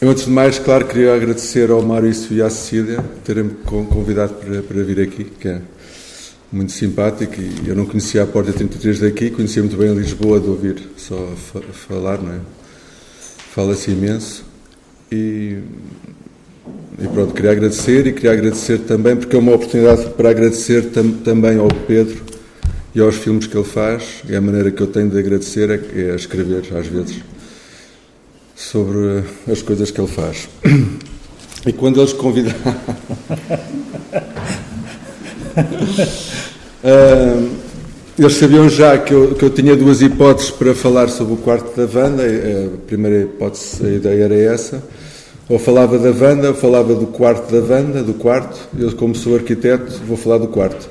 Eu, antes de mais, claro, queria agradecer ao Maurício e à Cecília terem-me convidado para, para vir aqui, que é muito simpático e eu não conhecia a Porta 33 daqui, conhecia muito bem Lisboa de ouvir só falar, não é? Fala-se imenso e, e pronto, queria agradecer e queria agradecer também, porque é uma oportunidade para agradecer tam, também ao Pedro e aos filmes que ele faz e a maneira que eu tenho de agradecer é, é escrever às vezes sobre as coisas que ele faz. E quando eles convidaram. uh, eles sabiam já que eu, que eu tinha duas hipóteses para falar sobre o quarto da Wanda. A primeira hipótese, a ideia era essa. Ou falava da Wanda, ou falava do quarto da Wanda, do quarto. Eu, como sou arquiteto, vou falar do quarto.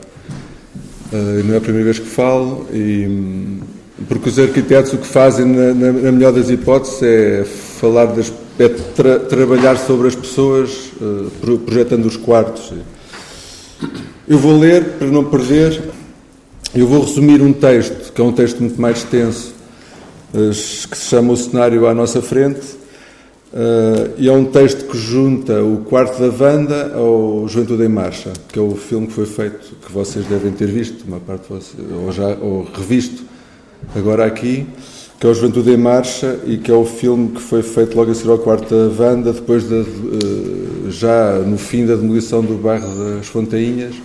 Uh, não é a primeira vez que falo. E, porque os arquitetos o que fazem, na, na, na melhor das hipóteses, é falar das, é tra, trabalhar sobre as pessoas, uh, projetando os quartos. Eu vou ler, para não perder, eu vou resumir um texto, que é um texto muito mais extenso, uh, que se chama O Cenário à Nossa Frente, Uh, e é um texto que junta o Quarto da Vanda ao Juventude em Marcha, que é o filme que foi feito, que vocês devem ter visto, uma parte vocês, ou já ou revisto, agora aqui, que é o Juventude em Marcha e que é o filme que foi feito logo a seguir ao quarto da Vanda, depois de, uh, já no fim da demolição do bairro das Fontainhas,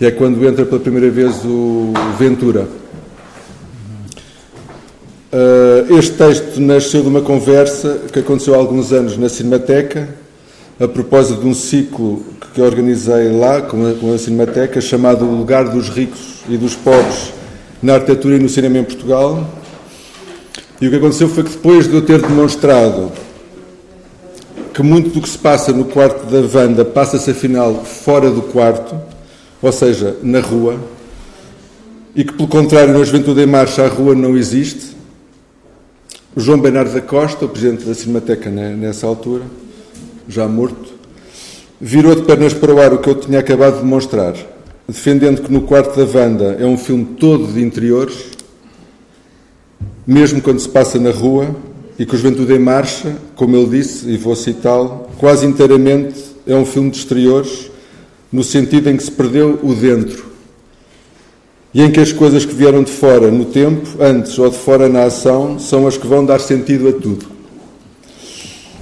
e é quando entra pela primeira vez o Ventura. Uh, este texto nasceu de uma conversa que aconteceu há alguns anos na Cinemateca, a propósito de um ciclo que organizei lá com a, com a Cinemateca, chamado O Lugar dos Ricos e dos Pobres na arquitetura e no cinema em Portugal. E o que aconteceu foi que depois de eu ter demonstrado que muito do que se passa no quarto da Wanda passa-se afinal fora do quarto, ou seja, na rua, e que pelo contrário na Juventude em Marcha a rua não existe, o João Bernardo da Costa, o presidente da Cinemateca nessa altura, já morto, virou de pernas para o ar o que eu tinha acabado de demonstrar defendendo que no quarto da Wanda é um filme todo de interiores, mesmo quando se passa na rua, e que o Juventude em Marcha, como ele disse, e vou citá-lo, quase inteiramente é um filme de exteriores, no sentido em que se perdeu o dentro. E em que as coisas que vieram de fora no tempo, antes ou de fora na ação, são as que vão dar sentido a tudo.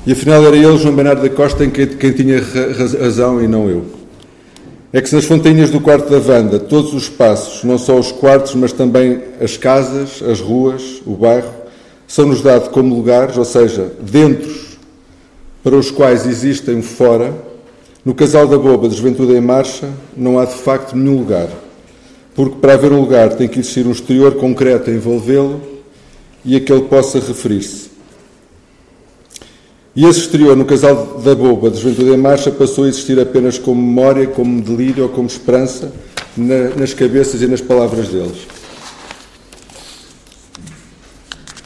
E afinal era ele, João Bernardo da Costa, quem, quem tinha razão e não eu é que se nas fontainhas do quarto da Vanda todos os espaços, não só os quartos, mas também as casas, as ruas, o bairro, são-nos dados como lugares, ou seja, dentros para os quais existem fora, no casal da boba de juventude em marcha não há de facto nenhum lugar, porque para haver um lugar tem que existir um exterior concreto a envolvê-lo e a que ele possa referir-se. E esse exterior no casal da boba de Juventude em Marcha passou a existir apenas como memória, como delírio ou como esperança na, nas cabeças e nas palavras deles.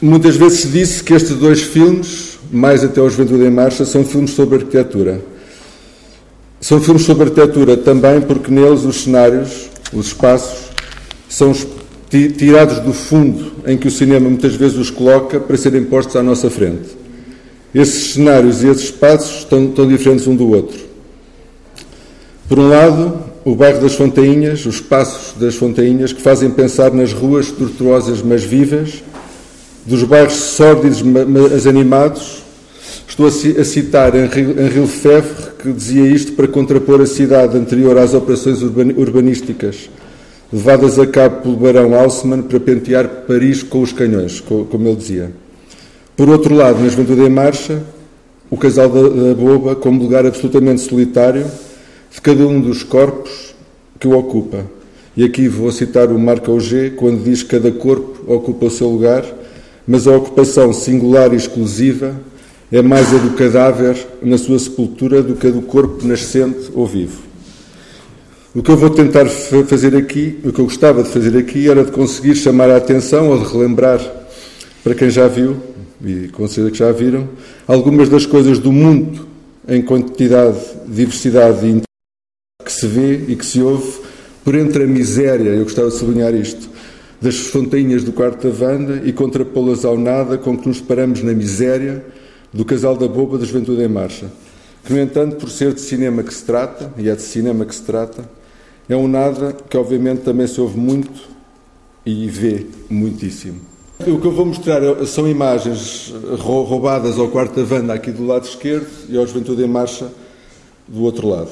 Muitas vezes se disse que estes dois filmes, mais até o Juventude em Marcha, são filmes sobre arquitetura. São filmes sobre arquitetura também porque neles os cenários, os espaços, são tirados do fundo em que o cinema muitas vezes os coloca para serem postos à nossa frente. Esses cenários e esses espaços estão, estão diferentes um do outro. Por um lado, o bairro das Fontainhas, os espaços das Fontainhas, que fazem pensar nas ruas tortuosas mas vivas, dos bairros sórdidos mas animados. Estou a citar Henri Lefebvre, que dizia isto para contrapor a cidade anterior às operações urbanísticas levadas a cabo pelo barão Haussmann para pentear Paris com os canhões, como ele dizia. Por outro lado, na Juventude em Marcha, o casal da, da Boba como lugar absolutamente solitário de cada um dos corpos que o ocupa. E aqui vou citar o Marco Auger quando diz que cada corpo ocupa o seu lugar, mas a ocupação singular e exclusiva é mais a do cadáver na sua sepultura do que a do corpo nascente ou vivo. O que eu vou tentar fazer aqui, o que eu gostava de fazer aqui, era de conseguir chamar a atenção ou de relembrar para quem já viu e com certeza que já viram, algumas das coisas do mundo em quantidade, diversidade e que se vê e que se ouve por entre a miséria, eu gostava de sublinhar isto, das fontainhas do quarto da Vanda e contrapô-las ao nada com que nos paramos na miséria, do Casal da Boba da Juventude em Marcha, que, no entanto, por ser de cinema que se trata, e é de cinema que se trata, é um nada que, obviamente, também se ouve muito e vê muitíssimo. O que eu vou mostrar são imagens roubadas ao quarto da Vanda aqui do lado esquerdo e ao Juventude em Marcha do outro lado.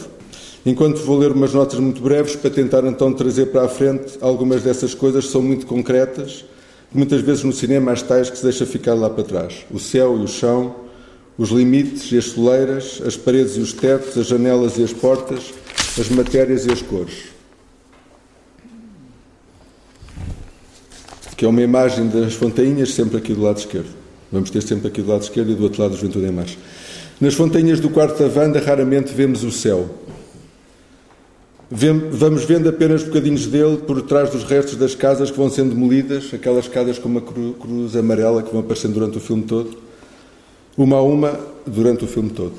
Enquanto vou ler umas notas muito breves para tentar então trazer para a frente algumas dessas coisas que são muito concretas, muitas vezes no cinema as tais que se deixa ficar lá para trás. O céu e o chão, os limites e as soleiras, as paredes e os tetos, as janelas e as portas, as matérias e as cores. Que é uma imagem das fontainhas sempre aqui do lado esquerdo. Vamos ter sempre aqui do lado esquerdo e do outro lado do Juventude em Marcha. Nas fontainhas do quarto da Vanda raramente vemos o céu. Vamos vendo apenas bocadinhos dele por trás dos restos das casas que vão sendo demolidas, aquelas casas com uma cruz amarela que vão aparecendo durante o filme todo, uma a uma durante o filme todo.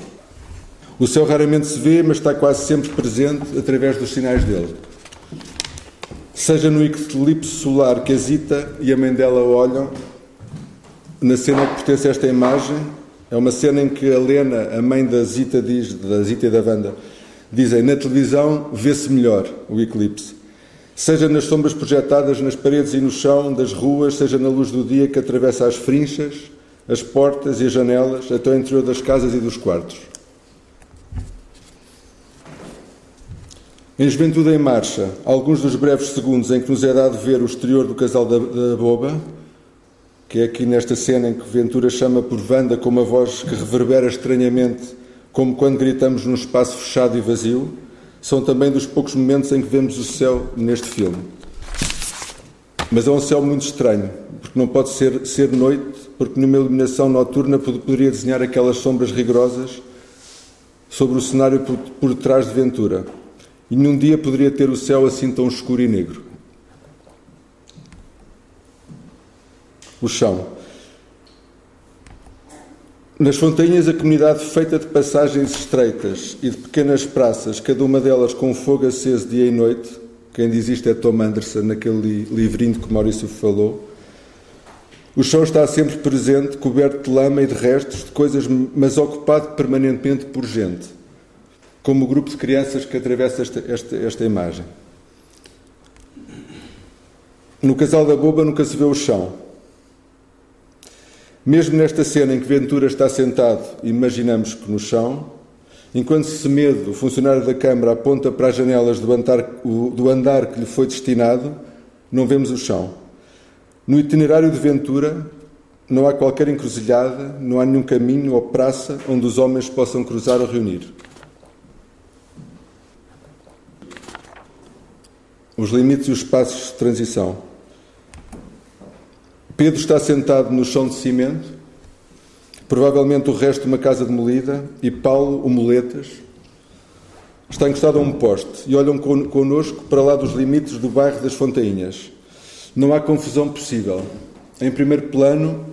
O céu raramente se vê, mas está quase sempre presente através dos sinais dele. Seja no eclipse solar que a Zita e a mãe dela olham, na cena que pertence a esta imagem, é uma cena em que a Lena, a mãe da Zita, diz, da Zita e da Wanda, Dizem, na televisão vê-se melhor o eclipse. Seja nas sombras projetadas nas paredes e no chão das ruas, seja na luz do dia que atravessa as frinchas, as portas e as janelas, até o interior das casas e dos quartos. Em Juventude em Marcha, alguns dos breves segundos em que nos é dado ver o exterior do casal da, da Boba, que é aqui nesta cena em que Ventura chama por Vanda com uma voz que reverbera estranhamente como quando gritamos num espaço fechado e vazio, são também dos poucos momentos em que vemos o céu neste filme. Mas é um céu muito estranho, porque não pode ser, ser noite, porque numa iluminação noturna poderia desenhar aquelas sombras rigorosas sobre o cenário por, por trás de Ventura. E num dia poderia ter o céu assim tão escuro e negro. O chão. Nas Fontainhas, a comunidade feita de passagens estreitas e de pequenas praças, cada uma delas com fogo aceso dia e noite, quem diz isto é Tom Anderson, naquele livrinho que Maurício falou. O chão está sempre presente, coberto de lama e de restos de coisas, mas ocupado permanentemente por gente, como o grupo de crianças que atravessa esta, esta, esta imagem. No casal da boba nunca se vê o chão, mesmo nesta cena em que Ventura está sentado, imaginamos que no chão, enquanto Semedo, o funcionário da Câmara, aponta para as janelas do andar, do andar que lhe foi destinado, não vemos o chão. No itinerário de Ventura, não há qualquer encruzilhada, não há nenhum caminho ou praça onde os homens possam cruzar ou reunir. Os limites e os passos de transição. Pedro está sentado no chão de cimento, provavelmente o resto de uma casa demolida, e Paulo, o muletas, está encostado a um poste e olham connosco para lá dos limites do bairro das Fontainhas. Não há confusão possível. Em primeiro plano,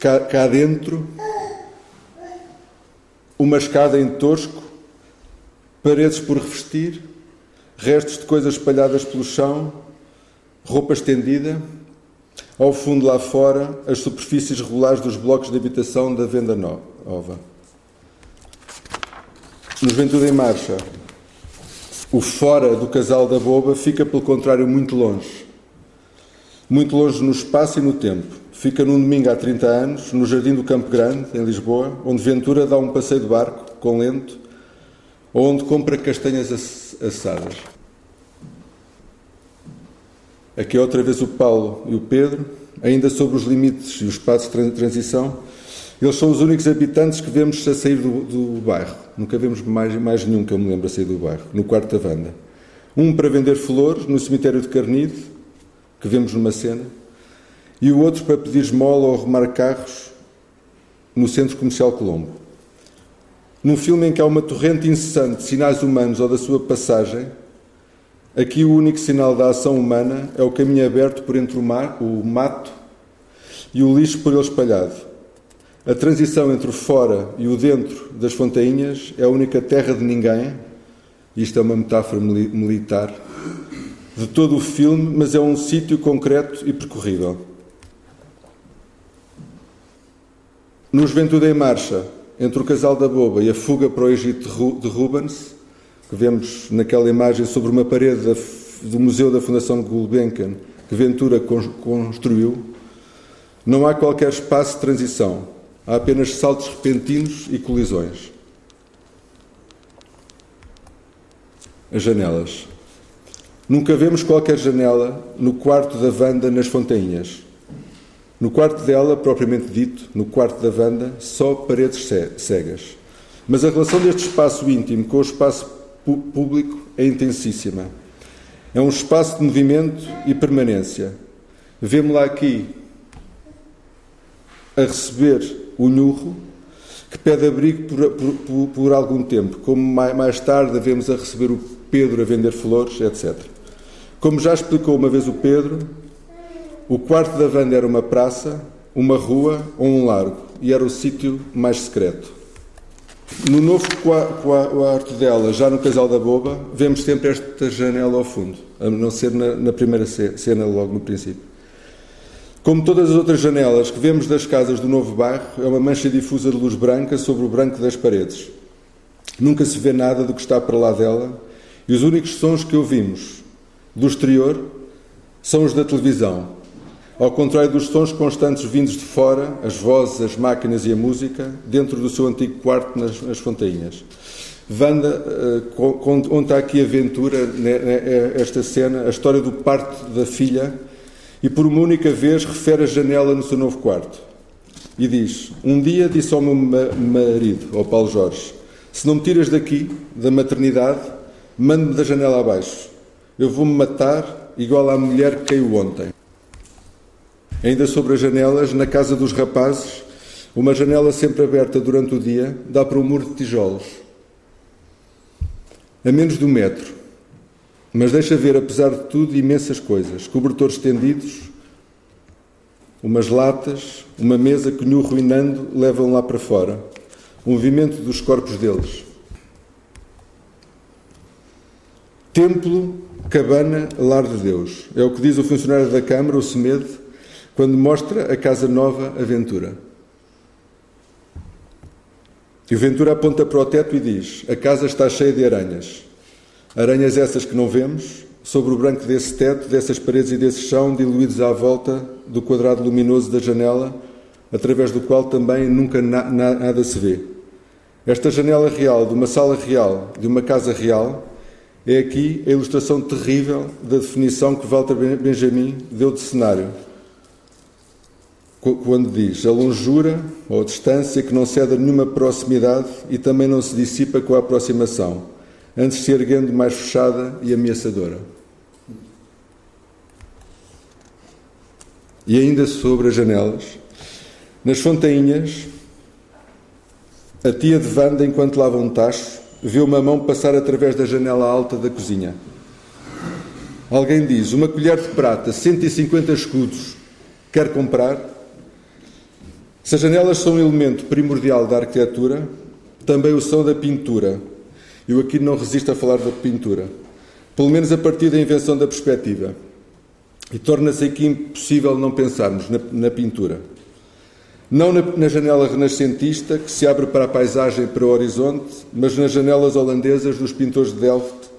cá, cá dentro, uma escada em tosco, paredes por revestir, restos de coisas espalhadas pelo chão, roupa estendida ao fundo, lá fora, as superfícies regulares dos blocos de habitação da Venda Nova. No Juventude em Marcha, o fora do casal da Boba fica, pelo contrário, muito longe. Muito longe no espaço e no tempo. Fica num domingo há 30 anos, no Jardim do Campo Grande, em Lisboa, onde Ventura dá um passeio de barco, com lento, onde compra castanhas assadas. Aqui é outra vez o Paulo e o Pedro, ainda sobre os limites e os espaços de transição. Eles são os únicos habitantes que vemos a sair do, do bairro. Nunca vemos mais, mais nenhum que eu me lembro a sair do bairro, no quarto da Vanda. Um para vender flores no cemitério de Carnide, que vemos numa cena, e o outro para pedir esmola ou arrumar carros no Centro Comercial Colombo. Num filme em que há uma torrente incessante de sinais humanos ou da sua passagem, Aqui o único sinal da ação humana é o caminho aberto por entre o, mar, o mato e o lixo por ele espalhado. A transição entre o fora e o dentro das fontainhas é a única terra de ninguém, isto é uma metáfora militar, de todo o filme, mas é um sítio concreto e percorrível. No Juventude em Marcha, entre o Casal da Boba e a Fuga para o Egito de Rubens, que vemos naquela imagem sobre uma parede do Museu da Fundação Gulbenkian, que Ventura construiu, não há qualquer espaço de transição, há apenas saltos repentinos e colisões. As janelas. Nunca vemos qualquer janela no quarto da Vanda nas Fontainhas. No quarto dela, propriamente dito, no quarto da Vanda, só paredes cegas. Mas a relação deste espaço íntimo com o espaço público é intensíssima. É um espaço de movimento e permanência. Vemos-la aqui a receber o Nhurro, que pede abrigo por, por, por, algum tempo, como mais tarde vemos a receber o Pedro a vender flores, etc. Como já explicou uma vez o Pedro, o quarto da Vanda era uma praça, uma rua ou um largo, e era o sítio mais secreto. No novo quarto dela, já no Casal da Boba, vemos sempre esta janela ao fundo, a não ser na, na primeira cena, logo no princípio. Como todas as outras janelas que vemos das casas do novo bairro, é uma mancha difusa de luz branca sobre o branco das paredes. Nunca se vê nada do que está para lá dela, e os únicos sons que ouvimos do exterior são os da televisão, ao contrário dos sons constantes vindos de fora, as vozes, as máquinas e a música, dentro do seu antigo quarto nas, nas Fontainhas. Wanda uh, conta aqui a aventura, né, né, é esta cena, a história do parto da filha, e por uma única vez refere a janela no seu novo quarto. E diz: Um dia disse ao meu marido, ao Paulo Jorge, se não me tiras daqui, da maternidade, mande-me da janela abaixo. Eu vou-me matar igual à mulher que caiu ontem. Ainda sobre as janelas, na casa dos rapazes, uma janela sempre aberta durante o dia dá para um muro de tijolos. A menos de um metro. Mas deixa ver, apesar de tudo, imensas coisas. Cobertores estendidos, umas latas, uma mesa que, no ruinando, levam lá para fora. O movimento dos corpos deles. Templo, cabana, lar de Deus. É o que diz o funcionário da Câmara, o Semedo, quando mostra a casa nova a Ventura. E o Ventura aponta para o teto e diz: A casa está cheia de aranhas. Aranhas essas que não vemos, sobre o branco desse teto, dessas paredes e desse chão, diluídos à volta do quadrado luminoso da janela, através do qual também nunca na, na, nada se vê. Esta janela real, de uma sala real, de uma casa real, é aqui a ilustração terrível da definição que Walter Benjamin deu de cenário quando diz a longura ou a distância que não cede a nenhuma proximidade e também não se dissipa com a aproximação, antes se erguendo mais fechada e ameaçadora. E ainda sobre as janelas, nas fontainhas, a tia de Wanda, enquanto lava um tacho, vê uma mão passar através da janela alta da cozinha. Alguém diz: Uma colher de prata, 150 escudos, quer comprar? Se as janelas são um elemento primordial da arquitetura, também o são da pintura. Eu aqui não resisto a falar da pintura, pelo menos a partir da invenção da perspectiva. E torna-se aqui impossível não pensarmos na, na pintura. Não na, na, janela renascentista, que se abre para a paisagem e para o horizonte, mas nas janelas holandesas dos pintores de Delft,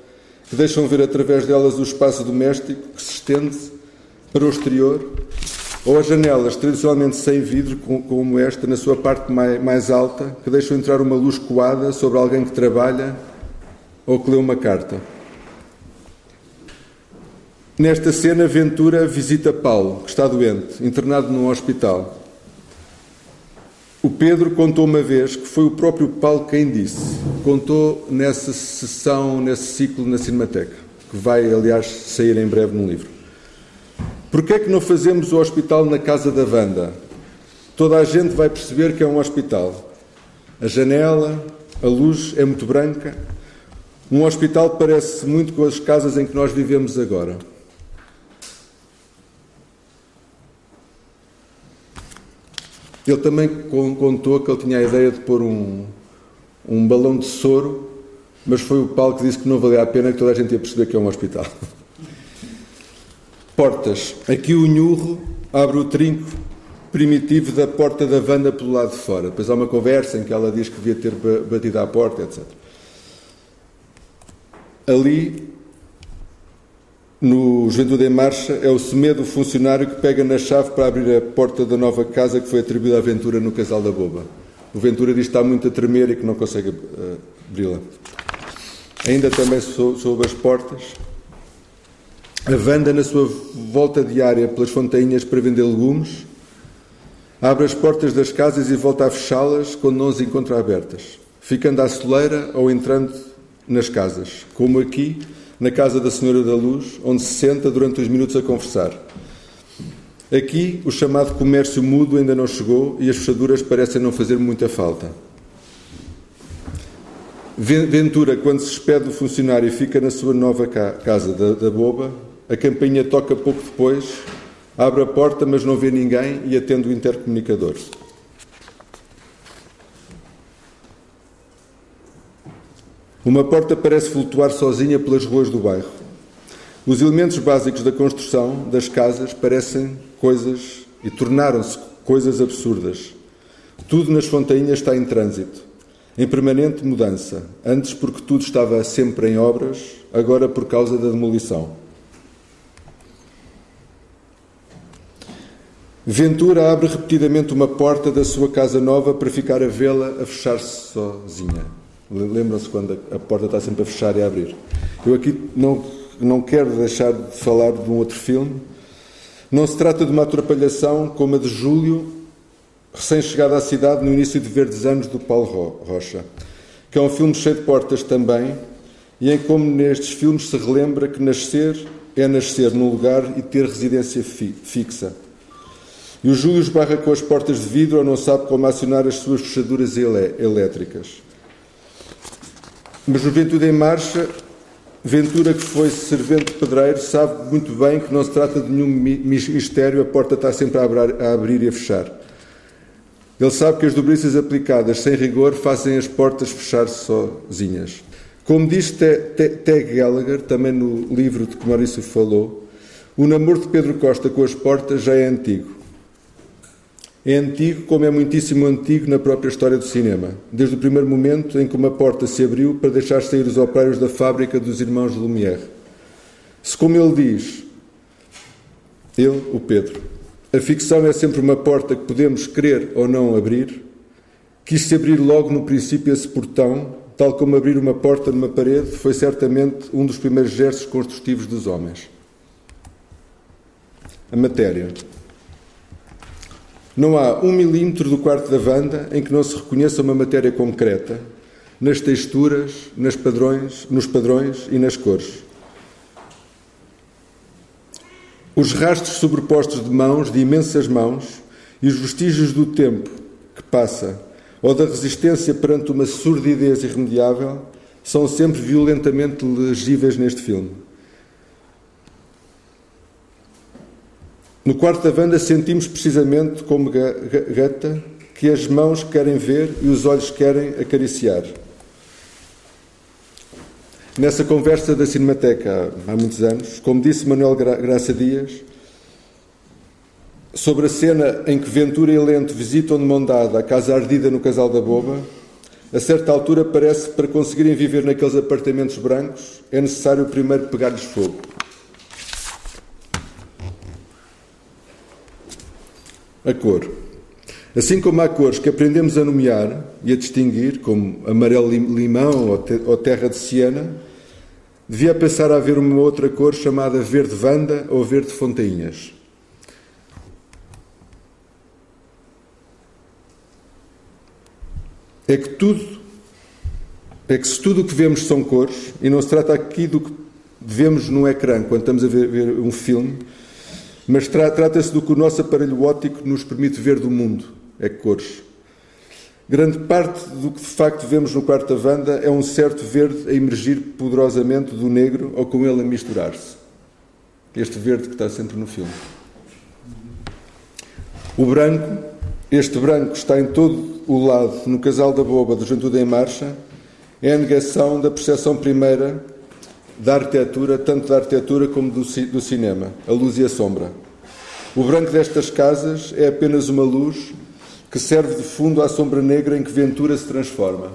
que deixam ver através delas o espaço doméstico que se estende para o exterior ou as janelas, tradicionalmente sem vidro, como esta, na sua parte mais alta, que deixam entrar uma luz coada sobre alguém que trabalha ou que lê uma carta. Nesta cena, Ventura visita Paulo, que está doente, internado num hospital. O Pedro contou uma vez que foi o próprio Paulo quem disse. Contou nessa sessão, nesse ciclo na Cinemateca, que vai, aliás, sair em breve no livro. Porquê é que não fazemos o hospital na casa da Vanda? Toda a gente vai perceber que é um hospital. A janela, a luz é muito branca. Um hospital parece muito com as casas em que nós vivemos agora. Ele também contou que ele tinha a ideia de pôr um, um balão de soro, mas foi o Paulo que disse que não valia a pena, que toda a gente ia perceber que é um hospital. Portas. Aqui o Nhurro abre o trinco primitivo da porta da Wanda pelo lado de fora. Depois há uma conversa em que ela diz que devia ter batido à porta, etc. Ali, no Juventude em Marcha, é o Semedo, o funcionário, que pega na chave para abrir a porta da nova casa que foi atribuída à Ventura no Casal da Boba. O Ventura diz que está muito a tremer e que não consegue uh, abri-la. Ainda também sob as portas, a Wanda, na sua volta diária pelas fontainhas para vender legumes, abre as portas das casas e volta a fechá-las quando não as encontra abertas, ficando à soleira ou entrando nas casas, como aqui na casa da Senhora da Luz, onde se senta durante uns minutos a conversar. Aqui, o chamado comércio mudo ainda não chegou e as fechaduras parecem não fazer muita falta. Ventura, quando se despede do funcionário e fica na sua nova casa da, da Boba, a campainha toca pouco depois, abre a porta, mas não vê ninguém e atende o intercomunicador. Uma porta parece flutuar sozinha pelas ruas do bairro. Os elementos básicos da construção das casas parecem coisas e tornaram-se coisas absurdas. Tudo nas fontainhas está em trânsito, em permanente mudança, antes porque tudo estava sempre em obras, agora por causa da demolição. Ventura abre repetidamente uma porta da sua casa nova para ficar a vê-la a fechar-se sozinha. Lembram-se quando a porta está sempre a fechar e a abrir. Eu aqui não, não quero deixar de falar de um outro filme. Não se trata de uma atrapalhação como a de Júlio, recém-chegado à cidade no início de Verdes Anos do Paulo Rocha, que é um filme cheio de portas também, e em como nestes filmes se relembra que nascer é nascer num lugar e ter residência fi fixa e o Júlio esbarra com as portas de vidro ou não sabe como acionar as suas fechaduras elétricas. Mas Juventude em Marcha, Ventura, que foi servente pedreiro, sabe muito bem que não se trata de nenhum mistério, a porta está sempre a abrir e a fechar. Ele sabe que as dobrícias aplicadas sem rigor fazem as portas fechar-se sozinhas. Como diz Teg Gallagher, também no livro de que Maurício falou, o namoro de Pedro Costa com as portas já é antigo. É antigo, como é muitíssimo antigo na própria história do cinema, desde o primeiro momento em que uma porta se abriu para deixar sair os operários da fábrica dos irmãos Lumière. Se, como ele diz, ele, o Pedro, a ficção é sempre uma porta que podemos querer ou não abrir, quis-se abrir logo no princípio esse portão, tal como abrir uma porta numa parede foi certamente um dos primeiros gestos construtivos dos homens. A matéria. Não há um milímetro do quarto da Wanda em que não se reconheça uma matéria concreta, nas texturas, nas padrões, nos padrões e nas cores. Os rastros sobrepostos de mãos, de imensas mãos, e os vestígios do tempo que passa, ou da resistência perante uma surdidez irremediável, são sempre violentamente legíveis neste filme. No quarto da banda sentimos precisamente como gata que as mãos querem ver e os olhos querem acariciar. Nessa conversa da Cinemateca há muitos anos, como disse Manuel Graça Dias, sobre a cena em que Ventura e Lento visitam de mão dada a casa ardida no Casal da Boba, a certa altura parece que para conseguirem viver naqueles apartamentos brancos é necessário primeiro pegar-lhes fogo. A cor. Assim como há cores que aprendemos a nomear e a distinguir, como amarelo limão ou, terra de siena, devia passar a haver uma outra cor chamada verde vanda ou verde fontainhas. É que tudo, é que se tudo o que vemos são cores, e não se trata aqui do que vemos no ecrã quando estamos a ver, ver um filme, mas tra trata-se do que o nosso aparelho óptico nos permite ver do mundo, é cores. Grande parte do que de facto vemos no quarto da Wanda é um certo verde a emergir poderosamente do negro ou com ele a misturar-se. Este verde que está sempre no filme. O branco, este branco está em todo o lado, no casal da boba do Juventude em Marcha, é a negação da percepção primeira da arquitetura, tanto da arquitetura como do, do cinema, a luz e a sombra. O branco destas casas é apenas uma luz que serve de fundo à sombra negra em que Ventura se transforma.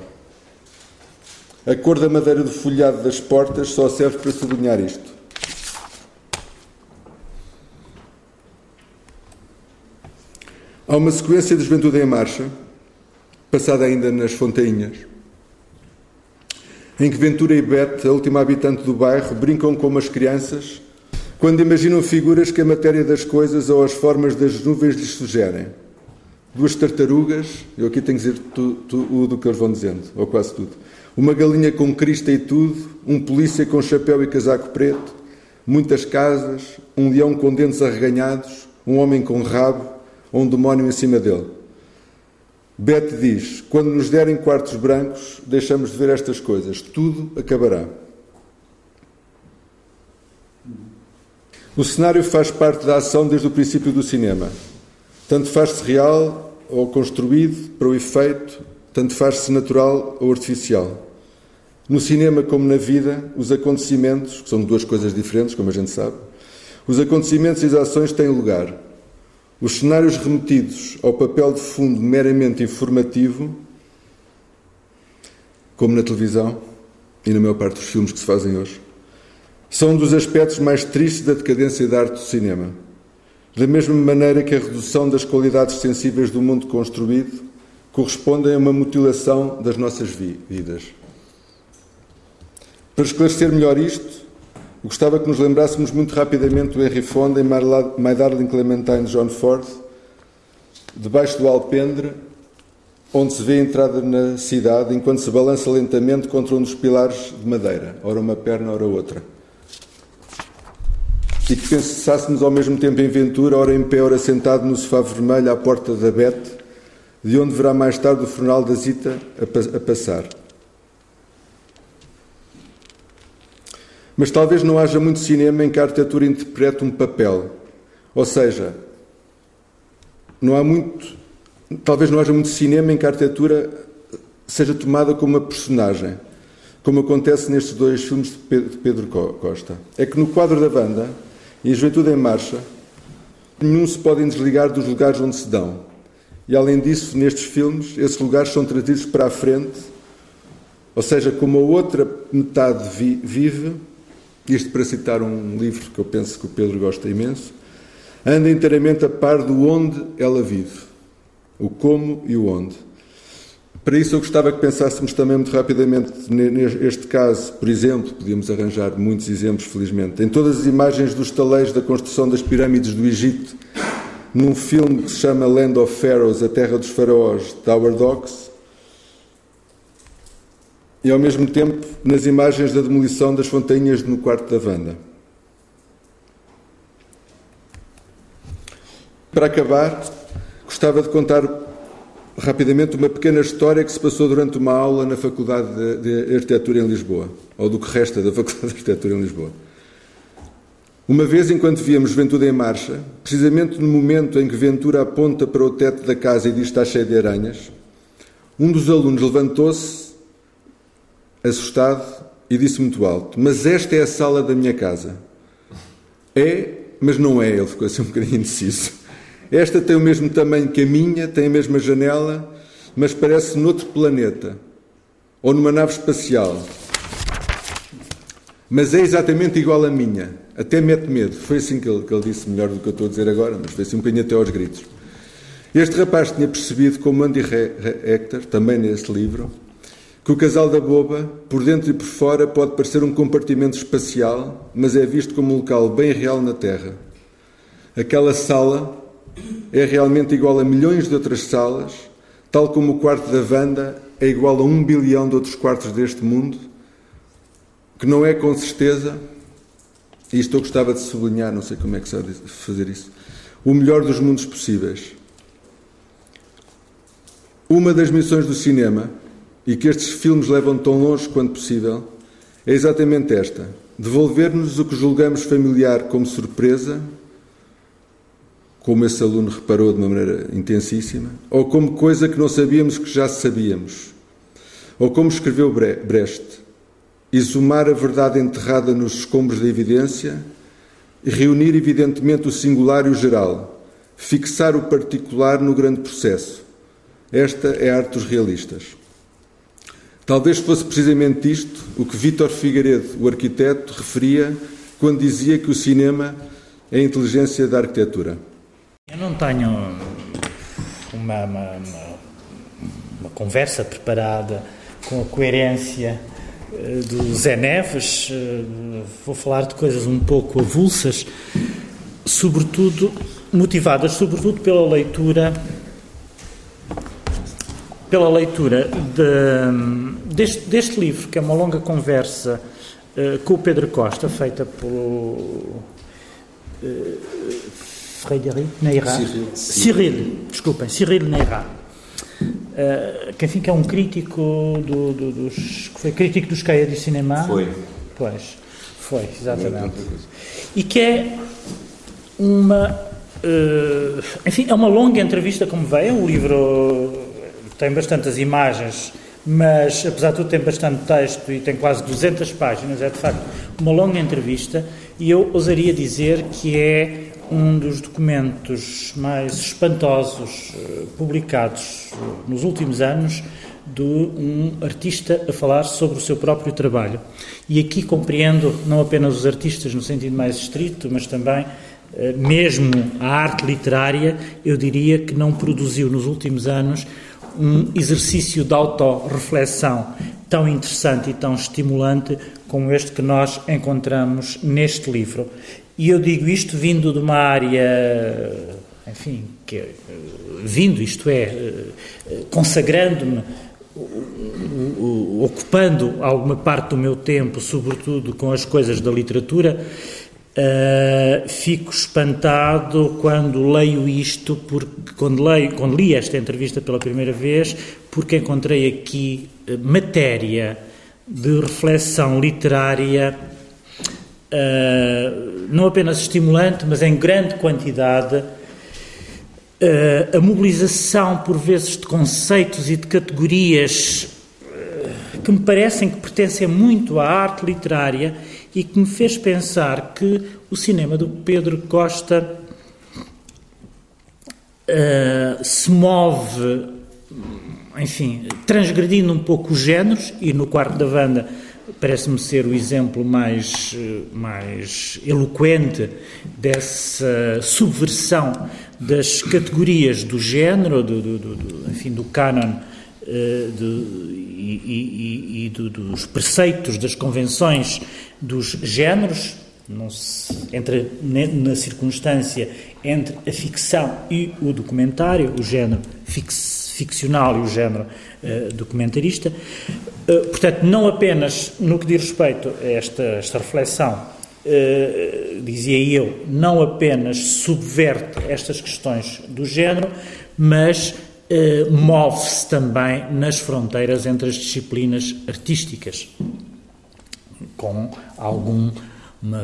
A cor da madeira do folhado das portas só serve para sublinhar isto. Há uma sequência de Juventude em Marcha, passada ainda nas Fontainhas, em que Ventura e Bete, a última habitante do bairro, brincam como as crianças quando imaginam figuras que a matéria das coisas ou as formas das nuvens lhes sugerem. Duas tartarugas, eu aqui tenho que dizer tudo o que eles vão dizendo, ou quase tudo. Uma galinha com crista e tudo, um polícia com chapéu e casaco preto, muitas casas, um leão com dentes arreganhados, um homem com rabo, ou um demónio em cima dele. Bete diz: Quando nos derem quartos brancos, deixamos de ver estas coisas, tudo acabará. O cenário faz parte da ação desde o princípio do cinema. Tanto faz-se real ou construído para o efeito, tanto faz-se natural ou artificial. No cinema, como na vida, os acontecimentos, que são duas coisas diferentes, como a gente sabe, os acontecimentos e as ações têm lugar. Os cenários remetidos ao papel de fundo meramente informativo, como na televisão e na maior parte dos filmes que se fazem hoje, são um dos aspectos mais tristes da decadência da arte do cinema. Da mesma maneira que a redução das qualidades sensíveis do mundo construído corresponde a uma mutilação das nossas vidas. Para esclarecer melhor isto, Gostava que nos lembrássemos muito rapidamente do Henry Fonda em My Darling Clementine John Ford, debaixo do alpendre, onde se vê a entrada na cidade enquanto se balança lentamente contra um dos pilares de madeira, ora uma perna, ora outra. E que pensássemos ao mesmo tempo em Ventura, ora em pé, ora sentado no sofá vermelho à porta da Bete, de onde verá mais tarde o funeral da Zita a passar. Mas talvez não haja muito cinema em que a arquitetura interprete um papel. Ou seja, não há muito, talvez não haja muito cinema em que a arquitetura seja tomada como uma personagem, como acontece nestes dois filmes de Pedro Costa. É que no quadro da banda e Juventude em Marcha, nenhum se pode desligar dos lugares onde se dão. E além disso, nestes filmes, esses lugares são trazidos para a frente, ou seja, como a outra metade vive, isto para citar um livro que eu penso que o Pedro gosta imenso, anda inteiramente a par do onde ela vive, o como e o onde. Para isso eu gostava que pensássemos também muito rapidamente neste caso, por exemplo, podíamos arranjar muitos exemplos, felizmente, em todas as imagens dos taleiros da construção das pirâmides do Egito, num filme que se chama Land of Pharaohs, A Terra dos Faraós, de Howard Hawks, e ao mesmo tempo nas imagens da demolição das fontainhas no quarto da Vanda. Para acabar, gostava de contar rapidamente uma pequena história que se passou durante uma aula na Faculdade de Arquitetura em Lisboa, ou do que resta da Faculdade de Arquitetura em Lisboa. Uma vez, enquanto víamos Ventura em marcha, precisamente no momento em que Ventura aponta para o teto da casa e diz está cheio de aranhas, um dos alunos levantou-se assustado e disse muito alto: Mas esta é a sala da minha casa. É, mas não é. Ele ficou assim um bocadinho indeciso. Esta tem o mesmo tamanho que a minha, tem a mesma janela, mas parece noutro planeta ou numa nave espacial. Mas é exatamente igual à minha. Até mete medo. Foi assim que ele, que ele disse, melhor do que eu estou a dizer agora, mas foi assim um bocadinho até aos gritos. Este rapaz tinha percebido, como Andy Hector, também neste livro, que o casal da boba, por dentro e por fora, pode parecer um compartimento espacial, mas é visto como um local bem real na Terra. Aquela sala é realmente igual a milhões de outras salas, tal como o quarto da Vanda é igual a um bilhão de outros quartos deste mundo, que não é com certeza, e isto eu gostava de sublinhar, não sei como é que sabe fazer isso, o melhor dos mundos possíveis. Uma das missões do cinema e que estes filmes levam tão longe quanto possível é exatamente esta: devolver-nos o que julgamos familiar como surpresa, como esse aluno reparou de uma maneira intensíssima, ou como coisa que não sabíamos que já sabíamos, ou como escreveu Brecht, exumar a verdade enterrada nos escombros da evidência reunir evidentemente o singular e o geral, fixar o particular no grande processo. Esta é a arte dos realistas. Talvez fosse precisamente isto o que Vítor Figueiredo, o arquiteto, referia quando dizia que o cinema é a inteligência da arquitetura. Eu não tenho uma, uma, uma conversa preparada com a coerência eh, do Zé Neves, eh, vou falar de coisas um pouco avulsas, sobretudo motivadas sobretudo pela leitura pela leitura de, deste, deste, livro, que é uma longa conversa uh, com o Pedro Costa, feita pelo uh, Frédéric Neira. Cyril. Cyril, desculpem, Cyril Neira. Uh, que enfim que é um crítico do, do, dos que foi crítico dos Caia de Cinema foi pois foi exatamente e que é uma uh, enfim é uma longa entrevista como veio o livro tem bastantes imagens, mas apesar de tudo tem bastante texto e tem quase 200 páginas, é de facto uma longa entrevista e eu ousaria dizer que é um dos documentos mais espantosos uh, publicados uh, nos últimos anos de um artista a falar sobre o seu próprio trabalho. E aqui compreendo não apenas os artistas no sentido mais estrito, mas também uh, mesmo a arte literária, eu diria que não produziu nos últimos anos um exercício de autorreflexão tão interessante e tão estimulante como este que nós encontramos neste livro. E eu digo isto vindo de uma área, enfim, que, vindo, isto é, consagrando-me, ocupando alguma parte do meu tempo, sobretudo com as coisas da literatura, Uh, fico espantado quando leio isto, porque quando, leio, quando li esta entrevista pela primeira vez, porque encontrei aqui uh, matéria de reflexão literária uh, não apenas estimulante, mas em grande quantidade. a mobilização, por vezes, de conceitos e de categorias que me parecem que pertencem muito à arte literária e que me fez pensar que o cinema do Pedro Costa uh, se move, enfim, transgredindo um pouco os géneros, e no quarto da banda parece-me ser o exemplo mais, mais eloquente dessa subversão das categorias do género, do, do, do enfim, do canon uh, e, e, e do, dos preceitos, das convenções dos géneros, se, entre, na circunstância entre a ficção e o documentário, o género fix, ficcional e o género uh, documentarista. Uh, portanto, não apenas no que diz respeito a esta, esta reflexão, uh, dizia eu, não apenas subverte estas questões do género, mas move-se também nas fronteiras entre as disciplinas artísticas, com alguma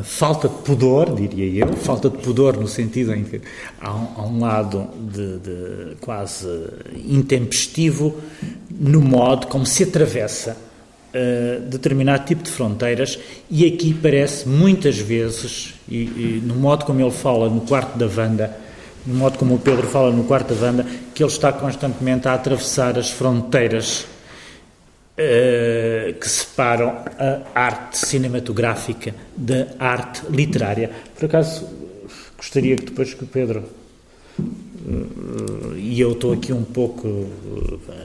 falta de pudor, diria eu, falta de pudor no sentido em que há um, há um lado de, de, quase intempestivo no modo como se atravessa uh, determinado tipo de fronteiras e aqui parece muitas vezes, e, e no modo como ele fala no quarto da Wanda, no modo como o Pedro fala no quarto da banda, que ele está constantemente a atravessar as fronteiras que separam a arte cinematográfica da arte literária. Por acaso, gostaria que depois que o Pedro e eu estou aqui um pouco,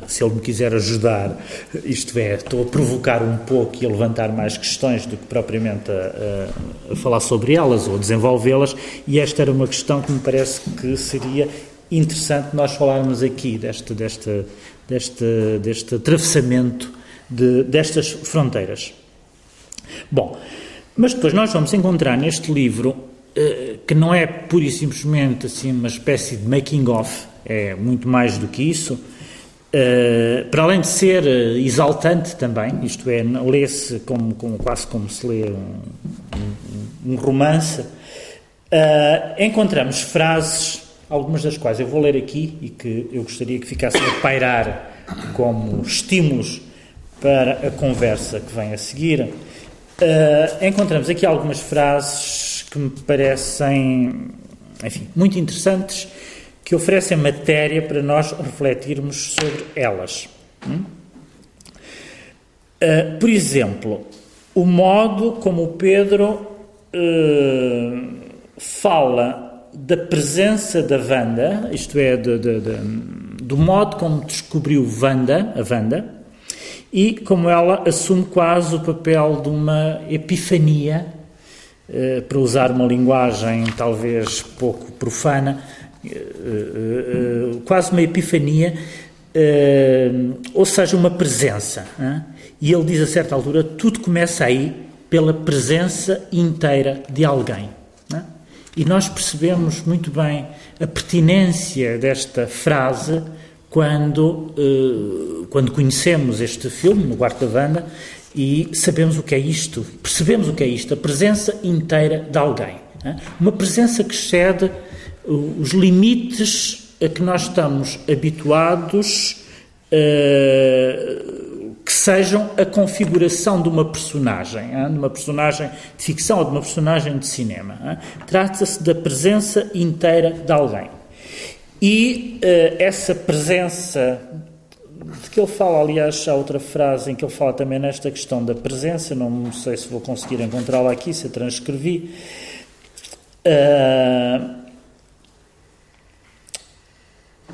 se ele me quiser ajudar, isto é, estou a provocar um pouco e a levantar mais questões do que propriamente a, a, falar sobre elas ou desenvolvê-las, e esta era uma questão que me parece que seria interessante nós falarmos aqui, deste, deste, deste, deste atravessamento de, destas fronteiras. Bom, mas depois nós vamos encontrar neste livro eh, que não é pura e simplesmente assim uma espécie de making of, é muito mais do que isso. Uh, para além de ser uh, exaltante também, isto é, lê-se como, como, quase como se lê um, um, romance, encontramos frases, algumas das quais eu vou ler aqui e que eu gostaria que ficassem a pairar como estímulos para a conversa que vem a seguir. encontramos aqui algumas frases que me parecem, enfim, muito interessantes, que oferecem matéria para nós refletirmos sobre elas. Uh, por exemplo, o modo como o Pedro uh, fala da presença da Wanda, isto é, de, de, de, do modo como descobriu Wanda, a Wanda, e como ela assume quase o papel de uma epifania, uh, para usar uma linguagem talvez pouco profana, uh, quase uma epifania, ou seja, uma presença. E ele diz a certa altura: tudo começa aí pela presença inteira de alguém. É? E nós percebemos muito bem a pertinência desta frase quando, eh, quando conhecemos este filme, no Quarto da Banda, e sabemos o que é isto, percebemos o que é isto, a presença inteira de alguém. Uma presença que excede os limites a que nós estamos habituados. Uh, que sejam a configuração de uma personagem, de uma personagem de ficção ou de uma personagem de cinema. Trata-se da presença inteira de alguém. E uh, essa presença, de que ele fala, aliás, há outra frase em que ele fala também nesta questão da presença, não sei se vou conseguir encontrá-la aqui, se a transcrevi. Uh,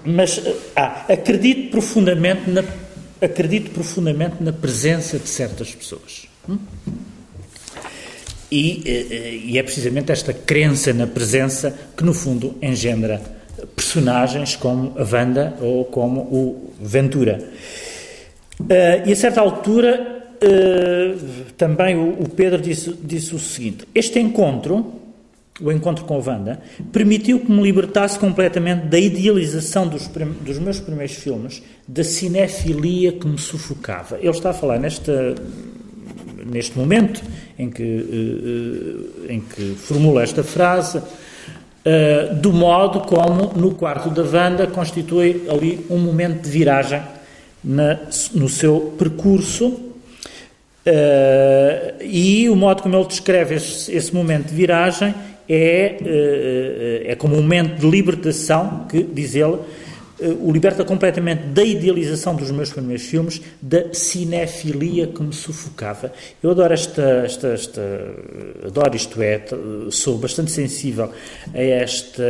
mas ah, acredito profundamente na acredito profundamente na presença de certas pessoas. Hum? E, eh, e, é precisamente esta crença na presença que, no fundo, engendra personagens como a Wanda ou como o Ventura. Uh, e a certa altura, uh, também o, o Pedro disse, disse o seguinte: Este encontro o encontro com a Wanda, permitiu que me libertasse completamente da idealização dos, dos, meus primeiros filmes, da cinefilia que me sufocava. Ele está a falar nesta, neste momento em que, uh, em que formula esta frase, uh, do modo como no quarto da Wanda constitui ali um momento de viragem na, no seu percurso. Uh, e o modo como ele descreve esse, esse momento de viragem é, eh, é como um momento de libertação que, diz ele, eh, o liberta completamente da idealização dos meus primeiros filmes, da cinefilia que me sufocava. Eu adoro esta, esta, esta adoro isto é, sou bastante sensível a esta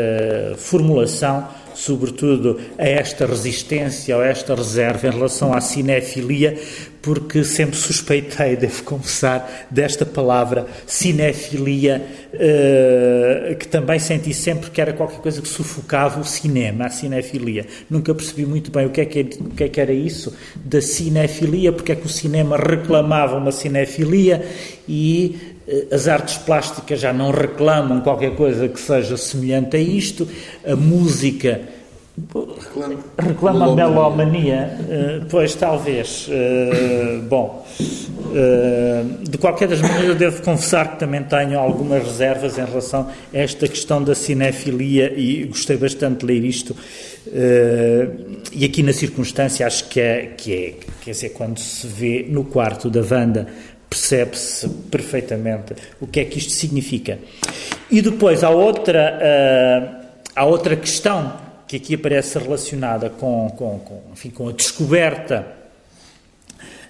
formulação, sobretudo a esta resistência ou a esta reserva em relação à cinefilia, porque sempre suspeitei, devo confessar, desta palavra cinefilia, uh, que também senti sempre que era qualquer coisa que sufocava o cinema, a cinefilia. Nunca percebi muito bem o que é que, o que, é que era isso da cinefilia, porque é que o cinema reclamava uma cinefilia e as artes plásticas já não reclamam qualquer coisa que seja semelhante a isto, a música Reclama, reclama a melomania, uh, pois talvez. Uh, bom, uh, de qualquer das maneiras, eu devo confessar que também tenho algumas reservas em relação a esta questão da cinefilia e gostei bastante de ler isto. e aqui na circunstância, acho que é, que é, quer dizer, quando se vê no quarto da Wanda, percebe-se perfeitamente o que é que isto significa. E depois há outra, há outra questão que aqui aparece relacionada com, com, com, enfim, com a descoberta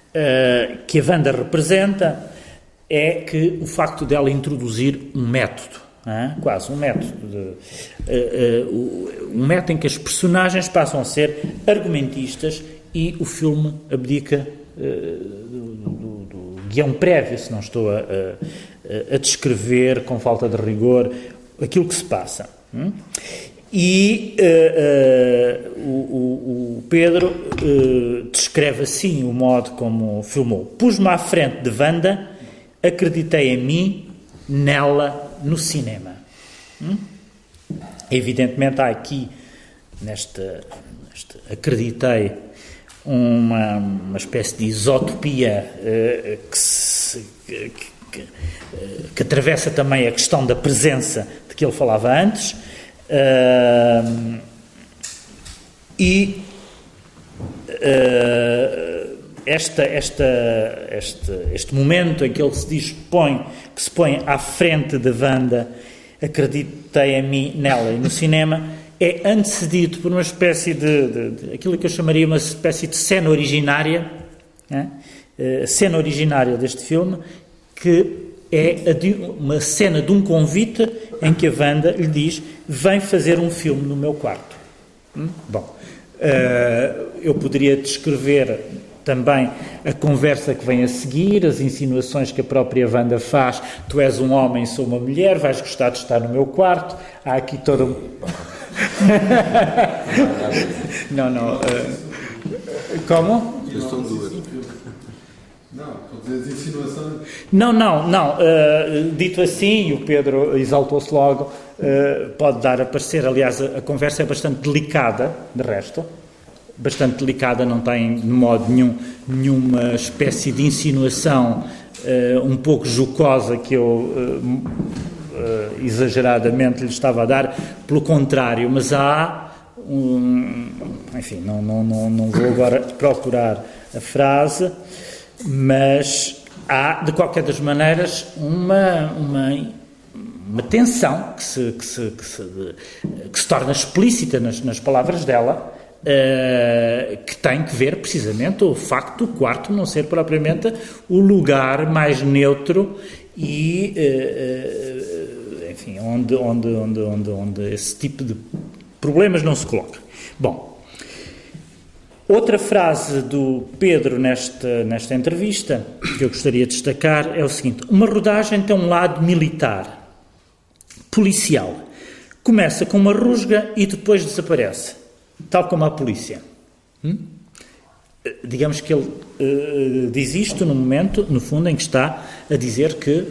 uh, que a Wanda representa, é que o facto dela introduzir um método, é? quase um método, de, uh, uh, um método em que as personagens passam a ser argumentistas e o filme abdica do, do, guião prévio, se não estou a, a, a, descrever com falta de rigor aquilo que se passa. Hum? E uh, uh, o, o, Pedro uh, descreve assim o modo como filmou. Pus-me à frente de Wanda, acreditei em mim, nela, no cinema. Hum? Evidentemente há aqui, nesta, nesta acreditei, uma, uma espécie de isotopia que, se, que, que, que atravessa também a questão da presença de que ele falava antes Uh, e uh, esta, esta, este, este momento em que ele se dispõe, que se põe à frente da Wanda, acreditei a mim nela e no cinema, é antecedido por uma espécie de, de, de aquilo que eu chamaria uma espécie de cena originária, né? a cena originária deste filme, que é de, uma cena de um convite em que a Wanda lhe diz: Vem fazer um filme no meu quarto. Hum? Bom, uh, eu poderia descrever também a conversa que vem a seguir, as insinuações que a própria Wanda faz. Tu és um homem, sou uma mulher, vais gostar de estar no meu quarto. Há aqui todo um. não, não. Uh... Como? São duas. Não, não, não. Uh, dito assim, e o Pedro exaltou-se logo, uh, pode dar a parecer. Aliás, a, a conversa é bastante delicada, de resto bastante delicada, não tem de modo nenhum nenhuma espécie de insinuação uh, um pouco jocosa que eu uh, exageradamente lhe estava a dar, pelo contrário, mas há um, enfim, não, não, não, não vou agora procurar a frase, mas há, de qualquer das maneiras, uma, uma, uma tensão que se, que se, que se, que se torna explícita nas, nas palavras dela, Uh, que tem que ver precisamente o facto do quarto não ser propriamente o lugar mais neutro e, uh, enfim, onde, onde, onde, onde, onde esse tipo de problemas não se coloca. Bom, outra frase do Pedro nesta, nesta entrevista que eu gostaria de destacar é o seguinte: uma rodagem tem um lado militar, policial. Começa com uma rusga e depois desaparece tal como a polícia. Hum? Digamos que ele uh, diz isto no momento, no fundo, em que está a dizer que,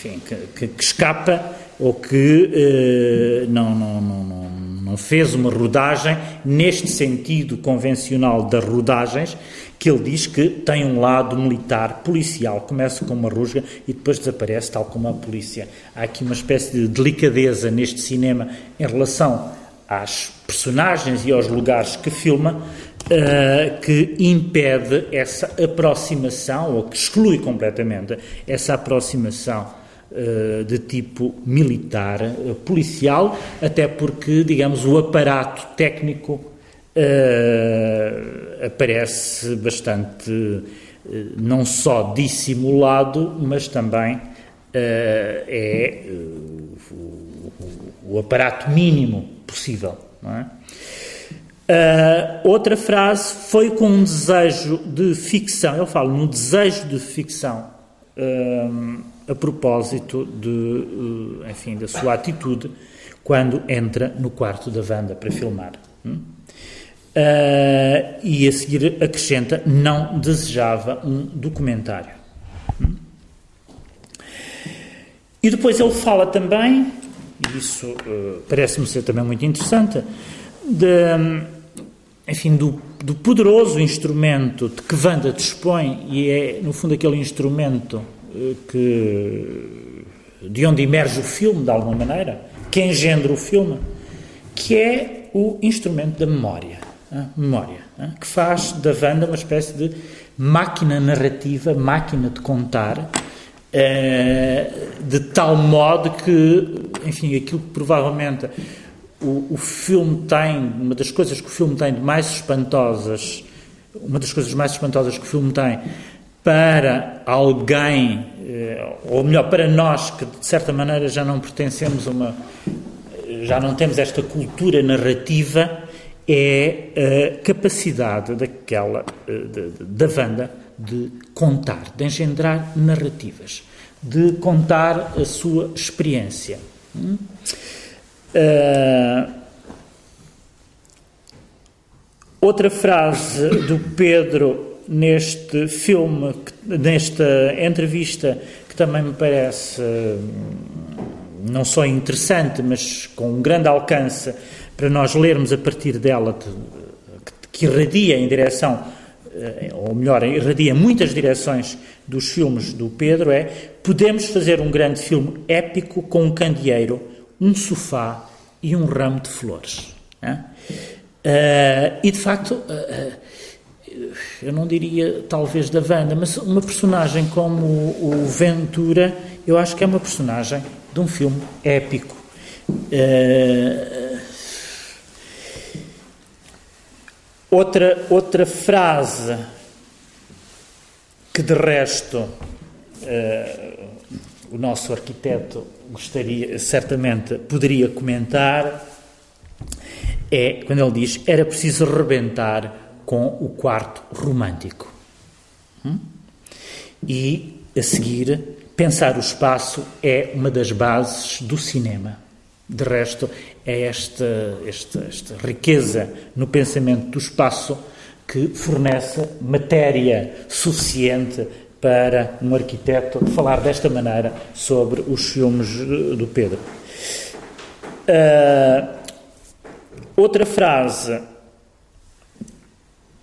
enfim, que, que, que, escapa ou que uh, não, não, não, não, fez uma rodagem neste sentido convencional das rodagens, que ele diz que tem um lado militar, policial, começa com uma rusga e depois desaparece, tal como a polícia. Há aqui uma espécie de delicadeza neste cinema em relação às personagens e aos lugares que filma, uh, que impede essa aproximação, ou que exclui completamente essa aproximação de tipo militar, uh, policial, até porque, digamos, o aparato técnico aparece bastante, não só dissimulado, mas também é o, o aparato mínimo possível. É? Uh, outra frase foi com um desejo de ficção, ele fala no desejo de ficção uh, a propósito de, uh, enfim, da sua atitude quando entra no quarto da Wanda para filmar. Hum? e a seguir acrescenta, não desejava um documentário. Hum? E depois ele fala também e isso uh, parece-me ser também muito interessante, de, enfim, do, do, poderoso instrumento de que Wanda dispõe, e é, no fundo, aquele instrumento uh, que, de onde emerge o filme, de alguma maneira, que engendra o filme, que é o instrumento da memória. memória, que faz da Wanda uma espécie de máquina narrativa, máquina de contar, eh, de tal modo que, enfim, aquilo que provavelmente o, o, filme tem, uma das coisas que o filme tem de mais espantosas, uma das coisas mais espantosas que o filme tem para alguém, eh, ou melhor, para nós que de certa maneira já não pertencemos a uma, já não temos esta cultura narrativa, é a capacidade daquela, eh, da Wanda, de contar, de engendrar narrativas, de contar a sua experiência. Uh, outra frase do Pedro neste filme, nesta entrevista, que também me parece não só interessante, mas com um grande alcance para nós lermos a partir dela, que irradia em direção eh, ou melhor, irradia muitas direções dos filmes do Pedro, é podemos fazer um grande filme épico com um candeeiro, um sofá e um ramo de flores. Uh, e de facto, uh, eu não diria talvez da Wanda, mas uma personagem como o Ventura, eu acho que é uma personagem de um filme épico. Uh, outra, outra frase que de resto uh, o nosso arquiteto gostaria, certamente poderia comentar, é quando ele diz era preciso rebentar com o quarto romântico. Hum? E a seguir, pensar o espaço é uma das bases do cinema. De resto, é esta, esta, esta riqueza no pensamento do espaço que fornece matéria suficiente para um arquiteto falar desta maneira sobre os filmes do Pedro. Uh, outra frase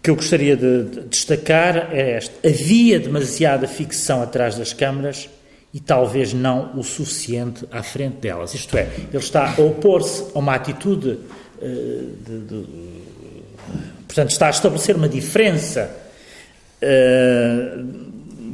que eu gostaria de, de destacar é esta: havia demasiada ficção atrás das câmaras e talvez não o suficiente à frente delas. Isto é, ele está a opor-se a uma atitude uh, de, de, portanto, está a estabelecer uma diferença. Uh,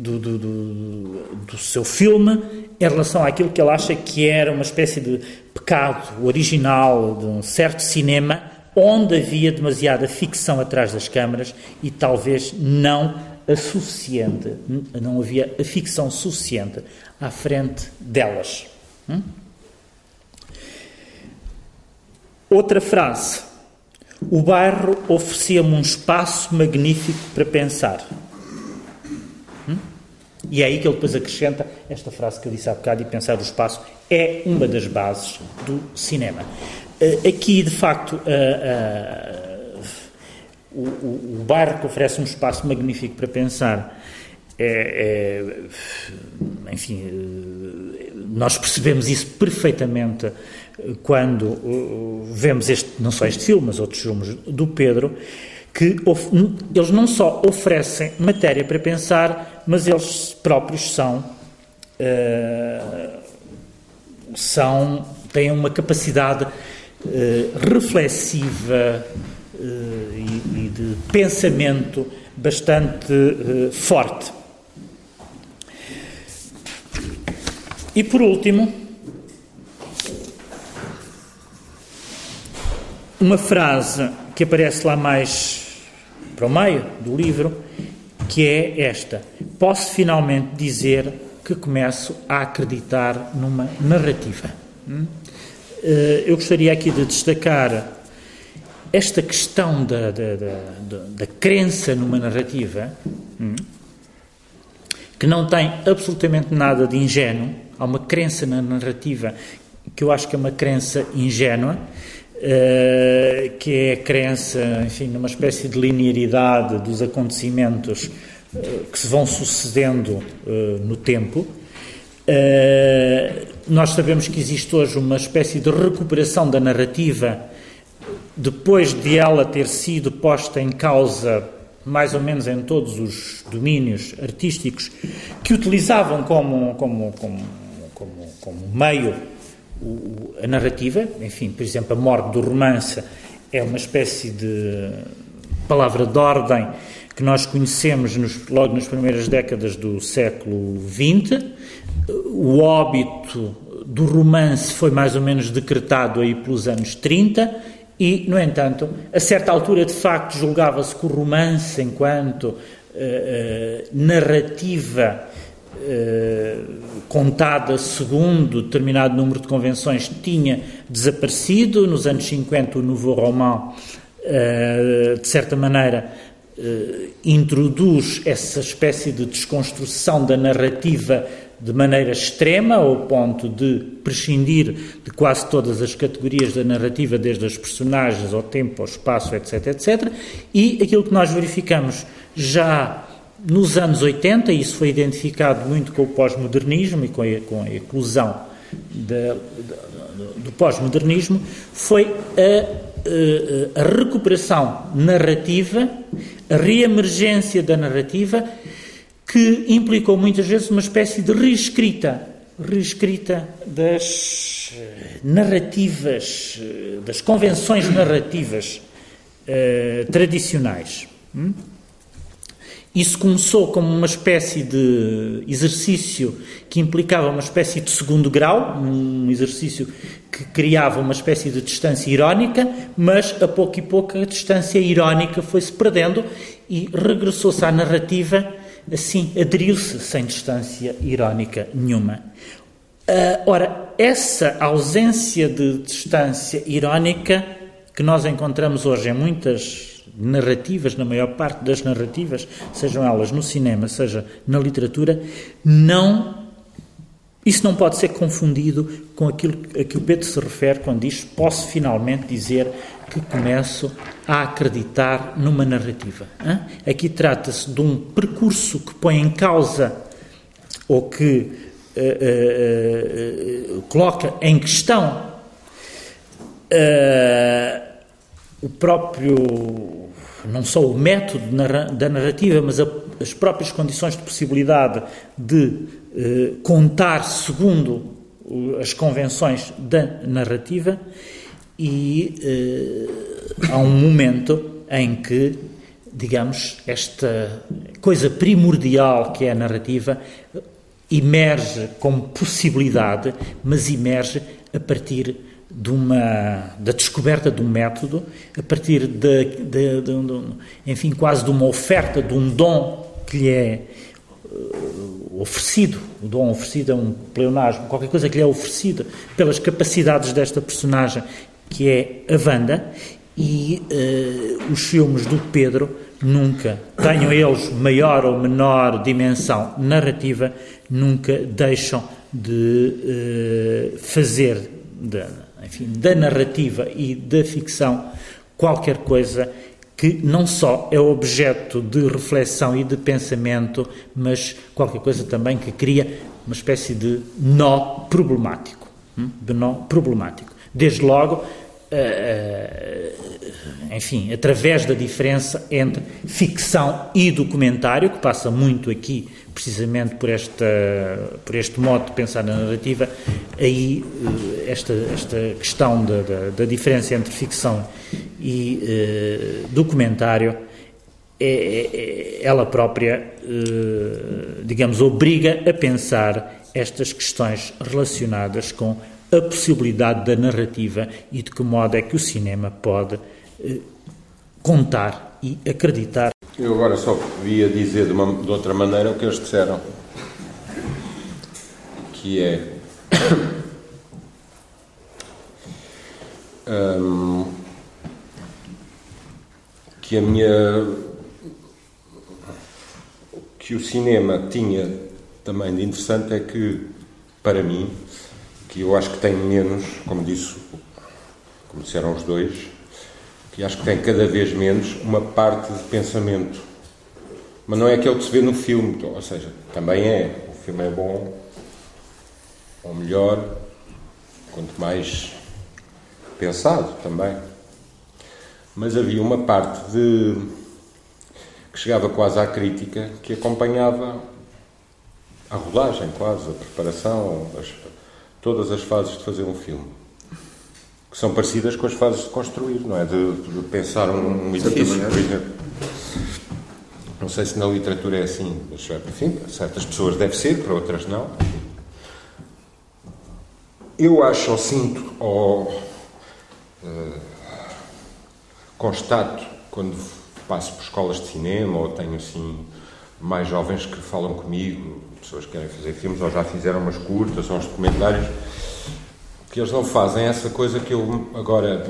do, do, do, do, seu filme em relação àquilo que ele acha que era uma espécie de pecado original de um certo cinema onde havia demasiada ficção atrás das câmaras e talvez não a suficiente, não havia a ficção suficiente à frente delas. Hum? Outra frase. O bairro oferecia-me um espaço magnífico para pensar. E é aí que ele depois acrescenta esta frase que eu disse há bocado, e pensar o espaço é uma das bases do cinema. Uh, aqui, de facto, uh, uh, o, o, o bairro que oferece um espaço magnífico para pensar. É, é, enfim, nós percebemos isso perfeitamente quando vemos este, não só este filme, mas outros filmes do Pedro, que eles não só oferecem matéria para pensar, mas eles próprios são, uh, são têm uma capacidade reflexiva uh, e, de pensamento bastante forte. E por último, uma frase que aparece lá mais para o meio do livro, que é esta: Posso finalmente dizer que começo a acreditar numa narrativa. Hum? Eh, eu gostaria aqui de destacar esta questão da, da, da, da crença numa narrativa, hum? que não tem absolutamente nada de ingênuo. Há uma crença na narrativa que eu acho que é uma crença ingênua, eh, que é a crença, enfim, numa espécie de linearidade dos acontecimentos uh, que se vão sucedendo no tempo. Nós sabemos que existe hoje uma espécie de recuperação da narrativa depois de ela ter sido posta em causa mais ou menos em todos os domínios artísticos que utilizavam como, como, como, como, como meio o, a narrativa, enfim, por exemplo, a morte do romance é uma espécie de palavra de ordem que nós conhecemos nos, logo nas primeiras décadas do século XX. O óbito do romance foi mais ou menos decretado aí pelos anos 30 e, no entanto, a certa altura, de facto, julgava-se que o romance, enquanto uh, uh, narrativa eh, contada segundo determinado número de convenções tinha desaparecido. Nos anos 50, o Nouveau Roman, uh, de certa maneira, uh, introduz essa espécie de desconstrução da narrativa de maneira extrema, ao ponto de prescindir de quase todas as categorias da narrativa, desde as personagens, ao tempo, ao espaço, etc., etc. E aquilo que nós verificamos já nos anos 80, isso foi identificado muito com o pós-modernismo e com a, com a eclosão de, de, do pós-modernismo, foi a, a, a, recuperação narrativa, a reemergência da narrativa, que implicou muitas vezes uma espécie de reescrita, reescrita das eh, narrativas, eh, das convenções narrativas uh, tradicionais. Hum? Isso começou como uma espécie de exercício que implicava uma espécie de segundo grau, um exercício que criava uma espécie de distância irónica, mas a pouco e pouco a distância irónica foi-se perdendo e regressou-se à narrativa, assim, aderiu-se sem distância irónica nenhuma. Uh, ora, essa ausência de distância irónica que nós encontramos hoje em muitas narrativas, na maior parte das narrativas, sejam elas no cinema, seja na literatura, não isso não pode ser confundido com aquilo a que o Pedro se refere quando diz posso finalmente dizer que começo a acreditar numa narrativa. Hein? Aqui trata-se de um percurso que põe em causa ou que uh, uh, uh, coloca em questão o próprio não só o método da narrativa, mas a, as próprias condições de possibilidade de eh, contar segundo as convenções da narrativa, e eh, há um momento em que, digamos, esta coisa primordial que é a narrativa emerge como possibilidade, mas emerge a partir de uma, da descoberta de um método, a partir de, de, de, de, enfim, quase de uma oferta, de um dom que lhe é uh, oferecido, o dom oferecido é um pleonasmo, qualquer coisa que lhe é oferecida pelas capacidades desta personagem, que é a Wanda, e uh, os filmes do Pedro nunca, tenham eles maior ou menor dimensão narrativa, nunca deixam de uh, fazer de, enfim, da narrativa e da ficção qualquer coisa que não só é objeto de reflexão e de pensamento, mas qualquer coisa também que cria uma espécie de nó problemático. Hum? De nó problemático. Desde logo, eh, eh, enfim, através da diferença entre ficção e documentário, que passa muito aqui precisamente por, esta, por este modo de pensar na narrativa, aí eh, esta, esta questão da, da, da diferença entre ficção e uh, documentário, é, é, ela própria, uh, digamos, obriga a pensar estas questões relacionadas com a possibilidade da narrativa e de que modo é que o cinema pode uh, contar e acreditar. Eu agora só podia dizer de, uma, de outra maneira o que eles disseram, que é um, que a minha que o cinema tinha também de interessante é que para mim que eu acho que tem menos como disse como disseram os dois que acho que tem cada vez menos uma parte de pensamento. Mas não é aquele que se vê no filme, ou seja, também é. O filme é bom, ou melhor, quanto mais pensado também. Mas havia uma parte de que chegava quase à crítica que acompanhava a rodagem, quase, a preparação, as, todas as fases de fazer um filme que são parecidas com as fases de construir, não é? De, de pensar um, um edifício, por exemplo. Não sei se na literatura é assim, mas, enfim, certas pessoas deve ser, para outras não. Eu acho ou sinto ou uh, constato quando passo por escolas de cinema ou tenho assim mais jovens que falam comigo, pessoas que querem fazer filmes ou já fizeram umas curtas ou uns documentários que eles não fazem essa coisa que eu agora.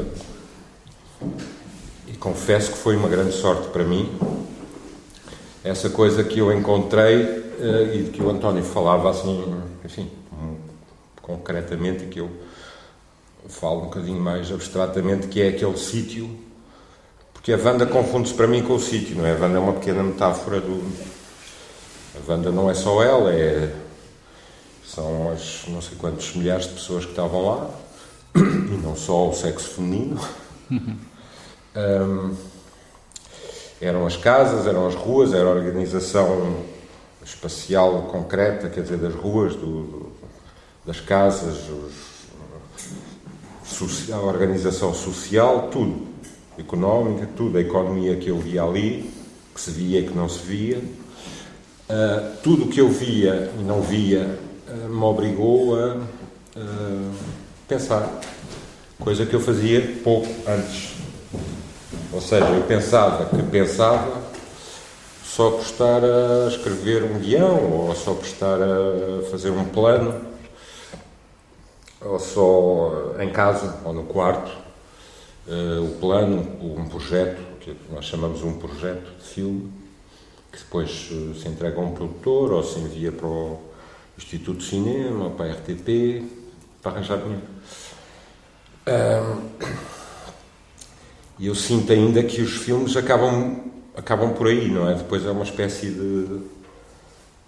E confesso que foi uma grande sorte para mim, essa coisa que eu encontrei uh, e de que o António falava assim, enfim, concretamente, e que eu falo um bocadinho mais abstratamente, que é aquele sítio. Porque a Wanda confunde-se para mim com o sítio, não é? A Wanda é uma pequena metáfora do. A Wanda não é só ela, é são as não sei quantos milhares de pessoas que estavam lá, e não só o sexo feminino. um, eram as casas, eram as ruas, era a organização espacial concreta, quer dizer, das ruas, do, das casas, os, a organização social, tudo, económica, tudo, a economia que eu via ali, que se via e que não se via. Uh, tudo o que eu via e não via uh, me obrigou a uh, pensar, coisa que eu fazia pouco antes. Ou seja, eu pensava que pensava só por estar a escrever um guião, ou só por estar a fazer um plano, ou só em casa ou no quarto, o plano, um projeto, que nós chamamos um projeto de filme, que depois uh, se entrega a um produtor ou se envia para o Instituto de Cinema, para a RTP, para arranjar dinheiro. E eu sinto ainda que os filmes acabam acabam por aí, não é? Depois é uma espécie de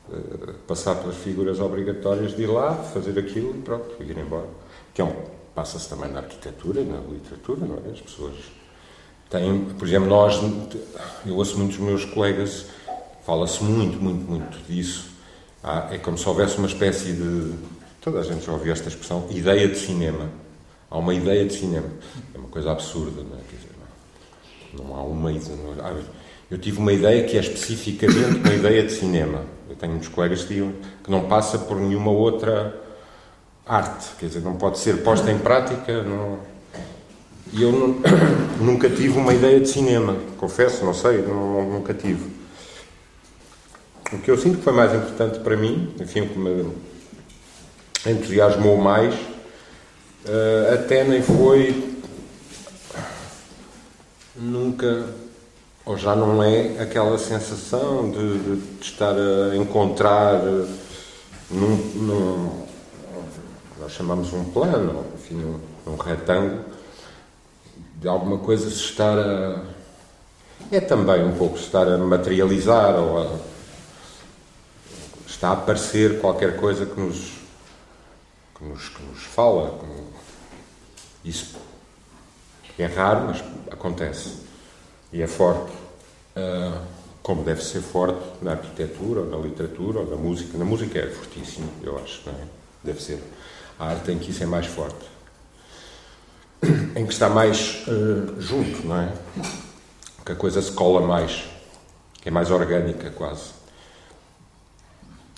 uh, passar pelas figuras obrigatórias de ir lá, fazer aquilo e pronto, e ir embora. Que é um, passa-se também na arquitetura, na literatura, não é? As pessoas têm, por exemplo, nós, eu ouço muitos meus colegas, fala-se muito, muito, muito disso. Há, é como se houvesse uma espécie de, toda a gente já ouviu esta expressão, ideia de cinema. Há uma ideia de cinema. É uma coisa absurda, não é? Quer dizer, não, há uma ideia. Eu tive uma ideia que é especificamente uma ideia de cinema. Eu tenho muitos colegas que digam que não passa por nenhuma outra arte, quer dizer, não pode ser posta em prática. Não... E eu nunca tive uma ideia de cinema, confesso, não sei, não, nunca tive. O que eu sinto que foi mais importante para mim, enfim, o que me entusiasmou mais, uh, até nem foi nunca ou já não é aquela sensação de, de, de estar a encontrar num, num, nós chamamos um plano, enfim, num retângulo, de alguma coisa se estar a. É também um pouco estar a materializar ou a, está a aparecer qualquer coisa que nos, que nos, que nos fala. Que, isso é raro, mas acontece e é forte, uh, como deve ser forte na arquitetura, ou na literatura, ou na música. Na música é fortíssimo, eu acho, não é? Deve ser. A arte em que isso é mais forte. Em que está mais uh, junto, não é? Que a coisa se cola mais, que é mais orgânica quase.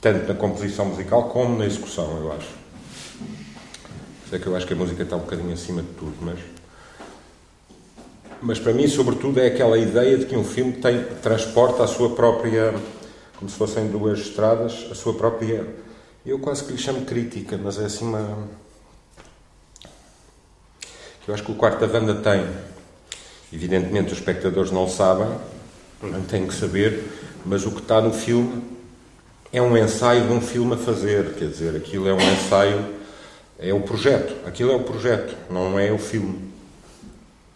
Tanto na composição musical como na execução, eu acho. Sei que eu acho que a música está um bocadinho acima de tudo, mas mas para mim, sobretudo, é aquela ideia de que um filme tem, transporta a sua própria, como se fossem duas estradas, a sua própria. Eu quase que lhe chamo crítica, mas é assim uma. Eu acho que o quarto da banda tem. Evidentemente, os espectadores não sabem, não têm que saber, mas o que está no filme é um ensaio de um filme a fazer. Quer dizer, aquilo é um ensaio, é o projeto. Aquilo é o projeto, não é o filme.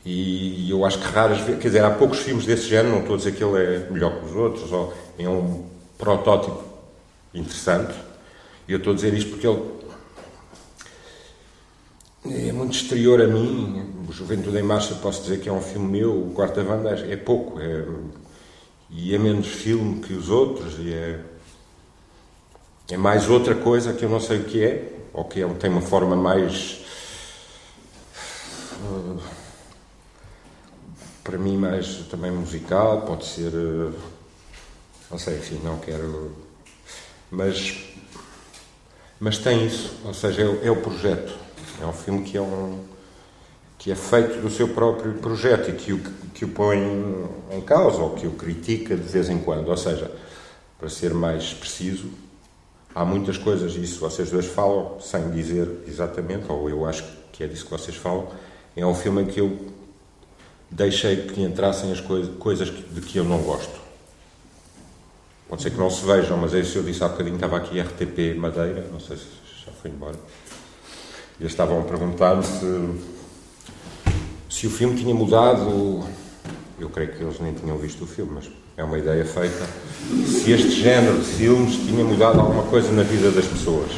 E eu acho que raras vezes, quer dizer, há poucos filmes desse género, não estou a dizer que ele é melhor que os outros, ou é um protótipo interessante, e eu estou a dizer isto porque ele é muito exterior a mim. O Juventude em Marcha, posso dizer que é um filme meu, o Quarta Banda é pouco, é, e é menos filme que os outros, e é, é mais outra coisa que eu não sei o que é, ou que é, tem uma forma mais para mim mais também musical, pode ser, eh, não sei, enfim, não quero, mas, mas tem isso, ou seja, é, é o projeto, é um filme que é um que é feito do seu próprio projeto e que o, que o põe em causa ou que o critica de vez em quando, ou seja, para ser mais preciso, há muitas coisas, isso vocês dois falam sem dizer exatamente, ou eu acho que é disso que vocês falam, é um filme em que eu deixei que entrassem as coisas, coisas de que eu não gosto. Pode ser que não se vejam, mas é isso eu disse há bocadinho, estava aqui RTP Madeira, não sei se já foi embora. E eles estavam a perguntar-me se, se o filme tinha mudado. Eu creio que eles nem tinham visto o filme, mas é uma ideia feita. Se este género de filmes tinha mudado alguma coisa na vida das pessoas.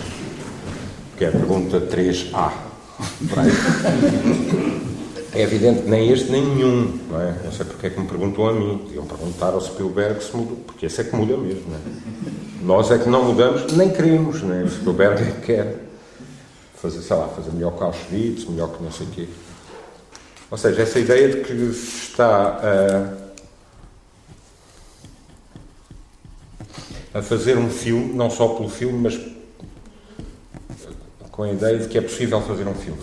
Que é a pergunta 3A. É evidente que nem este nem nenhum, não é? Não sei porque é que me perguntou a mim. Iam perguntar ao Spielberg se mudou, porque esse é que muda mesmo, não é? Nós é que não mudamos, nem queremos, não é? O Spielberg é que quer fazer, sei lá, fazer melhor que Auschwitz, melhor que não sei o quê. Ou seja, essa ideia de que está a, a fazer um filme, não só pelo filme, mas com a ideia de que é possível fazer um filme.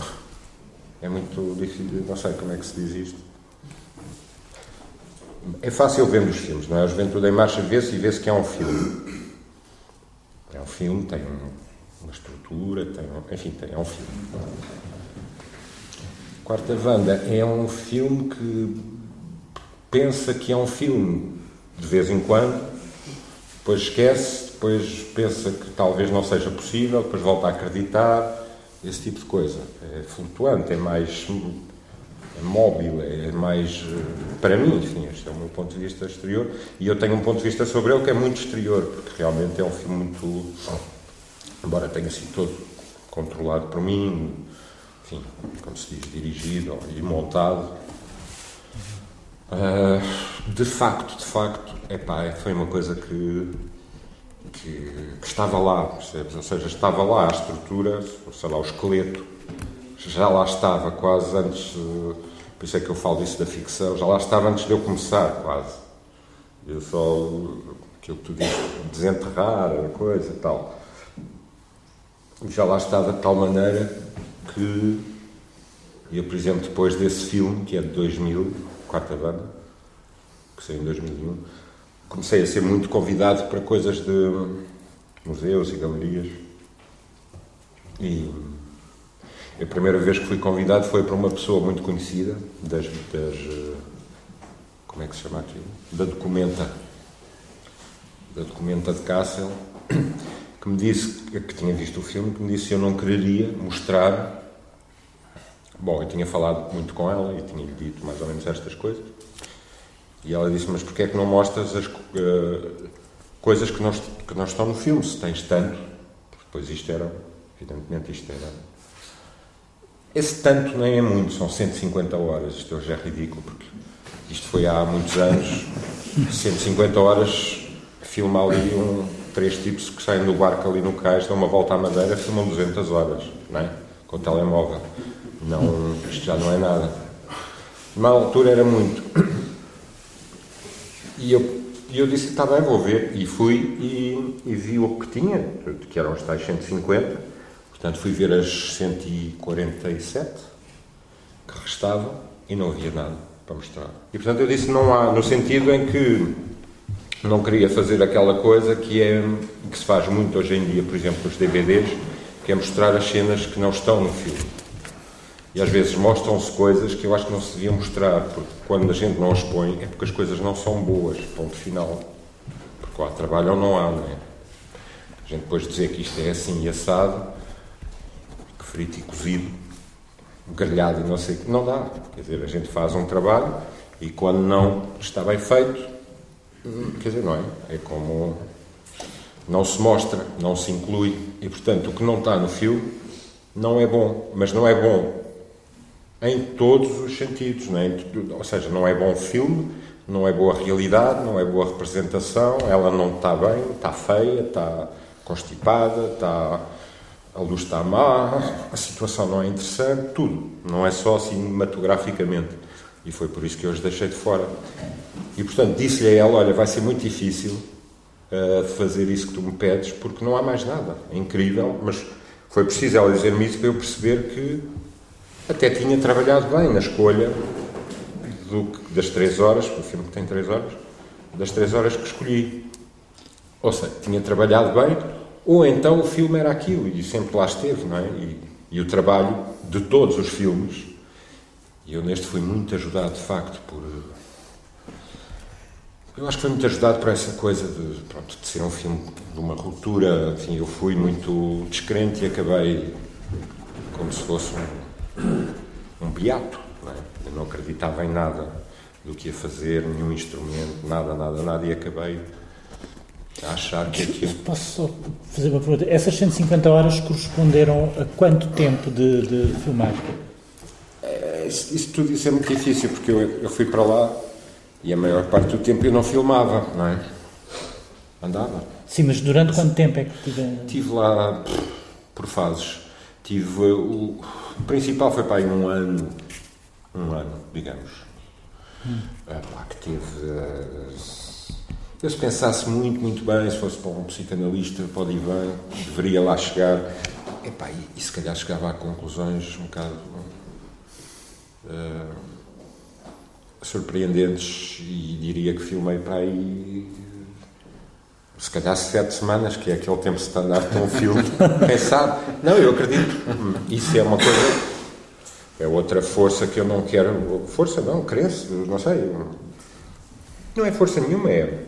É muito difícil, não sei como é que se diz isto. É fácil ver os filmes, não é? A Juventude em Marcha vê-se e vê-se que é um filme. É um filme, tem uma estrutura, tem, enfim, tem, é um filme. Quarta Vanda é um filme que pensa que é um filme de vez em quando, depois esquece, depois pensa que talvez não seja possível, depois volta a acreditar, esse tipo de coisa. É flutuante, é mais é móvel, é mais. Para mim, enfim, este é o meu ponto de vista exterior. E eu tenho um ponto de vista sobre ele que é muito exterior, porque realmente é um filme muito. Embora tenha sido todo controlado por mim, enfim, como se diz, dirigido e montado. Uh, de facto, de facto, epá, foi uma coisa que, que, que, estava lá, percebes? Ou seja, estava lá a estrutura, sei lá, o esqueleto, já lá estava quase antes. Uh, por isso é que eu falo disso da ficção, já lá estava antes de eu começar, quase. Eu só, aquilo que tu dizes, desenterrar a coisa e tal. Já lá estava de tal maneira que eu, por exemplo, depois desse filme, que é de 2000, Quarta Banda, que saiu em 2001, comecei a ser muito convidado para coisas de museus e galerias. E a primeira vez que fui convidado foi para uma pessoa muito conhecida, das, das como é que se chama aquilo? Da documenta, da documenta de Kassel, que me disse, que tinha visto o filme, que me disse que eu não quereria mostrar. Bom, eu tinha falado muito com ela e tinha-lhe dito mais ou menos estas coisas. E ela disse: Mas porquê é que não mostras as uh, coisas que não, que não estão no filme? Se tens tanto. Depois isto era, evidentemente, isto era esse tanto nem é muito, são 150 horas. Isto hoje é ridículo, porque isto foi há muitos anos. 150 horas, filma ali um, três tipos que saem do barco ali no cais, dão uma volta à madeira, filmam 200 horas, não é? com o telemóvel. Não, isto já não é nada. Na altura era muito. E eu, eu disse, está bem, vou ver. E fui e, e vi o que tinha, que eram os tais 150 Portanto, fui ver as 147 que restavam e não havia nada para mostrar. E, portanto, eu disse não há, no sentido em que não queria fazer aquela coisa que é que se faz muito hoje em dia, por exemplo, nos DVDs, que é mostrar as cenas que não estão no filme. E às vezes mostram-se coisas que eu acho que não se deviam mostrar, porque quando a gente não as põe é porque as coisas não são boas, ponto final. Porque lá trabalho ou não há, não é? A gente depois dizer que isto é assim e assado, frito e cozido, grelhado e não sei o que, não dá. Quer dizer, a gente faz um trabalho e quando não está bem feito, quer dizer, não é? É como não se mostra, não se inclui e, portanto, o que não está no filme não é bom, mas não é bom em todos os sentidos, é? ou seja, não é bom filme, não é boa realidade, não é boa representação, ela não está bem, está feia, está constipada, está a luz está má, a situação não é interessante, tudo. Não é só cinematograficamente. E foi por isso que eu os deixei de fora. E, portanto, disse-lhe a ela: Olha, vai ser muito difícil uh, fazer isso que tu me pedes, porque não há mais nada. É incrível, mas foi preciso ela dizer-me isso para eu perceber que até tinha trabalhado bem na escolha do, das três horas, o filme tem três horas, das três horas que escolhi. Ou seja, tinha trabalhado bem ou então o filme era aquilo e sempre lá esteve, não é? E, e o trabalho de todos os filmes, e eu neste fui muito ajudado de facto por. Eu acho que foi muito ajudado por essa coisa de, pronto, de ser um filme de uma ruptura. Enfim, eu fui muito descrente e acabei como se fosse um, um beato. Não é? Eu não acreditava em nada do que ia fazer, nenhum instrumento, nada, nada, nada, e acabei a achar que aquilo. Posso só fazer uma pergunta? Essas 150 horas corresponderam a quanto tempo de, de filmagem? É, isso, isso, tudo isso é muito difícil, porque eu, eu fui para lá e a maior parte do tempo eu não filmava, não é? Andava. Sim, mas durante quanto tempo é que tive? Estive lá por fases. Tive. O, o principal foi para aí um ano. Um ano, digamos. Hum. Ah, lá que teve. Uh, Eu se pensasse muito, muito bem, se fosse para um psicanalista, para o divã, deveria lá chegar. Epá, e, e se calhar chegava a conclusões um bocado uh, surpreendentes e diria que filmei para aí se calhar sete semanas, que é aquele tempo standard para um filme. Quem sabe? Não, eu acredito. Isso é uma coisa. É outra força que eu não quero. Força não, crença, não sei. Não é força nenhuma, é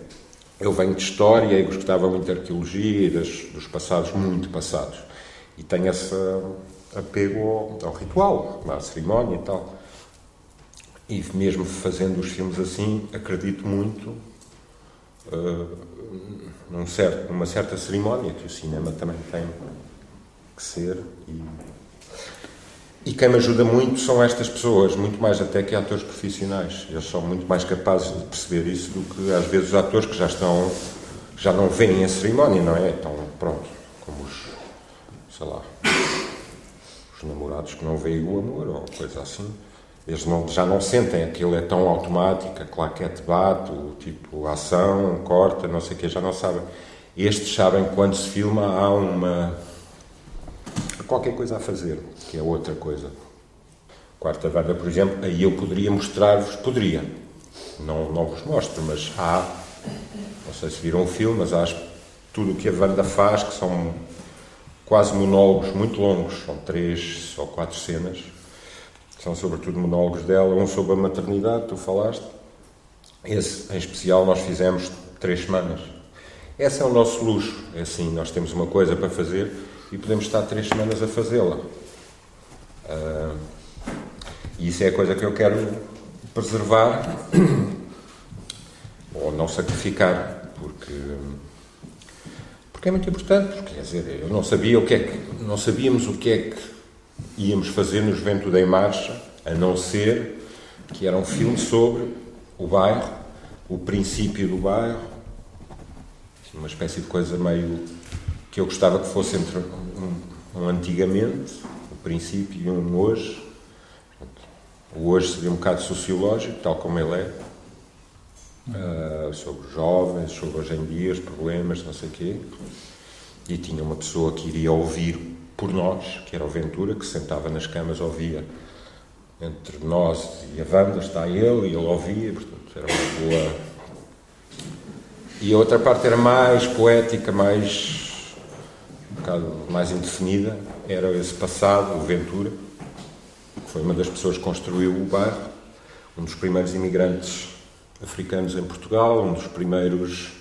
eu venho de história e gostava muito de arqueologia e das, dos passados muito passados. E tenho esse apego ao, ao ritual, à cerimónia e tal. E mesmo fazendo os filmes assim, acredito muito uh, num certo, numa certa cerimónia que o cinema também tem que ser. E, e quem me ajuda muito são estas pessoas, muito mais até que atores profissionais. Eles são muito mais capazes de perceber isso do que às vezes os atores que já estão, já não veem a cerimónia, não é? Então, pronto, como os, sei lá, os namorados que não veem o amor ou coisa assim. Eles não, já não sentem aquilo, é tão automático, a claquete bate, o tipo ação, corta, não sei o que, já não sabem. Estes sabem que quando se filma há uma qualquer coisa a fazer, que é outra coisa. Quarta Vanda, por exemplo, aí eu poderia mostrar-vos, poderia, não, não vos mostro, mas há, não sei se viram o filme, mas há tudo o que a Wanda faz, que são quase monólogos muito longos, são três ou quatro cenas, são sobretudo monólogos dela, um sobre a maternidade, tu falaste, esse em especial nós fizemos três semanas. Esse é o nosso luxo, é assim, nós temos uma coisa para fazer e podemos estar três semanas a fazê-la. Uh, e isso é a coisa que eu quero preservar ou não sacrificar, porque, porque é muito importante. Porque, quer dizer, eu não sabia o que é que não sabíamos o que é que íamos fazer no Juventude em Marcha, a não ser que era um filme sobre o bairro, o princípio do bairro, uma espécie de coisa meio que eu gostava que fosse entre um, um antigamente, o princípio, e um hoje. O hoje seria um bocado sociológico, tal como ele é, uh, sobre jovens, sobre hoje em dia, os problemas, não sei o quê. E tinha uma pessoa que iria ouvir por nós, que era o Ventura, que sentava nas camas, ouvia entre nós e a Wanda, está ele, e ele ouvia, portanto, era uma boa. E a outra parte era mais poética, mais bocado mais indefinida, era esse passado, o Ventura, que foi uma das pessoas que construiu o bairro, um dos primeiros imigrantes africanos em Portugal, um dos primeiros.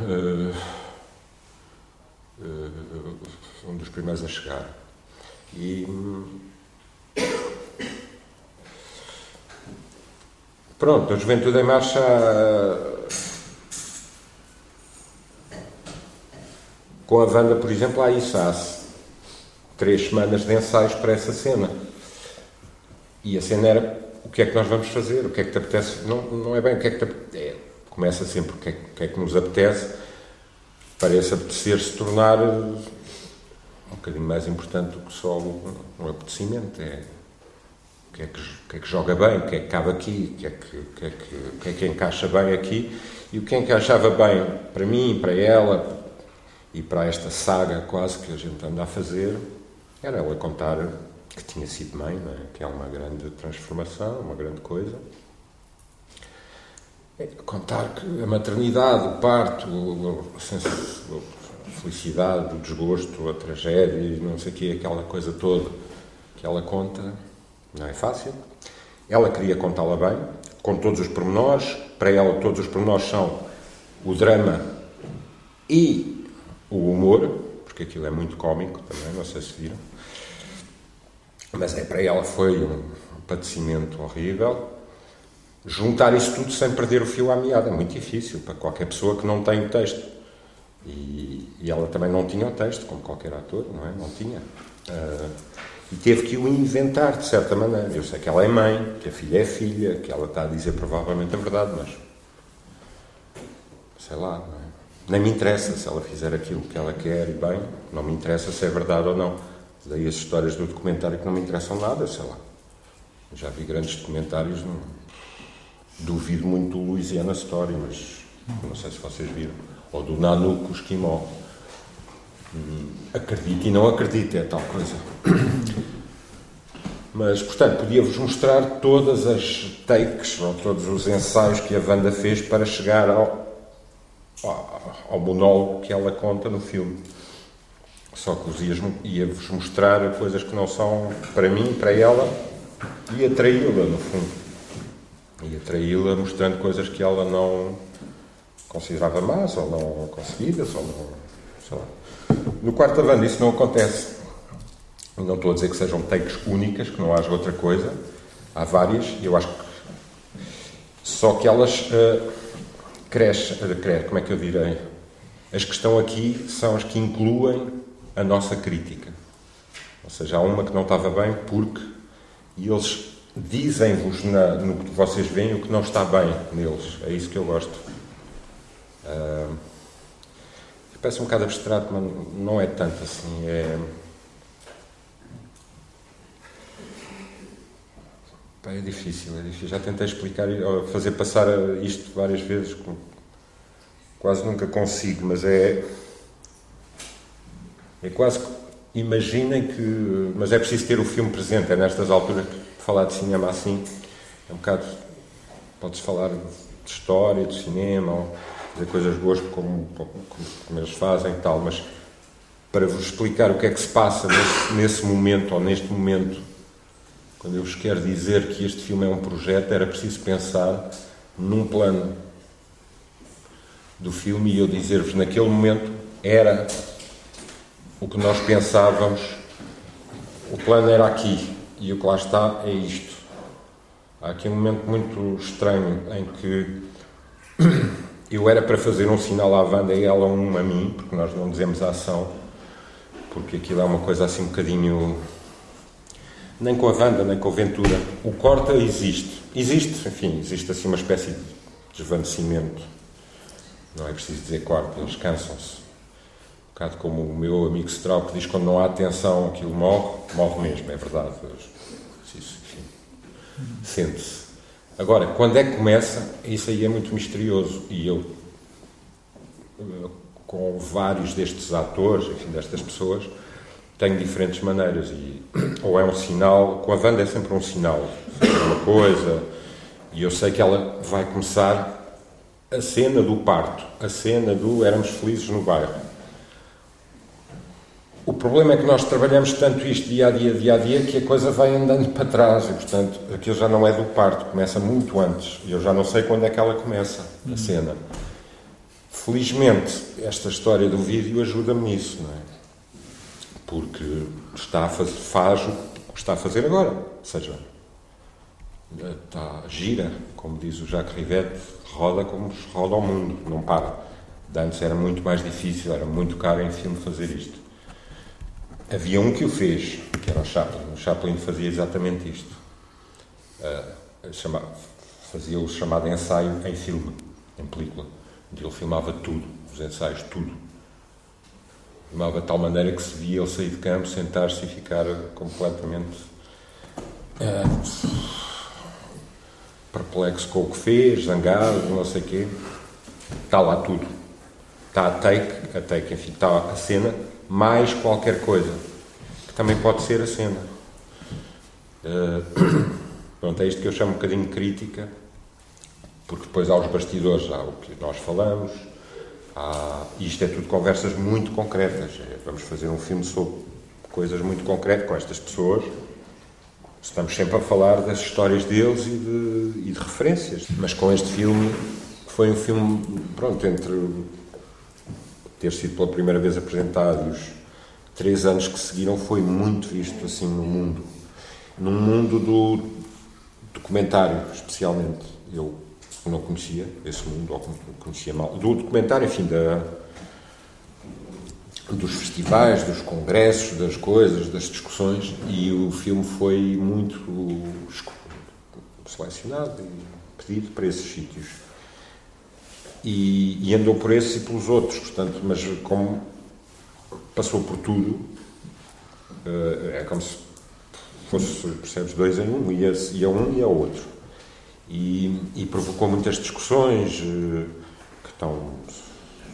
Uh, um dos primeiros a chegar. E. Pronto, a Juventude em Marcha Com a Wanda, por exemplo, há isso, há três semanas de ensaios para essa cena. E a cena era o que é que nós vamos fazer, o que é que te apetece. Não, não é bem o que é que te apetece. É, começa sempre o que, é, o que é que nos apetece. Parece apetecer se tornar um bocadinho mais importante do que só um, apetecimento. É o que, é que, que é que joga bem, o que é que cabe aqui, o que é é que é que encaixa bem aqui. E o que encaixava bem para mim, para ela, e para esta saga quase que a gente anda a fazer, era ela contar que tinha sido mãe, é? que é uma grande transformação, uma grande coisa. Contar que a maternidade, o parto, a felicidade, o desgosto, a tragédia, não sei o quê, aquela coisa toda que ela conta, não é fácil. Ela queria contá-la bem, com todos os pormenores. Para ela, todos os pormenores são o drama e o humor, porque aquilo é muito cómico também, não sei se viram. Mas é, para ela foi um padecimento horrível. Juntar isso tudo sem perder o fio à meada é muito difícil para qualquer pessoa que não tem o texto. E, e ela também não tinha o texto, como qualquer ator, não é? Não tinha. Uh, e teve que o inventar, de certa maneira. Eu sei que ela é mãe, que a filha é filha, que ela está a dizer provavelmente a verdade, mas. sei lá, não é? Nem me interessa se ela fizer aquilo que ela quer e bem, não me interessa se é verdade ou não. Daí as histórias do documentário que não me interessam nada, sei lá. Já vi grandes documentários, não, duvido muito do Louisiana Story, mas não sei se vocês viram, ou do Nanuko Esquimó. Hum, acredito e não acredito, é tal coisa. Mas, portanto, podia-vos mostrar todas as takes, ou todos os ensaios que a Wanda fez para chegar ao, ao, ao monólogo que ela conta no filme. Só que ia-vos mostrar coisas que não são para mim, para ela, e atraí-la, no fundo. E atraí-la mostrando coisas que ela não considerava más, ou não conseguidas, ou não. No quarto Wanda isso não acontece. Não estou a dizer que sejam takes únicas, que não haja outra coisa. Há várias, e eu acho que. Só que elas uh, crescem. Uh, como é que eu direi? As que estão aqui são as que incluem a nossa crítica. Ou seja, há uma que não estava bem porque e eles dizem-vos no que vocês veem o que não está bem neles. É isso que eu gosto. Uh, parece um bocado abstrato, mas não é tanto assim. É, é difícil, é difícil. Já tentei explicar, fazer passar isto várias vezes, quase nunca consigo, mas é é quase. Imaginem que. Mas é preciso ter o filme presente, é nestas alturas que falar de cinema assim é um bocado. Pode-se falar de história, de cinema, ou fazer coisas boas como, como, como eles fazem e tal, mas para vos explicar o que é que se passa nesse, nesse momento ou neste momento, quando eu vos quero dizer que este filme é um projeto, era preciso pensar num plano do filme e eu dizer-vos naquele momento era o que nós pensávamos, o plano era aqui e o que lá está é isto. Há aqui um momento muito estranho em que eu era para fazer um sinal à Wanda e ela um a mim, porque nós não dizemos a ação, porque aquilo é uma coisa assim um bocadinho. Nem com a Wanda, nem com a Ventura. O corta existe. Existe, enfim, existe assim uma espécie de desvanecimento. Não é preciso dizer corta, eles cansam-se bocado como o meu amigo Strauch que diz quando não há atenção aquilo morre, morre mesmo, é verdade. Sente-se. Agora, quando é que começa, isso aí é muito misterioso. E eu, com vários destes atores, enfim, destas pessoas, tenho diferentes maneiras. E, ou é um sinal, com a Wanda é sempre um sinal, uma coisa, e eu sei que ela vai começar a cena do parto, a cena do éramos felizes no bairro o problema é que nós trabalhamos tanto isto dia a dia, dia a dia, que a coisa vai andando para trás e, portanto, aquilo já não é do parto, começa muito antes. E eu já não sei quando é que ela começa, a cena. Felizmente, esta história do vídeo ajuda-me nisso, não é? Porque está a fazer, faz o que está a fazer agora. Ou seja, está, gira, como diz o Jacques Rivette, roda como roda o mundo, não para. De antes era muito mais difícil, era muito caro em filme fazer isto. Havia um que o fez, que era o Chaplin. O Chaplin fazia exatamente isto. Uh, chama, fazia o chamado ensaio em filme, em película, onde ele filmava tudo, os ensaios, tudo. Filmava de tal maneira que se via ele sair de campo, sentar-se e ficar completamente uh, perplexo com o que fez, zangado, não sei o quê. Está lá tudo. Está a take, a take, enfim, está a cena mais qualquer coisa, que também pode ser a cena. Uh, pronto, é isto que eu chamo um bocadinho de crítica, porque depois há os bastidores, há o que nós falamos, há, isto é tudo conversas muito concretas. É, vamos fazer um filme sobre coisas muito concretas com estas pessoas. Estamos sempre a falar das histórias deles e de, e de referências. Mas com este filme, foi um filme, pronto, entre ter sido pela primeira vez apresentado e os três anos que seguiram foi muito visto assim no mundo. No mundo do documentário, especialmente. Eu não conhecia esse mundo, ou conhecia mal. Do documentário, enfim, da, dos festivais, dos congressos, das coisas, das discussões, e o filme foi muito selecionado e pedido para esses sítios e, e, andou por esses e pelos outros, portanto, mas como passou por tudo, eh, é como se fosse, percebes, dois em um, ia, ia um e a outro. e, e provocou muitas discussões eh, que estão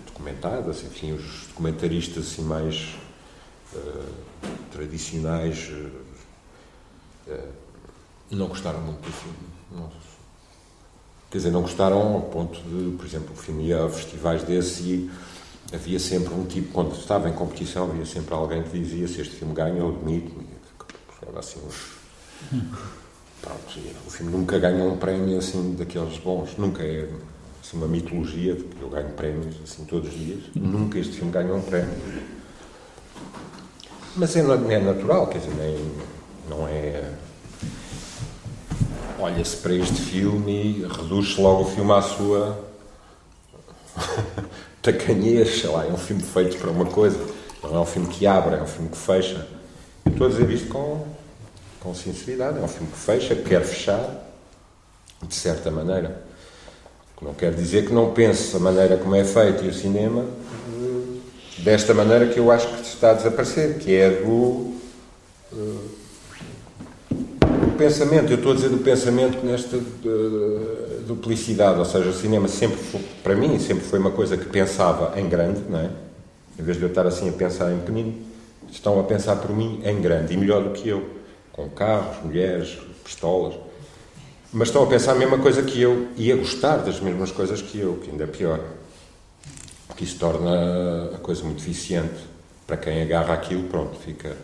documentadas, enfim, os documentaristas assim mais uh, tradicionais uh, não gostaram muito do filme. Não, quer dizer, não gostaram ao ponto de, por exemplo, o filme ia a festivais desses e havia sempre um tipo, quando estava em competição, havia sempre alguém que dizia se este filme ganha, eu admito. Era assim uns. Pronto, o filme nunca ganha um prémio assim daqueles bons, nunca é assim, uma mitologia de que eu ganho prémios assim todos os dias. Nunca este filme ganha um prémio. Mas é, é natural, quer dizer, nem, não é. Olha-se para este filme e reduz-se logo o filme à sua tacanhez, sei lá, é um filme feito para uma coisa, não é um filme que abre, é um filme que fecha. Eu estou a dizer isto com, com sinceridade, é um filme que fecha, que quer fechar, de certa maneira. Não quer dizer que não pense a maneira como é feito e o cinema desta maneira que eu acho que está a desaparecer, que é do, do pensamento. Eu estou a dizer do pensamento nesta uh, duplicidade, ou seja, o cinema sempre, foi, para mim, sempre foi uma coisa que pensava em grande, não é? Em vez de eu estar assim a pensar em pequenino, estão a pensar por mim em grande e melhor do que eu, com carros, mulheres, pistolas mas estão a pensar a mesma coisa que eu e a gostar das mesmas coisas que eu, que ainda é pior. Porque isso torna a coisa muito viciante. Para quem agarra aquilo, pronto, fica.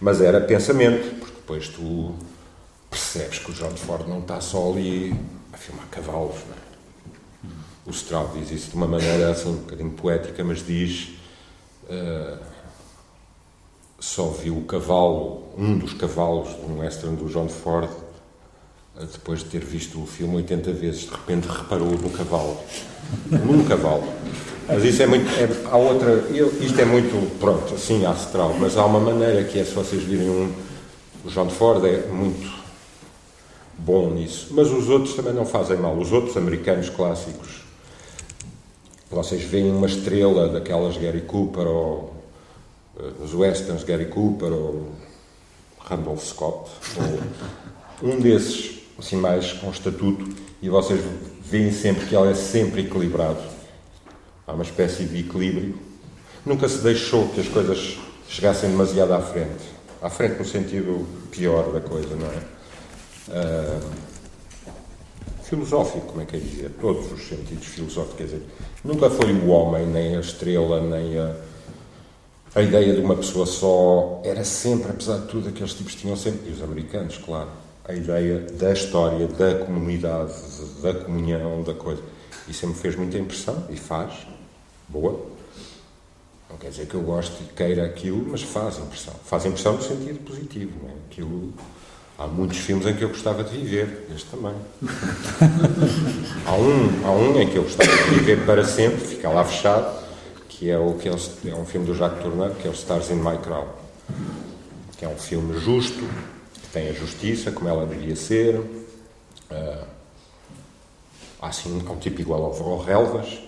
Mas era pensamento, porque depois tu percebes que o John Ford não está só ali a filmar cavalos. É? O Straub diz isso de uma maneira assim um bocadinho poética, mas diz. Uh, só viu o cavalo, um dos cavalos de um western do John Ford depois de ter visto o filme 80 vezes, de repente reparou no cavalo. Num cavalo. Mas isso é muito. É, há outra. Eu, isto é muito. Pronto, assim, astral. Mas há uma maneira que é, se vocês virem um. O John Ford é muito bom nisso. Mas os outros também não fazem mal. Os outros americanos clássicos. Vocês veem uma estrela daquelas Gary Cooper ou. Os westerns Gary Cooper ou. Randolph Scott. Ou um desses assim mais com estatuto, e vocês veem sempre que ela é sempre equilibrado. Há uma espécie de equilíbrio. Nunca se deixou que as coisas chegassem demasiado à frente. À frente no sentido pior da coisa, não é? Uh, filosófico, como é que é dizer? Todos os sentidos filosóficos, quer dizer, nunca foi o homem, nem a estrela, nem a, a ideia de uma pessoa só. Era sempre, apesar de tudo, aqueles tipos tinham sempre, e os americanos, claro, a ideia da história, da comunidade, da comunhão, da coisa. Isso me fez muita impressão e faz. Boa. Não quer dizer que eu goste e queira aquilo, mas faz impressão. Faz impressão no sentido positivo. Não é? Aquilo, há muitos filmes em que eu gostava de viver, este também. há, um, há um em que eu gostava de viver para sempre, fica lá fechado, que é, o, que é, é um filme do Jacques Tourneur, que é o Stars in My Crown. Que é um filme justo, tem a justiça como ela devia ser. Uh, há assim, um tipo igual ao, ao Relvas,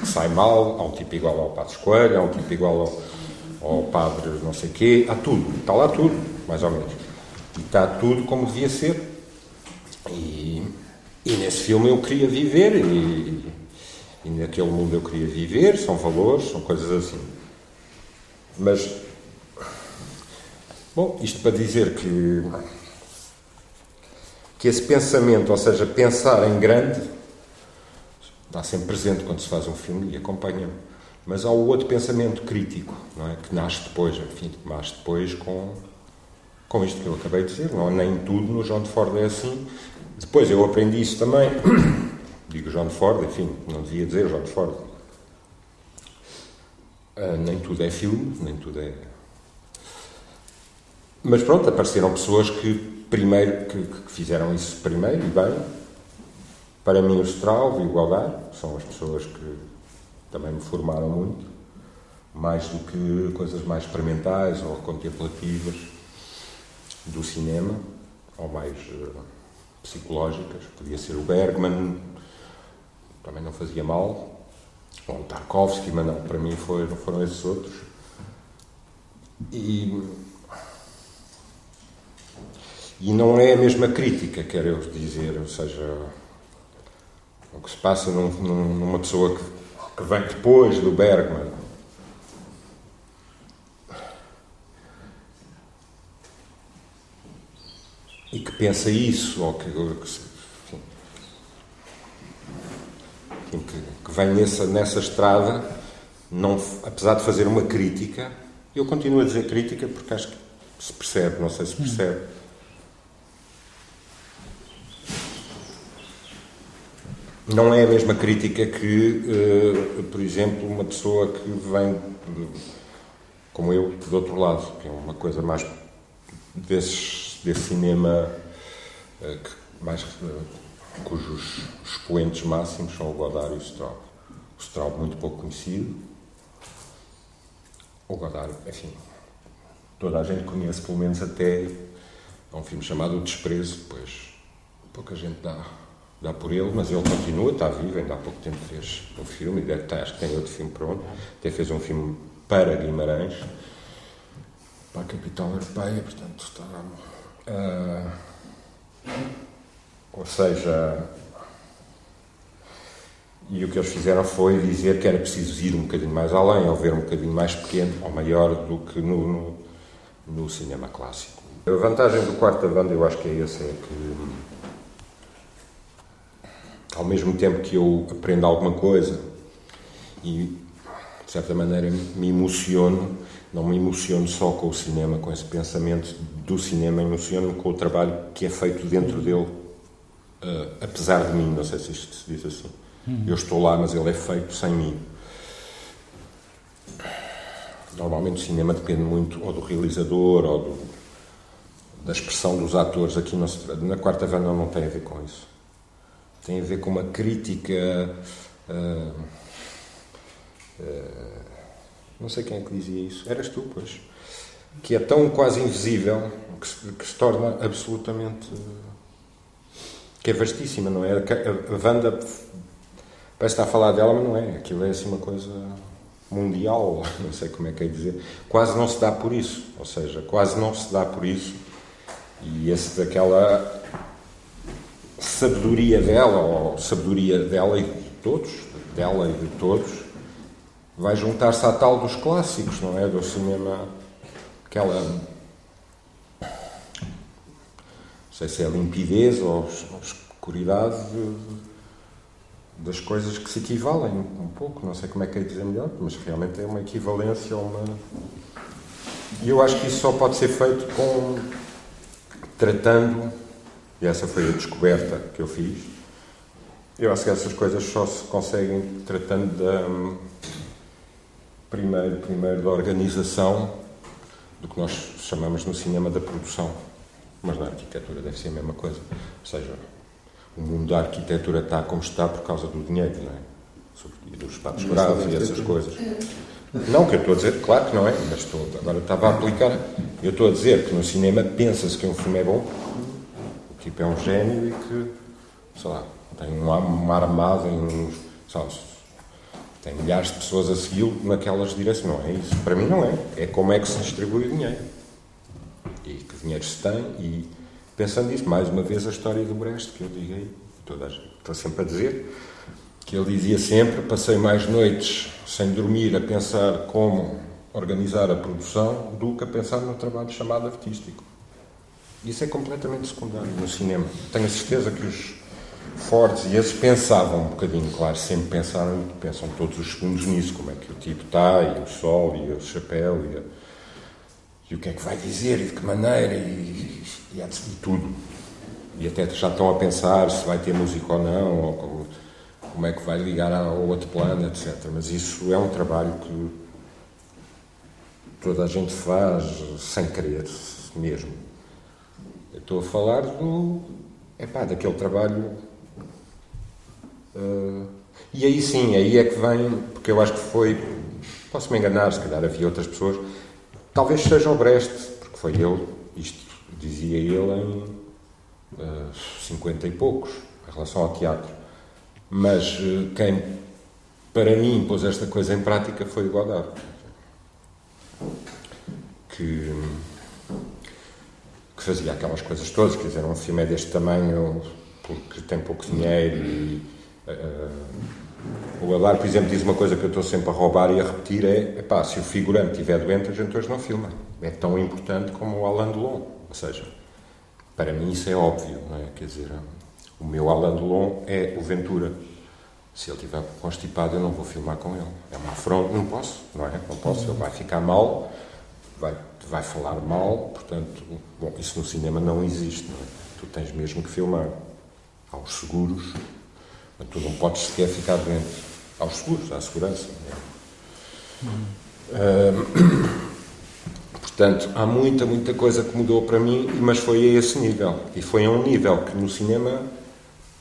que sai mal, há um tipo igual ao Padre Coelho, há um tipo igual ao, ao Padre não sei quê, há tudo, está lá tudo, mais ou menos. E está tudo como devia ser. E, e nesse filme eu queria viver, e, e naquele mundo eu queria viver, são valores, são coisas assim. Mas Bom, isto para dizer que, que esse pensamento, ou seja, pensar em grande, está sempre presente quando se faz um filme e acompanha. Mas há o outro pensamento crítico, não é? que nasce depois, enfim, nasce depois com, com isto que eu acabei de dizer. Não, nem tudo no John Ford é assim. Depois eu aprendi isso também. Digo John Ford, enfim, não devia dizer John Ford. Uh, nem tudo é filme, nem tudo é mas pronto, apareceram pessoas que primeiro que, que fizeram isso primeiro e bem. Para mim, o Straub e o Godard são as pessoas que também me formaram muito, mais do que coisas mais experimentais ou contemplativas do cinema, ou mais uh, psicológicas. Podia ser o Bergman, também não fazia mal, ou o Tarkovsky, mas não, para mim foi, foram esses outros. E E não é a mesma crítica, quero eu dizer, ou seja, o que se passa num, numa pessoa que, que vem depois do Bergman. E que pensa isso, ou que, enfim, que, que vem nessa, nessa estrada, não, apesar de fazer uma crítica, eu continuo a dizer crítica porque acho que se percebe, não sei se percebe. Não é a mesma crítica que, uh, por exemplo, uma pessoa que vem, como eu, do outro lado, que é uma coisa mais desses, desse cinema uh, que, mais, uh, cujos expoentes máximos são o Godard e o Straub. O Straub muito pouco conhecido, o Godard, enfim, toda a gente conhece, pelo menos até é um filme chamado O Desprezo, depois pouca gente dá, dá por ele, mas ele continua, está vivo, ainda há pouco tempo fez um filme, e deve estar, acho que tem outro filme pronto, até fez um filme para Guimarães, para a capital europeia, portanto está. Uh, ou seja, e o que eles fizeram foi dizer que era preciso ir um bocadinho mais além, ou ver um bocadinho mais pequeno ou maior do que no, no, no cinema clássico. A vantagem do quarto da banda, eu acho que é essa, é que ao mesmo tempo que eu aprendo alguma coisa e certa maneira me emociono, não me emociono só com o cinema, com esse pensamento do cinema, emociono-me com o trabalho que é feito dentro dele, uh, apesar de mim, não sei se isto se diz assim. Uhum. Eu estou lá, mas ele é feito sem mim. Normalmente o cinema depende muito ou do realizador ou do, da expressão dos atores. Aqui não se, na quarta vanda não tem a ver com isso. Tem a ver com uma crítica. Uh, uh, não sei quem é que dizia isso. Eras tu, pois. Que é tão quase invisível que se, que se torna absolutamente. que é vastíssima, não é? A, a Wanda Parece estar a falar dela, mas não é. Aquilo é assim uma coisa mundial, não sei como é que é dizer. Quase não se dá por isso. Ou seja, quase não se dá por isso. E esse daquela sabedoria dela, ou sabedoria dela e de todos, dela e de todos, vai juntar-se à tal dos clássicos, não é? Do cinema, aquela. Não sei se é limpidez ou escuridade. De, das coisas que se equivalem um pouco, não sei como é que é dizer melhor, mas realmente é uma equivalência a uma. E eu acho que isso só pode ser feito com. tratando, e essa foi a descoberta que eu fiz. Eu acho que essas coisas só se conseguem tratando da. Primeiro, primeiro da organização do que nós chamamos no cinema da produção. Mas na arquitetura deve ser a mesma coisa. Ou seja, o mundo da arquitetura está como está por causa do dinheiro, não é? E dos espaços graves e essas coisas. Não, que eu estou a dizer, claro que não é, mas estou, agora estava a aplicar. Eu estou a dizer que no cinema pensa-se que um filme é bom, o tipo é um gênio e que, sei lá, tem uma armada em. Sabe, tem milhares de pessoas a segui-lo naquelas direções. Não é isso. Para mim, não é. É como é que se distribui o dinheiro. E que dinheiro se tem e Pensando nisso, mais uma vez a história do Brecht, que eu digo toda estou sempre a dizer, que ele dizia sempre: passei mais noites sem dormir a pensar como organizar a produção do que a pensar no trabalho chamado artístico. Isso é completamente secundário no cinema. Tenho a certeza que os fortes, e esses pensavam um bocadinho, claro, sempre pensaram, pensam todos os segundos nisso, como é que o tipo está, e o sol, e o chapéu, e a e o que é que vai dizer e de que maneira e, e, e tudo. E até já estão a pensar se vai ter música ou não, ou como, como é que vai ligar ao outro plano, etc. Mas isso é um trabalho que toda a gente faz sem querer mesmo. Eu estou a falar do. Epá, daquele trabalho. Uh, e aí sim, aí é que vem, porque eu acho que foi. Posso me enganar, se calhar havia outras pessoas Talvez seja o Brecht, porque foi ele, isto dizia ele em uh, eh, 50 e poucos, em relação ao teatro. Mas uh, quem, para mim, pôs esta coisa em prática foi o Godard. Que, que fazia aquelas coisas todas, quer dizer, um filme é deste tamanho porque tem pouco dinheiro e. Uh, o Adar, por exemplo, diz uma coisa que eu estou sempre a roubar e a repetir: é pá, se o figurante estiver doente, a gente hoje não filma. É tão importante como o Alain Delon. Ou seja, para mim isso é óbvio, não é? Quer dizer, o meu Alain Delon é o Ventura. Se ele estiver constipado, eu não vou filmar com ele. É uma afronta, não posso, não é? Não posso, ele vai ficar mal, vai, vai falar mal, portanto, bom, isso no cinema não existe, não é? Tu tens mesmo que filmar. Aos seguros, tu não podes sequer ficar doente. Aos seguros, à segurança. É? Portanto, há muita, muita coisa que mudou para mim, mas foi a esse nível. E foi a um nível que no cinema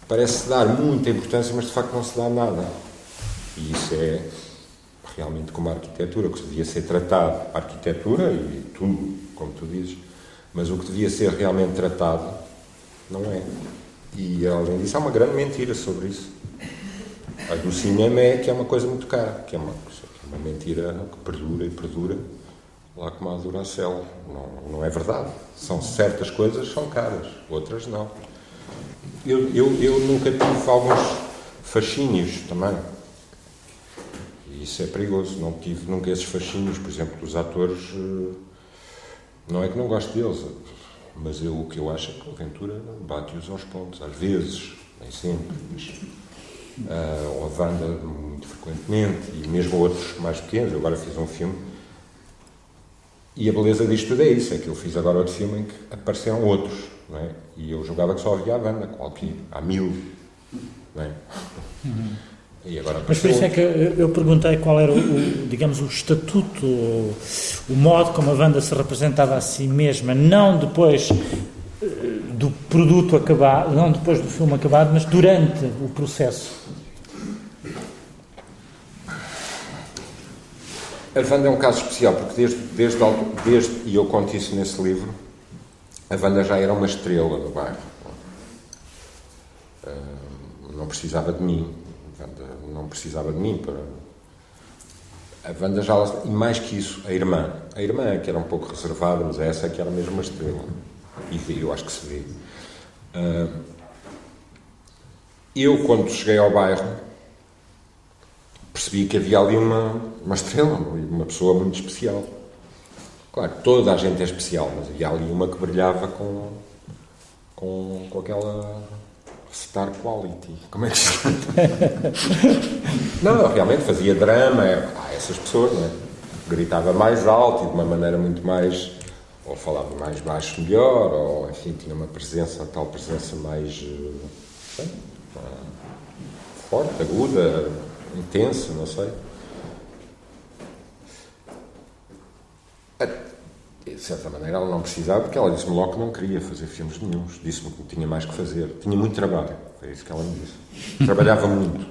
parece dar muita importância, mas de facto não se dá nada. E isso é realmente como a arquitetura, que devia ser tratado, a arquitetura e tudo, como tu dizes, mas o que devia ser realmente tratado não é. E além disso, há uma grande mentira sobre isso. A do cinema é que é uma coisa muito cara, que é uma, que é uma mentira que perdura e perdura lá como a Duracell. Não, não é verdade. São certas coisas são caras, outras não. Eu, eu, eu nunca tive alguns fascínios também. E isso é perigoso. Não tive nunca esses fascínios, por exemplo, dos atores. Eh, não é que não gosto deles, mas eu, o que eu acho é que a aventura bate-os aos pontos. Às vezes, nem sempre, mas. Uh, ou a Wanda muito frequentemente, e mesmo outros mais pequenos. Eu agora fiz um filme e a beleza disto tudo é isso, é que eu fiz agora outro filme em que apareceram outros, não é? E eu julgava que só havia a banda, qualquer, há mil, não é? Uhum. Mas por isso é que eu perguntei qual era o, digamos, o estatuto, o, o modo como a banda se representava a si mesma, não depois eh, do produto acabado, não depois do filme acabado, mas durante o processo. A Wanda é um caso especial, porque desde, desde, desde, e eu conto isso nesse livro, a Wanda já era uma estrela no bairro. Uh, não precisava de mim. A Wanda não precisava de mim para. A Wanda já. E mais que isso, a irmã. A irmã, que era um pouco reservada, mas essa é que era mesmo uma estrela. E eu acho que se vê. Uh, eu, quando cheguei ao bairro, percebi que havia ali uma, uma estrela, uma pessoa muito especial. Claro, toda a gente é especial, mas havia ali uma que brilhava com, com, com aquela star quality. Como é que se não, realmente fazia drama. Ah, essas pessoas, não é? Gritava mais alto e de uma maneira muito mais. Ou falava mais baixo melhor, ou enfim, tinha uma presença, tal presença mais. Sei, forte, aguda, intensa, não sei. De certa maneira ela não precisava, porque ela disse-me logo que não queria fazer filmes nenhums. Disse-me que tinha mais que fazer. Tinha muito trabalho, foi isso que ela me disse. Trabalhava muito.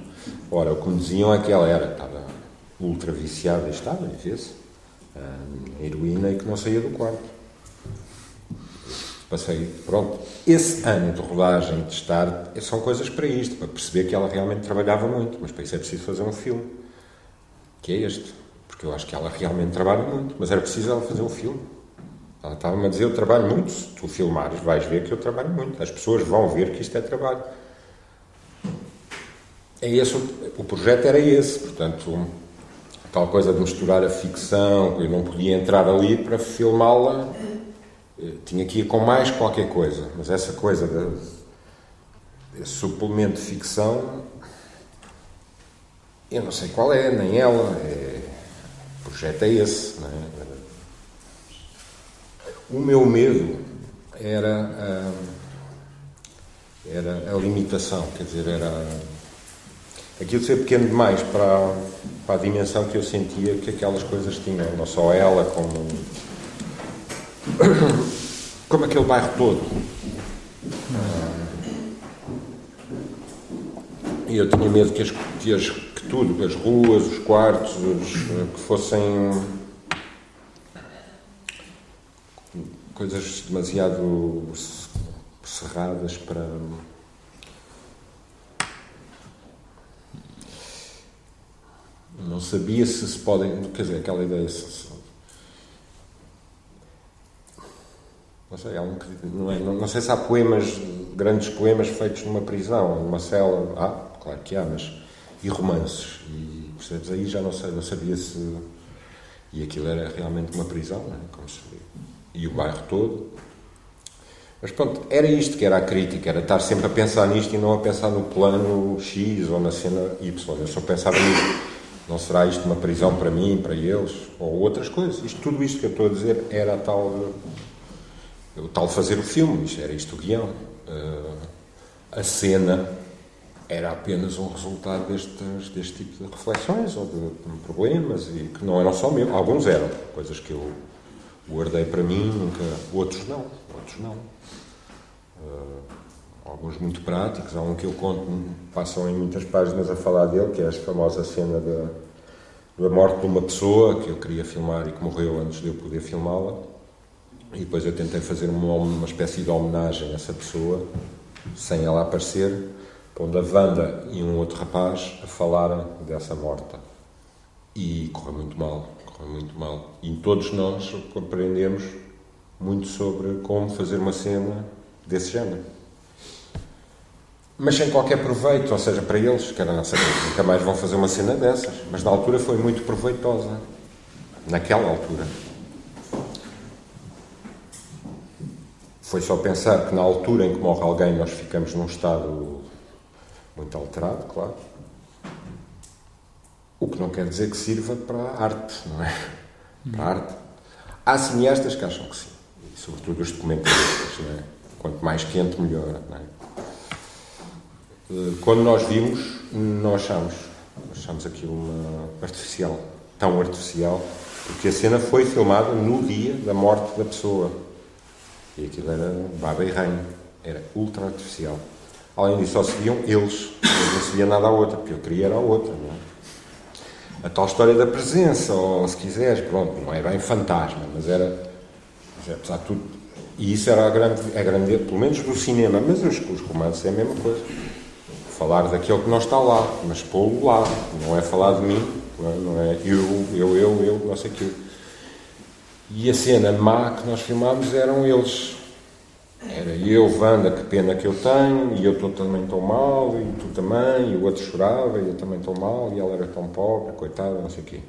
Ora, o que me diziam é que ela era, estava ultra viciada, e estava, e vê-se, heroína e que não saía do quarto. Passei, pronto. Esse ano de rodagem, de estar, são coisas para isto, para perceber que ela realmente trabalhava muito, mas para isso é preciso fazer um filme, que é este. Porque eu acho que ela realmente trabalha muito, mas era preciso ela fazer um filme. Ela estava-me a dizer: Eu trabalho muito. Se tu filmares, vais ver que eu trabalho muito. As pessoas vão ver que isto é trabalho. É esse, o projeto era esse, portanto, tal coisa de misturar a ficção, eu não podia entrar ali para filmá-la eh, tinha que ir com mais qualquer coisa, mas essa coisa desse suplemento de ficção, eu não sei qual é, nem ela, é, o projeto é esse. É? O meu medo era a, era a limitação, quer dizer, era aquilo de ser pequeno demais para, para a dimensão que eu sentia que aquelas coisas tinham, não só ela, como como aquele bairro todo. E eu tinha medo que, as, que, as, que tudo, as ruas, os quartos, os, que fossem coisas demasiado cerradas para. Não sabia se se podem. Quer dizer, aquela ideia. Se, Não sei, um, não, é, não, não, sei se há poemas, grandes poemas feitos numa prisão, numa cela. Ah, claro que há, mas. E romances. E percebes? Aí já não sei, não sabia se. E aquilo era realmente uma prisão, não é? Como se E o bairro todo. Mas pronto, era isto que era a crítica, era estar sempre a pensar nisto e não a pensar no plano X ou na cena Y. Eu só pensava nisto. Não será isto uma prisão para mim, para eles, ou outras coisas. Isto, tudo isto que eu estou a dizer era a tal o tal fazer o filme, isto era isto o guião. Uh, a cena era apenas um resultado destes, deste tipo de reflexões ou de, de, problemas e que não eram só meus, alguns eram, coisas que eu guardei para mim, nunca, outros não, outros não. Uh, alguns muito práticos, há um que eu conto, passam em muitas páginas a falar dele, que é a famosa cena da, da morte de uma pessoa que eu queria filmar e que morreu antes de eu poder filmá-la e depois eu tentei fazer uma, uma espécie de homenagem a essa pessoa, sem ela aparecer, pondo a Wanda e um outro rapaz a falarem dessa morta. E correu muito mal, correu muito mal. E todos nós compreendemos muito sobre como fazer uma cena desse género. Mas sem qualquer proveito, ou seja, para eles, que era a nossa nunca mais vão fazer uma cena dessas. Mas na altura foi muito proveitosa. Naquela altura. Foi só pensar que na altura em que morre alguém nós ficamos num estado muito alterado, claro. O que não quer dizer que sirva para arte, não é? Para arte. Há cineastas que acham que sim. E sobretudo os documentalistas, não é? Quanto mais quente, melhor, não é? Quando nós vimos, não achamos. Achamos aquilo uma artificial. Tão artificial. Porque a cena foi filmada no dia da morte da pessoa. E aquilo era baba e reino, era ultra artificial. Além disso, só se viam eles, não se via nada à outra, porque eu queria era a outra. Não é? A tal história da presença, ou se quiseres, pronto, não é bem fantasma, mas era, mas, apesar de tudo, e isso era a grande, a grande, pelo menos do cinema, mas os, os romances é a mesma coisa. Falar daquele que não está lá, mas pô-lo lá, não é falar de mim, não é, é eu, eu, eu, eu, não sei o quê. E a cena má que nós filmámos eram eles. Era eu, Wanda, que pena que eu tenho, e eu tô, também estou mal, e tu também, e o outro chorava, e eu também estou mal, e ela era tão pobre, coitada, não sei o quê.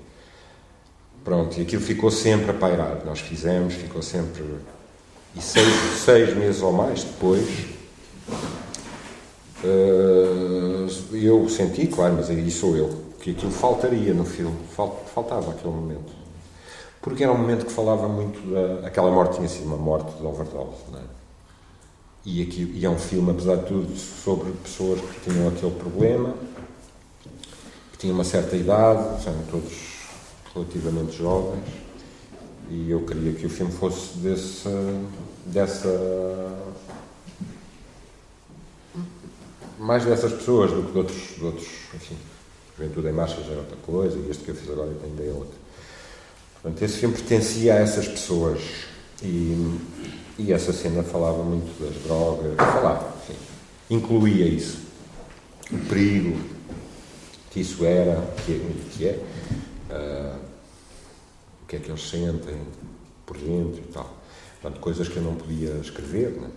Pronto, e aquilo ficou sempre a pairar. Nós fizemos, ficou sempre. E seis, seis meses ou mais depois, uh, eu senti, claro, mas aí sou eu, que aquilo faltaria no filme, faltava aquele momento porque era um momento que falava muito da. aquela morte tinha sido uma morte de overdose, não é? E, aqui, e é um filme, apesar de tudo, sobre pessoas que tinham aquele problema, que tinham uma certa idade, são todos relativamente jovens, e eu queria que o filme fosse desse, dessa. mais dessas pessoas do que de outros. De outros enfim, Juventude em Marcha já era outra coisa, e este que eu fiz agora ainda é outra. Portanto, esse filme pertencia a essas pessoas e, e essa cena falava muito das drogas, falava, enfim, incluía isso. O perigo que isso era, que que é uh, o que é que eles sentem por dentro e tal. Portanto, coisas que eu não podia escrever, né?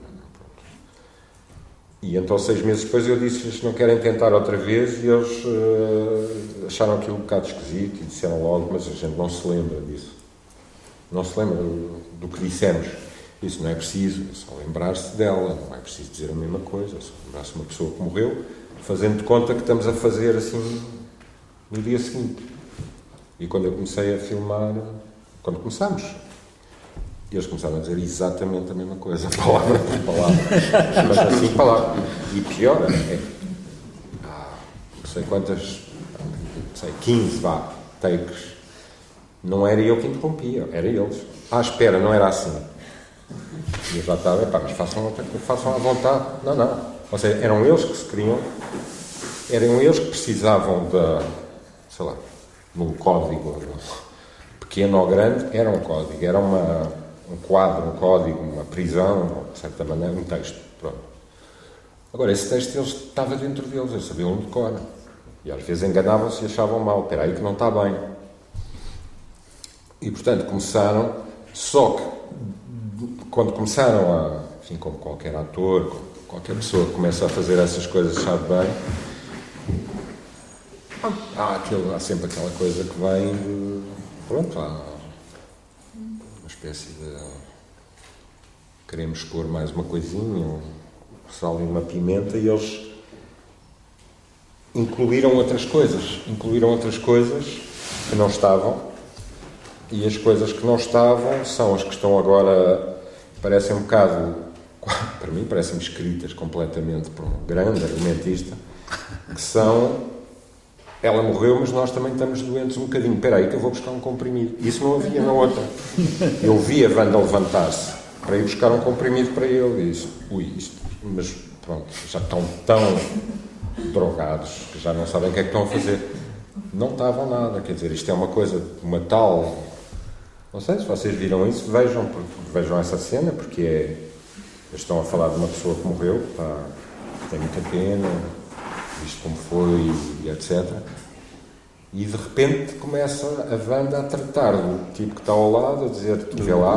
E então, seis meses depois, eu disse-lhes não querem tentar outra vez, e eles uh, acharam aquilo um bocado esquisito e disseram logo, mas a gente não se lembra disso. Não se lembra do, do que dissemos. Isso não é preciso, é só lembrar-se dela, não é preciso dizer a mesma coisa, é só lembrar-se de uma pessoa que morreu, fazendo de conta que estamos a fazer assim no dia seguinte. E quando eu comecei a filmar, quando começamos, e eles começaram a dizer exatamente a mesma coisa, palavra por palavra. Mas assim, palavra. E pior é. Não sei quantas. Não sei, 15 vá, takes. Não era eu que interrompia, era eles. Ah, espera, não era assim. E eu já estava, pá, mas façam, façam à vontade. Não, não. Ou seja, eram eles que se queriam, eram eles que precisavam de, sei lá, de um código, pequeno ou grande, era um código, era uma um quadro, um código, uma prisão, de certa maneira, um texto. Pronto. Agora, esse texto eles, estava dentro deles, eles sabiam de cor. E às vezes enganavam-se e achavam mal. Espera aí que não está bem. E, portanto, começaram, só que quando começaram a, enfim, como qualquer ator, qualquer pessoa que começa a fazer essas coisas sabe bem, há, aquilo, há sempre aquela coisa que vem de, pronto, há uma espécie de queremos pôr mais uma coisinha, um sal e uma pimenta e eles incluíram outras coisas, incluíram outras coisas que não estavam e as coisas que não estavam são as que estão agora, parecem um bocado, para mim, parecem escritas completamente por um grande argumentista, que são. Ela morreu, mas nós também estamos doentes um bocadinho. Espera aí que eu vou buscar um comprimido. Isso não havia na outra. Eu vi a Wanda levantar-se para ir buscar um comprimido para ele e disse, ui, isto, mas pronto, já estão tão drogados que já não sabem o que é que estão a fazer. Não estavam nada, quer dizer, isto é uma coisa, uma tal não sei se vocês viram isso, vejam, vejam essa cena, porque é, estão a falar de uma pessoa que morreu, pá, tem muita pena, isto como foi, e etc. E de repente começa a Wanda a tratar do tipo que está ao lado, a dizer, tu vê lá,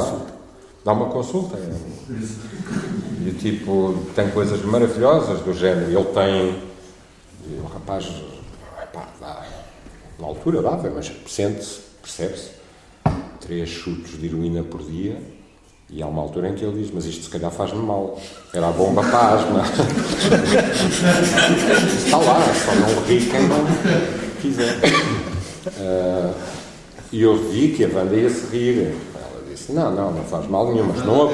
dá uma consulta. É. E o tipo tem coisas maravilhosas do género. Ele tem. o rapaz, epá, dá, na altura dava, mas sente-se, percebe-se três chutos de heroína por dia e há uma altura em que ele diz, mas isto se calhar faz-me mal. Era a bomba para a asma. Está lá, só não ri quem não quiser. Uh, e eu vi que a Wanda ia se rir. Ela disse, não, não, não faz mal nenhum, mas não,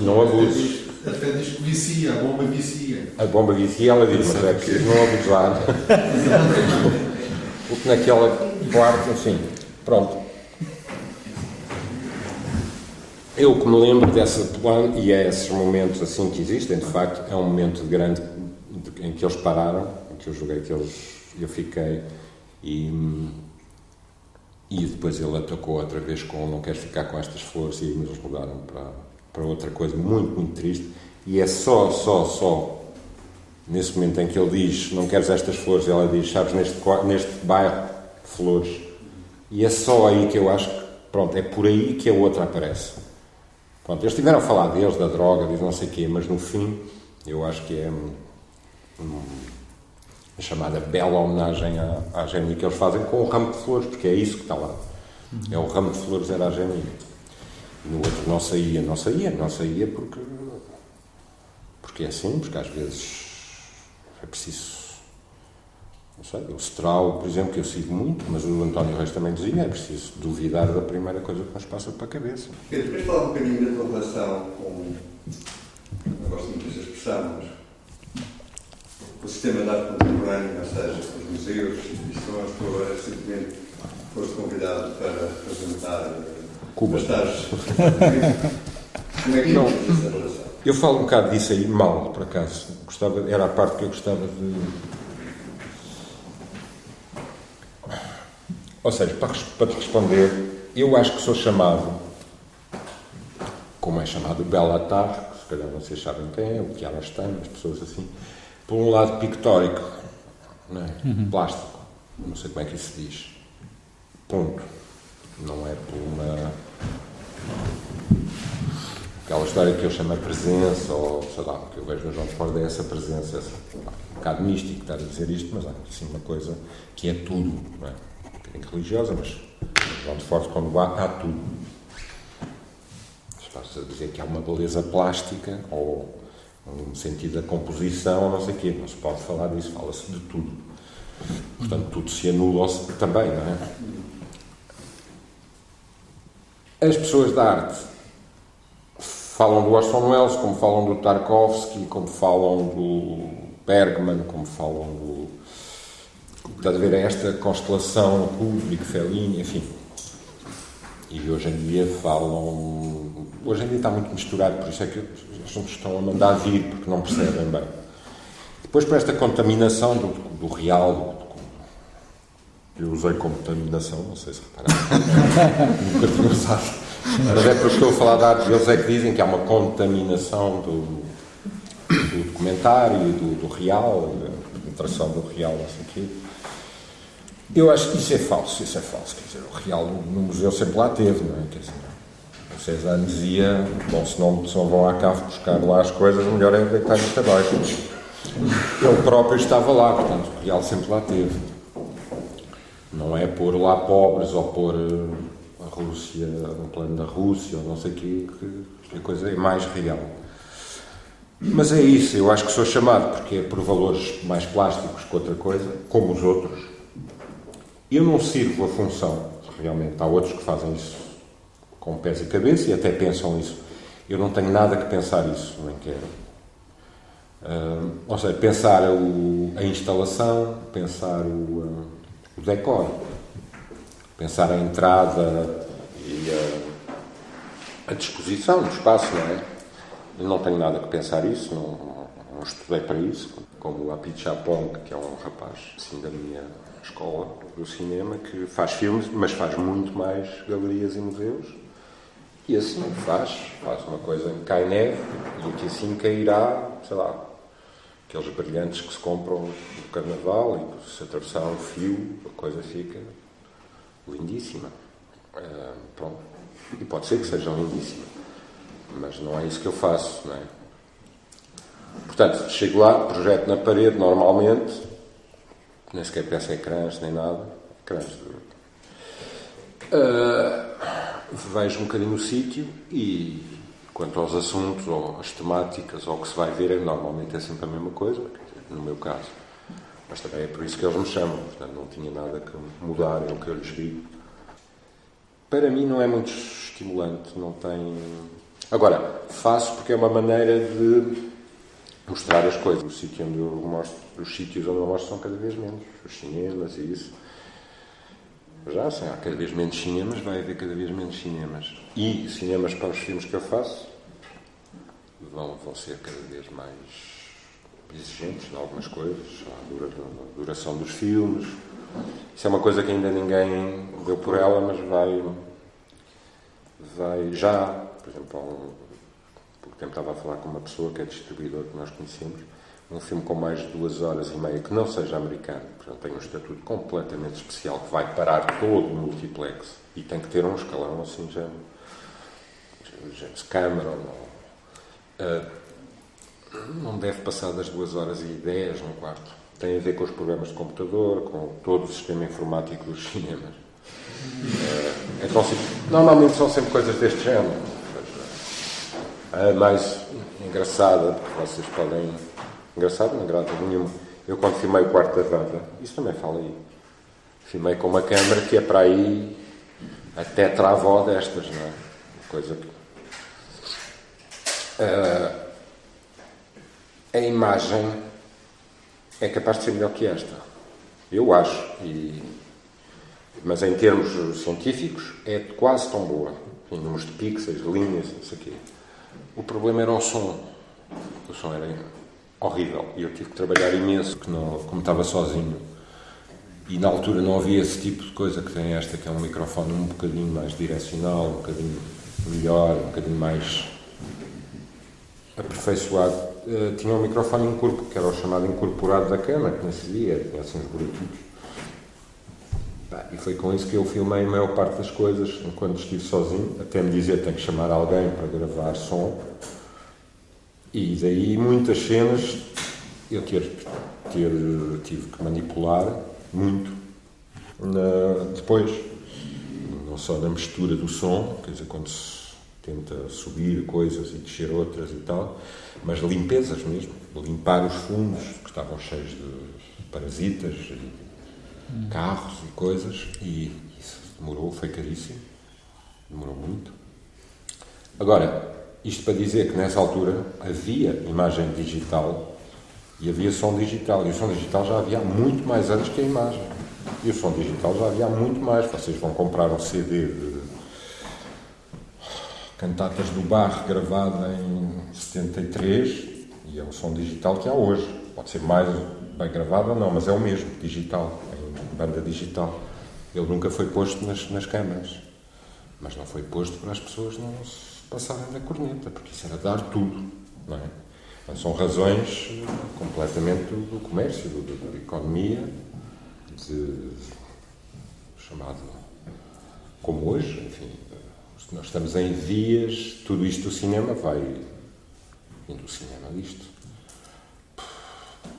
não abuses. Até diz que vicia, a bomba vicia. A bomba vicia, ela diz, mas é preciso não abusar. Porque naquela quarta, enfim, pronto. Eu que me lembro dessa plano, e é esses momentos assim que existem, de facto, é um momento grande em que eles pararam, em que eu joguei que eles, eu fiquei, e, e depois ele atacou outra vez com não queres ficar com estas flores, e eles mudaram para, para outra coisa muito, muito triste, e é só, só, só nesse momento em que ele diz não queres estas flores, ela diz, sabes, neste, neste bairro, flores, e é só aí que eu acho que, pronto, é por aí que a outra aparece Pronto, eles tiveram a falar deles, da droga, de não sei o quê, mas no fim eu acho que é uma chamada bela homenagem à, à que eles fazem com o ramo de flores, porque é isso que está lá. É o ramo de flores era a Geni. E no outro não saía, não saía, não saía porque, porque é assim, porque às vezes é preciso não sei, o Strau, por exemplo, que eu sigo muito, mas o António Reis também dizia, é preciso duvidar da primeira coisa que nos passa para a cabeça. Pedro, depois falar um bocadinho da tua relação com, não gosto muito desta expressão, mas com o sistema de arte contemporâneo, ou seja, os museus, é que agora simplesmente foste convidado para apresentar Cuba. Mas estás... Como é que não, essa relação? Eu falo um bocado disso aí mal, por acaso. Gostava, era a parte que eu gostava de Ou seja, para, para te responder, eu acho que sou chamado, como é chamado Belatar, que se calhar vocês sabem quem é, o Kiarostami, as pessoas assim, por um lado pictórico, não é? uhum. plástico, não sei como é que isso se diz. Ponto. Não é por uma. Aquela história que eu chamo a presença, ou sei lá, que eu vejo no João de Ford é essa presença, essa, um bocado místico estar a dizer isto, mas há assim uma coisa que é tudo, não é? Religiosa, mas de forte quando há, há tudo. Está-se a dizer que há uma beleza plástica ou um sentido da composição ou não sei o quê. Não se pode falar disso, fala-se de tudo. Portanto, tudo se anula também, não é? As pessoas da arte falam do Orson Welles, como falam do Tarkovsky, como falam do Bergman, como falam do Estás a ver esta constelação público, Fellini, enfim. E hoje em dia falam. Hoje em dia está muito misturado, por isso é que os assuntos estão a mandar vir, porque não percebem bem. Depois, para esta contaminação do, do real, do, eu usei contaminação, não sei se repararam. Nunca tinha usado. Mas é porque estou a falar de arte, eles é que dizem que há uma contaminação do, do documentário, do, do real, da penetração do real, não sei o quê. Eu acho que isso é falso, isso é falso. Quer dizer, o real no museu sempre lá teve, não é? Quer dizer, o César dizia: bom, se não, se não vão à cave buscar lá as coisas, o melhor é deitar no tabaco. Ele próprio estava lá, portanto, Portugal sempre lá teve. Não é pôr lá pobres ou pôr eh, a Rússia, no plano da Rússia ou não sei o quê, que a coisa é mais real. Mas é isso, eu acho que sou chamado porque é por valores mais plásticos que outra coisa, como os outros. Eu não sirvo a função, realmente. Há outros que fazem isso com pés e cabeça e até pensam isso. Eu não tenho nada que pensar isso, nem quero. Uh, ou seja, pensar o, a instalação, pensar o, uh, o decor, pensar a entrada e a, a disposição do espaço, não é? Eu não tenho nada que pensar isso, não, não estudei para isso, como o Apit Chapong, que é um rapaz assim da minha escola do cinema, que faz filmes, mas faz muito mais galerias e museus. E assim faz, faz uma coisa em cai neve e que assim cairá, sei lá, aqueles brilhantes que se compram no carnaval e se atravessar um fio, a coisa fica lindíssima. Uh, pronto. E pode ser que seja lindíssima mas não é isso que eu faço, não é? Portanto, chego lá, projeto na parede normalmente, nem sequer peço ecrãs nem nada, ecrãs. Uh, vejo um bocadinho o sítio e quanto aos assuntos ou às temáticas ou o que se vai ver, normalmente é sempre a mesma coisa, no meu caso. Mas também é por isso que eles me chamam, portanto não tinha nada que mudar, é o que eu lhes digo. Para mim não é muito estimulante, não tem Agora, faço porque é uma maneira de mostrar as coisas. O sítio onde eu mostro, os sítios onde eu mostro são cada vez menos. Os cinemas e isso. Já sei, há cada vez menos cinemas, vai haver cada vez menos cinemas. E cinemas para os filmes que eu faço vão, vão ser cada vez mais exigentes em algumas coisas, a duração dos filmes. Isso é uma coisa que ainda ninguém deu por ela, mas vai, vai já por exemplo, há um, pouco tempo estava a falar com uma pessoa que é distribuidor que nós conhecemos, um filme com mais de duas horas e meia que não seja americano, portanto tem um estatuto completamente especial que vai parar todo o multiplex e tem que ter um escalão assim já James Cameron ou, uh, não deve passar das duas horas e dez no quarto tem a ver com os programas de computador com todo o sistema informático dos cinemas uh, então, normalmente são sempre coisas deste género a mais engraçada, porque vocês podem. Engraçado, não agrada nenhuma. Eu, quando filmei o quarto da Vanda, isso também fala aí. Filmei com uma câmera que é para aí a tetravó destas, não é? Coisa que. Uh, a imagem é capaz de ser melhor que esta. Eu acho. E, mas em termos científicos é quase tão boa. Em números de pixels, linhas, não sei o. O problema era o som. O som era horrível e eu tive que trabalhar imenso, porque não, como estava sozinho. E na altura não havia esse tipo de coisa que tem esta, que é um microfone um bocadinho mais direcional, um bocadinho melhor, um bocadinho mais aperfeiçoado. Uh, tinha um microfone incorporado, que era o chamado incorporado da câmara, que não se via, tinha assim uns buracos. E foi com isso que eu filmei a maior parte das coisas enquanto estive sozinho, até me dizer que tenho que chamar alguém para gravar som. E daí muitas cenas eu ter, ter, tive que manipular muito na, depois. Não só na mistura do som, quer dizer, quando se tenta subir coisas e descer outras e tal, mas limpezas mesmo. Limpar os fundos que estavam cheios de parasitas e carros e coisas, e isso demorou, foi caríssimo, demorou muito. Agora, isto para dizer que nessa altura havia imagem digital e havia som digital, e o som digital já havia muito mais antes que a imagem. E o som digital já havia muito mais. Vocês vão comprar um CD de cantatas do Bar gravado em 73 e é o som digital que há hoje. Pode ser mais bem gravado ou não, mas é o mesmo, digital banda digital. Ele nunca foi posto nas, nas câmaras, mas não foi posto para as pessoas não se passarem da corneta, porque isso era dar tudo, não é? São razões completamente do, comércio, do, do, da economia, de, chamado como hoje, enfim, nós estamos em vias, tudo isto do cinema vai. Vindo do cinema disto.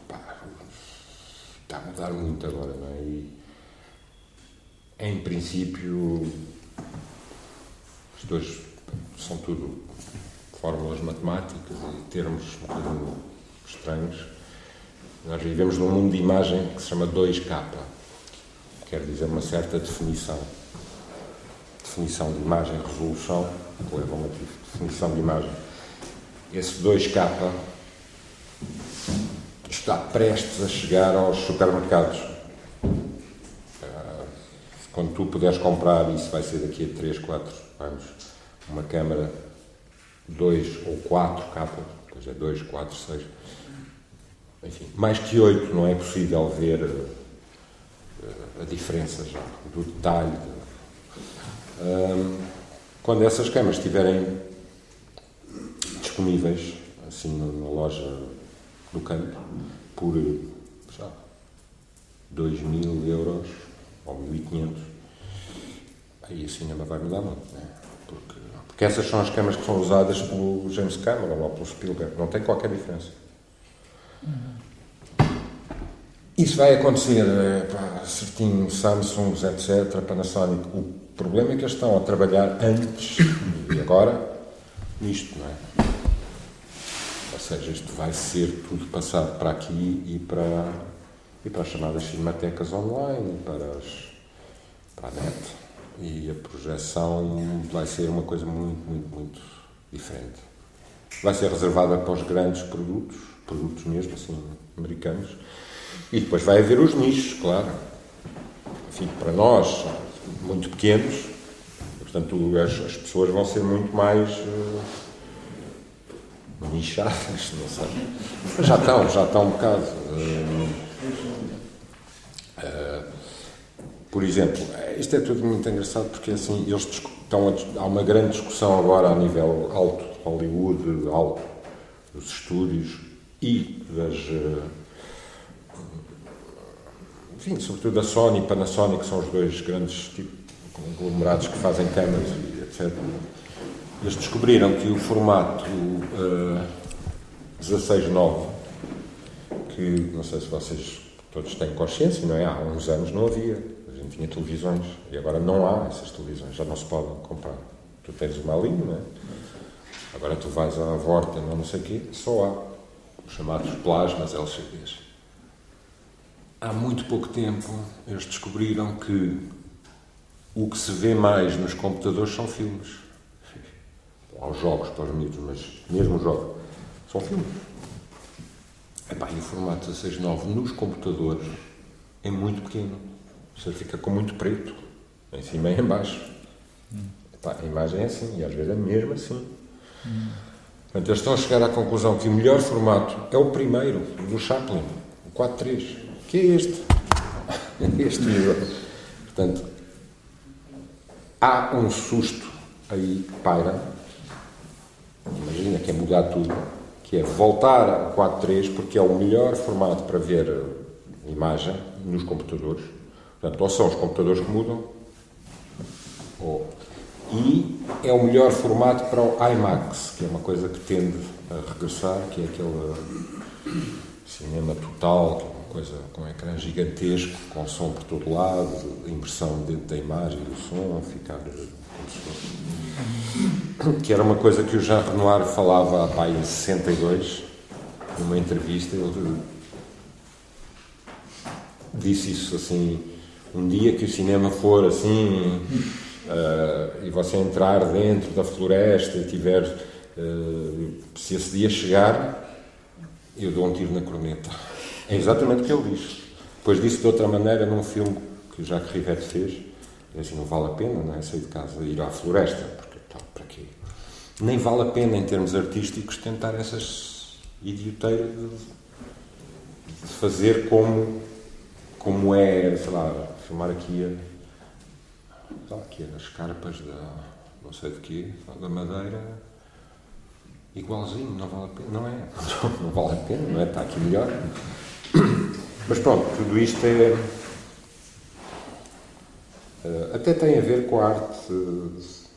Pá, está a mudar muito agora, não é? E, em princípio, os dois são tudo fórmulas matemáticas e termos um bocadinho estranhos. Nós vivemos num mundo de imagem que se chama 2K, quer dizer uma certa definição. Definição de imagem, resolução, que leva a uma definição de imagem. Esse 2K está prestes a chegar aos supermercados. Ah, quando tu puderes comprar, isso vai ser daqui a 3, 4 anos, uma câmara 2 ou 4 capas, depois é 2, 4, 6. Enfim, mais que 8 não é possível ver uh, a diferença já, do detalhe. Quando essas câmaras estiverem disponíveis, assim, na loja do campo, por já, 2 mil euros ou 1.500, aí o cinema vai mudar muito, né? porque porque essas são as câmaras que são usadas pelo James Cameron ou pelo Spielberg. Não tem qualquer diferença. Isso vai acontecer, é, pá, certinho, Samsung, etc., Panasonic. O problema é que eles estão a trabalhar antes e agora nisto, não é? Ou seja, isto vai ser tudo passado para aqui e para, e para as chamadas cinematecas online, para, as, para a net e a projeção vai ser uma coisa muito, muito, muito diferente. Vai ser reservada para os grandes produtos, produtos mesmo, assim, americanos, e depois vai haver os nichos, claro. Enfim, para nós, muito pequenos, portanto, as, as pessoas vão ser muito mais uh, nichadas, não sei. Mas já estão, já estão um bocado. Uh, uh, por exemplo, isto é tudo muito engraçado porque assim eles estão a, há uma grande discussão agora a nível alto de Hollywood, alto dos estúdios e das eh, enfim, sobretudo da Sony e Panasonic são os dois grandes tipo, conglomerados que fazem câmaras e etc. Eles descobriram que o formato uh, eh, 16.9 que não sei se vocês todos têm consciência, não é? Há uns anos não havia tinha televisões e agora não há essas televisões, já não se podem comprar. Tu tens uma linha, não é? Agora tu vais à Vorta, não, não sei o quê, só há os chamados plasmas LCDs. Há muito pouco tempo eles descobriram que o que se vê mais nos computadores são filmes. Há os jogos para os miúdos, mas mesmo os jogos são filmes. Epá, e o formato 16.9 nos computadores é muito pequeno. Você fica com muito preto, em cima e em baixo. Hum. a imagem é assim, e às vezes é mesmo assim. Hum. Portanto, eles estão a chegar à conclusão que o melhor formato é o primeiro, do Chaplin, o 4.3, que é este. este nível. Portanto, há um susto aí que paira. Imagina que é mudar tudo, que é voltar ao 4.3, porque é o melhor formato para ver imagem nos computadores Portanto, ou são os computadores que mudam, ou... e é o melhor formato para o IMAX, que é uma coisa que tende a regressar, que é aquele cinema total, que é uma coisa com um ecrã gigantesco, com som por todo lado, impressão dentro da imagem, do som, ficar que era uma coisa que o Jean Renoir falava pá, em 62, numa entrevista, ele disse isso assim um dia que o cinema for assim uh, e você entrar dentro da floresta e tiver uh, se esse dia chegar eu dou um tiro na corneta é exatamente o que ele diz depois disse de outra maneira num filme que o Jacques Rivette fez assim, não vale a pena não é? sair de casa ir à floresta porque tal, para quê? nem vale a pena em termos artísticos tentar essas idioteiras de fazer como como é, sei lá, filmar aqui, a, aqui as carpas da não sei de quê, da madeira, igualzinho, não vale a pena, não é? Não vale a pena, não é? Está aqui melhor. Mas pronto, tudo isto é. Eh, até tem a ver com a arte. dos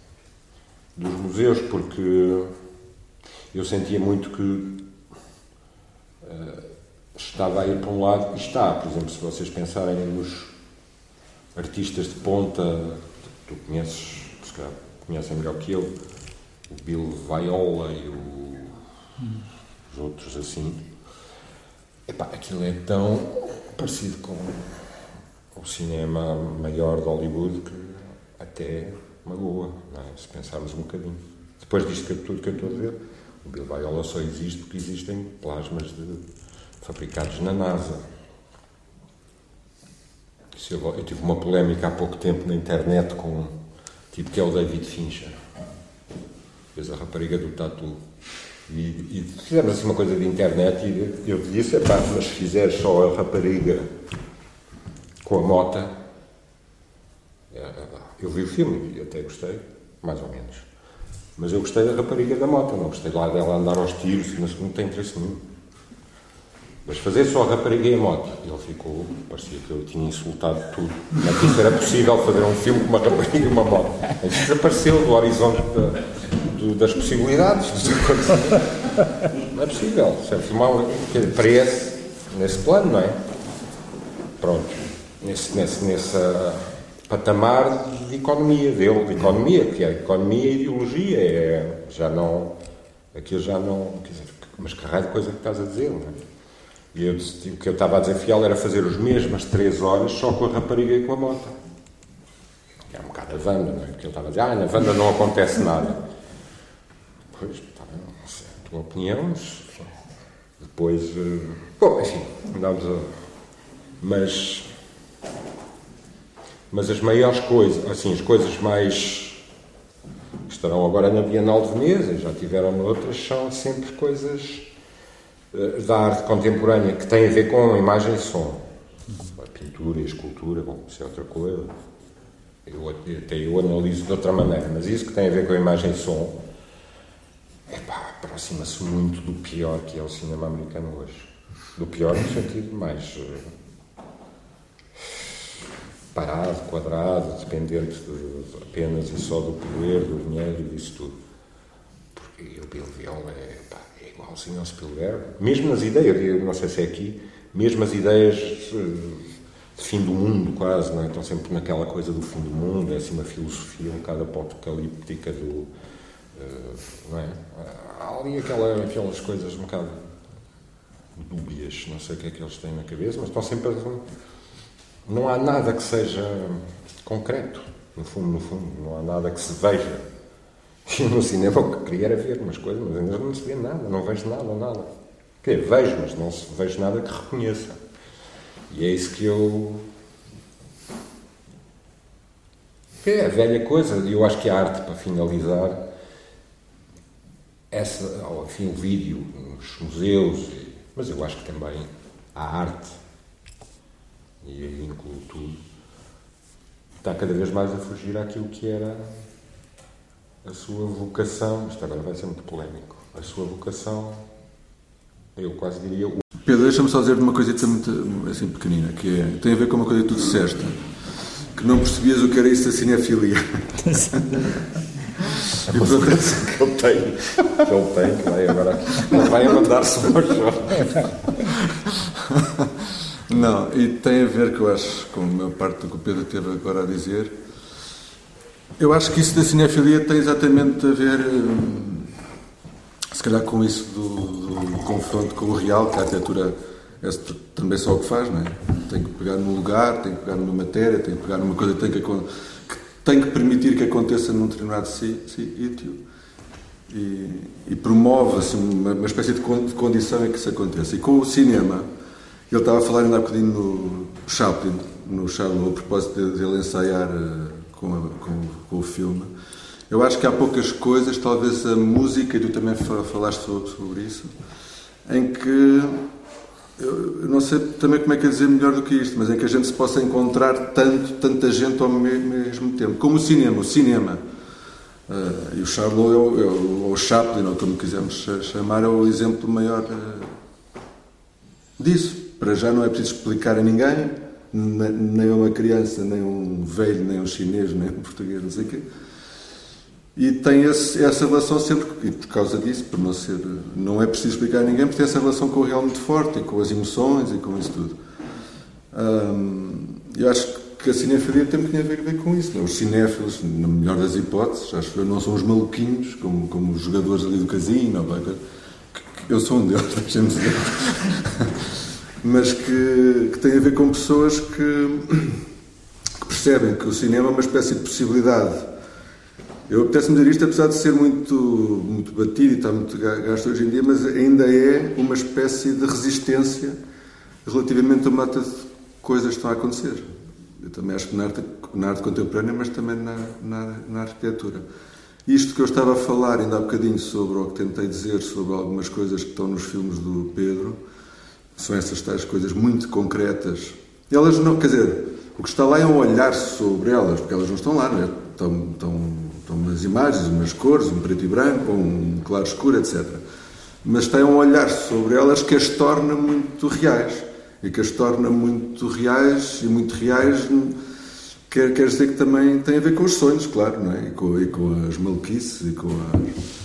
museus, porque eu sentia muito que uh, estava a ir para um lado, e está, por exemplo, se vocês pensarem nos artistas de ponta, tu conheces, se calhar conhecem melhor que eu, o Bill Viola e o, os outros assim. Epá, aquilo é tão parecido com o cinema maior de Hollywood que até magoa, é? se pensarmos um bocadinho. Depois disto que tudo que eu estou a dizer, o Bill Viola só existe porque existem plasmas de, fabricados na NASA. Eu, eu, tive uma polémica há pouco tempo na internet com um tipo que é o David Fincher. Fez a rapariga do tatu. E, e fizemos assim uma coisa de internet e eu disse, pá, mas se fizeres só a rapariga com a mota, é, é, eu vi o filme e até gostei, mais ou menos. Mas eu gostei da rapariga da moto, não gostei lá dela andar aos tiros, mas não tem interesse nenhum. Mas fazer só a rapariga e a moto. Ele ficou, parecia que eu tinha insultado tudo. Não que isso era possível fazer um filme com uma rapariga e uma moto. Isso desapareceu do horizonte da, do, das possibilidades. Não é possível. Se é filmar, parece nesse plano, não é? Pronto. Nesse, nesse, nessa patamar de economia dele, de economia, que é economia e ideologia. É, já não. Aquilo já não. Dizer, mas que raio de coisa que estás a dizer, não é? E eu, o que eu estava a desafiá-lo era fazer as mesmas três horas só com a rapariga e com a moto. Que é um bocado a Wanda, não é? Porque ele estava a dizer, ah, na Wanda não acontece nada. Pois, está bem, não sei a tua opinião, mas depois. Uh, bom, enfim, andámos a. Mas. Mas as maiores coisas, assim, as coisas mais. estarão agora na Bienal de Veneza, já tiveram noutras, são sempre coisas eh, da arte contemporânea que tem a ver com a imagem e som. A pintura e a escultura, bom, isso é outra coisa. Eu, até eu analiso de outra maneira, mas isso que tem a ver com a imagem e som aproxima-se muito do pior que é o cinema americano hoje. Do pior no sentido mais uh, parado, quadrado, dependente de, apenas e só do poder, do dinheiro e disso tudo. Porque o Bill Viola é, pá, igualzinho ao Spielberg. Mesmo nas ideias, não sei se é aqui, mesmo as ideias uh, de fim do mundo quase, não é? estão sempre naquela coisa do fim do mundo, é assim uma filosofia um bocado apocalíptica do eh, não é? Há ali aquela, aquelas coisas um bocado dúbias, não sei o que é que eles têm na cabeça, mas estão sempre. Não há nada que seja concreto, no fundo, no fundo, não há nada que se veja. E no cinema o que queria era ver umas coisas, mas ainda não se vê nada, não vejo nada, nada. Quer dizer, vejo, mas não vejo nada que reconheça. E é isso que eu. É a velha coisa, e eu acho que a arte, para finalizar, essa, enfim, o vídeo nos museus, mas eu acho que também a arte, e aí incluo tudo, está cada vez mais a fugir àquilo que era a sua vocação. Isto agora vai ser muito polémico. A sua vocação, eu quase diria. Pedro, deixa-me só dizer uma coisita muito assim pequenina, que é, tem a ver com uma coisa que tu disseste, que não percebias o que era isso da cinefilia. É uma que ele tem. Que ele tem, que vai agora. Não vai mandar-se para Não, e tem a ver, que eu acho, com a parte do que o Pedro teve agora a dizer. Eu acho que isso da cinefilia tem exatamente a ver, hum, se calhar, com isso do, do confronto com o real, que a arquitetura é também só o que faz, não é? Tem que pegar num lugar, tem que pegar numa matéria, tem que pegar numa coisa, tem que tem que permitir que aconteça num determinado sítio e, e promove assim, uma, uma, espécie de condição em que isso aconteça. E com o cinema, ele estava a falar ainda há bocadinho no Chaplin, no Chaplin, a propósito de, de ele ensaiar uh, com, a, com, com, o filme. Eu acho que há poucas coisas, talvez a música, e tu também falaste sobre, isso, em que eu não sei também como é que é dizer melhor do que isto, mas em que a gente se possa encontrar tanto, tanta gente ao mesmo tempo. Como o cinema. O cinema. Uh, e o Charlot, é o, é o, ou Chaplin, ou como quisermos chamar, é o exemplo maior uh, disso. Para já não é preciso explicar a ninguém, nem uma criança, nem um velho, nem um chinês, nem um português, não sei o quê. E tem esse, essa relação sempre, e por causa disso, por não ser, não é preciso explicar a ninguém, porque tem essa relação com o real muito forte, e com as emoções e com isso tudo. Hum, eu acho que a cinefilia tem muito a ver, ver com isso. Não? É? Os cinéfilos, na melhor das hipóteses, acho que não são os maluquinhos, como, como os jogadores ali do casino, eu sou um deles, dizer. Mas que, que tem a ver com pessoas que, que percebem que o cinema é uma espécie de possibilidade eu apetece-me dizer isto, apesar de ser muito, muito batido e estar muito gasto hoje em dia, mas ainda é uma espécie de resistência relativamente a uma data de coisas que estão a acontecer. Eu também acho que na arte, na arte contemporânea, mas também na, na, na arquitetura. Isto que eu estava a falar ainda há bocadinho sobre, ou que tentei dizer sobre algumas coisas que estão nos filmes do Pedro, são essas tais coisas muito concretas. Elas não, quer dizer, o que está lá é um olhar sobre elas, porque elas não estão lá, não é? Estão, estão são umas imagens, umas cores, um preto e branco, um claro escuro, etc. Mas tem um olhar sobre elas que as torna muito reais. E que as torna muito reais e muito reais quer, quer dizer que também tem a ver com os sonhos, claro, não é? E com, e com as maluquices e com as...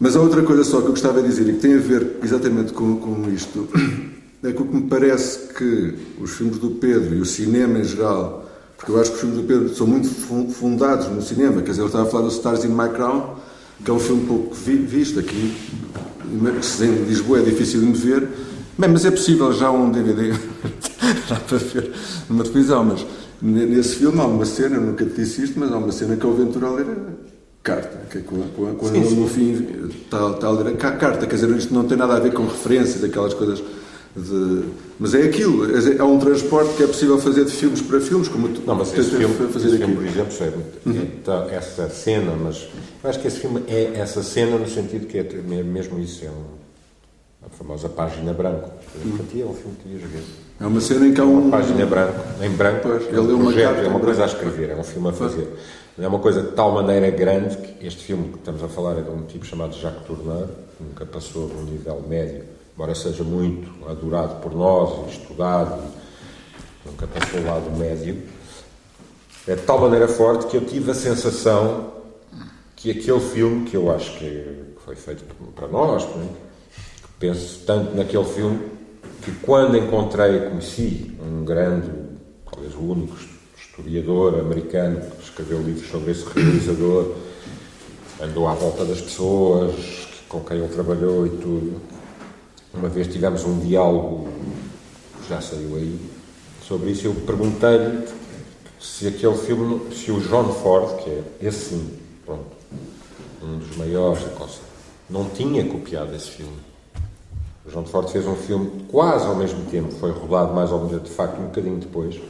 Mas há outra coisa só que eu gostava de dizer e que tem a ver exatamente com, com isto, é que o que me parece que os filmes do Pedro e o cinema em geral porque eu acho que os filmes do Pedro são muito fundados no cinema. Quer dizer, eu estava a falar do Stars in My Crown, que é um filme pouco visto aqui. Em Lisboa é difícil de ver. Bem, mas é possível já um DVD já para ver numa televisão. Mas nesse filme há uma cena, eu nunca te disse isto, mas há uma cena que é o Ventura a carta, que é quando, quando ele no fim está, está a ler a carta. Quer dizer, isto não tem nada a ver com referências, aquelas coisas de... Mas é aquilo, é um transporte que é possível fazer de filmes para filmes, como tu Não, mas esse filme, fazer esse filme, por exemplo, é, uhum. é, essa cena, mas eu acho que esse filme é essa cena no sentido que é mesmo isso, é um, a famosa página branco. Uhum. é um filme que ias ver. É uma cena em que há um... Uma página branco, em branco, pois, ele é, um uma, projeto, é uma coisa a escrever, é um filme a fazer. É uma coisa de tal maneira grande que este filme que estamos a falar é de um tipo chamado Jacques Tourneur, que nunca passou de um nível médio embora seja muito adorado por nós e estudado, nunca passou ao lado médio, é de tal maneira forte que eu tive a sensação que aquele filme, que eu acho que foi feito para nós, é? penso tanto naquele filme, que quando encontrei, conheci um grande, talvez o único historiador americano escreveu livros sobre esse realizador, andou à volta das pessoas com quem ele trabalhou e tudo, uma vez tivemos um diálogo, já saiu aí, sobre isso. Eu perguntei-lhe se aquele filme, se o John Ford, que é esse sim, pronto, um dos maiores da Costa, não tinha copiado esse filme. O John Ford fez um filme quase ao mesmo tempo, foi rodado mais ou menos, de facto, um bocadinho depois,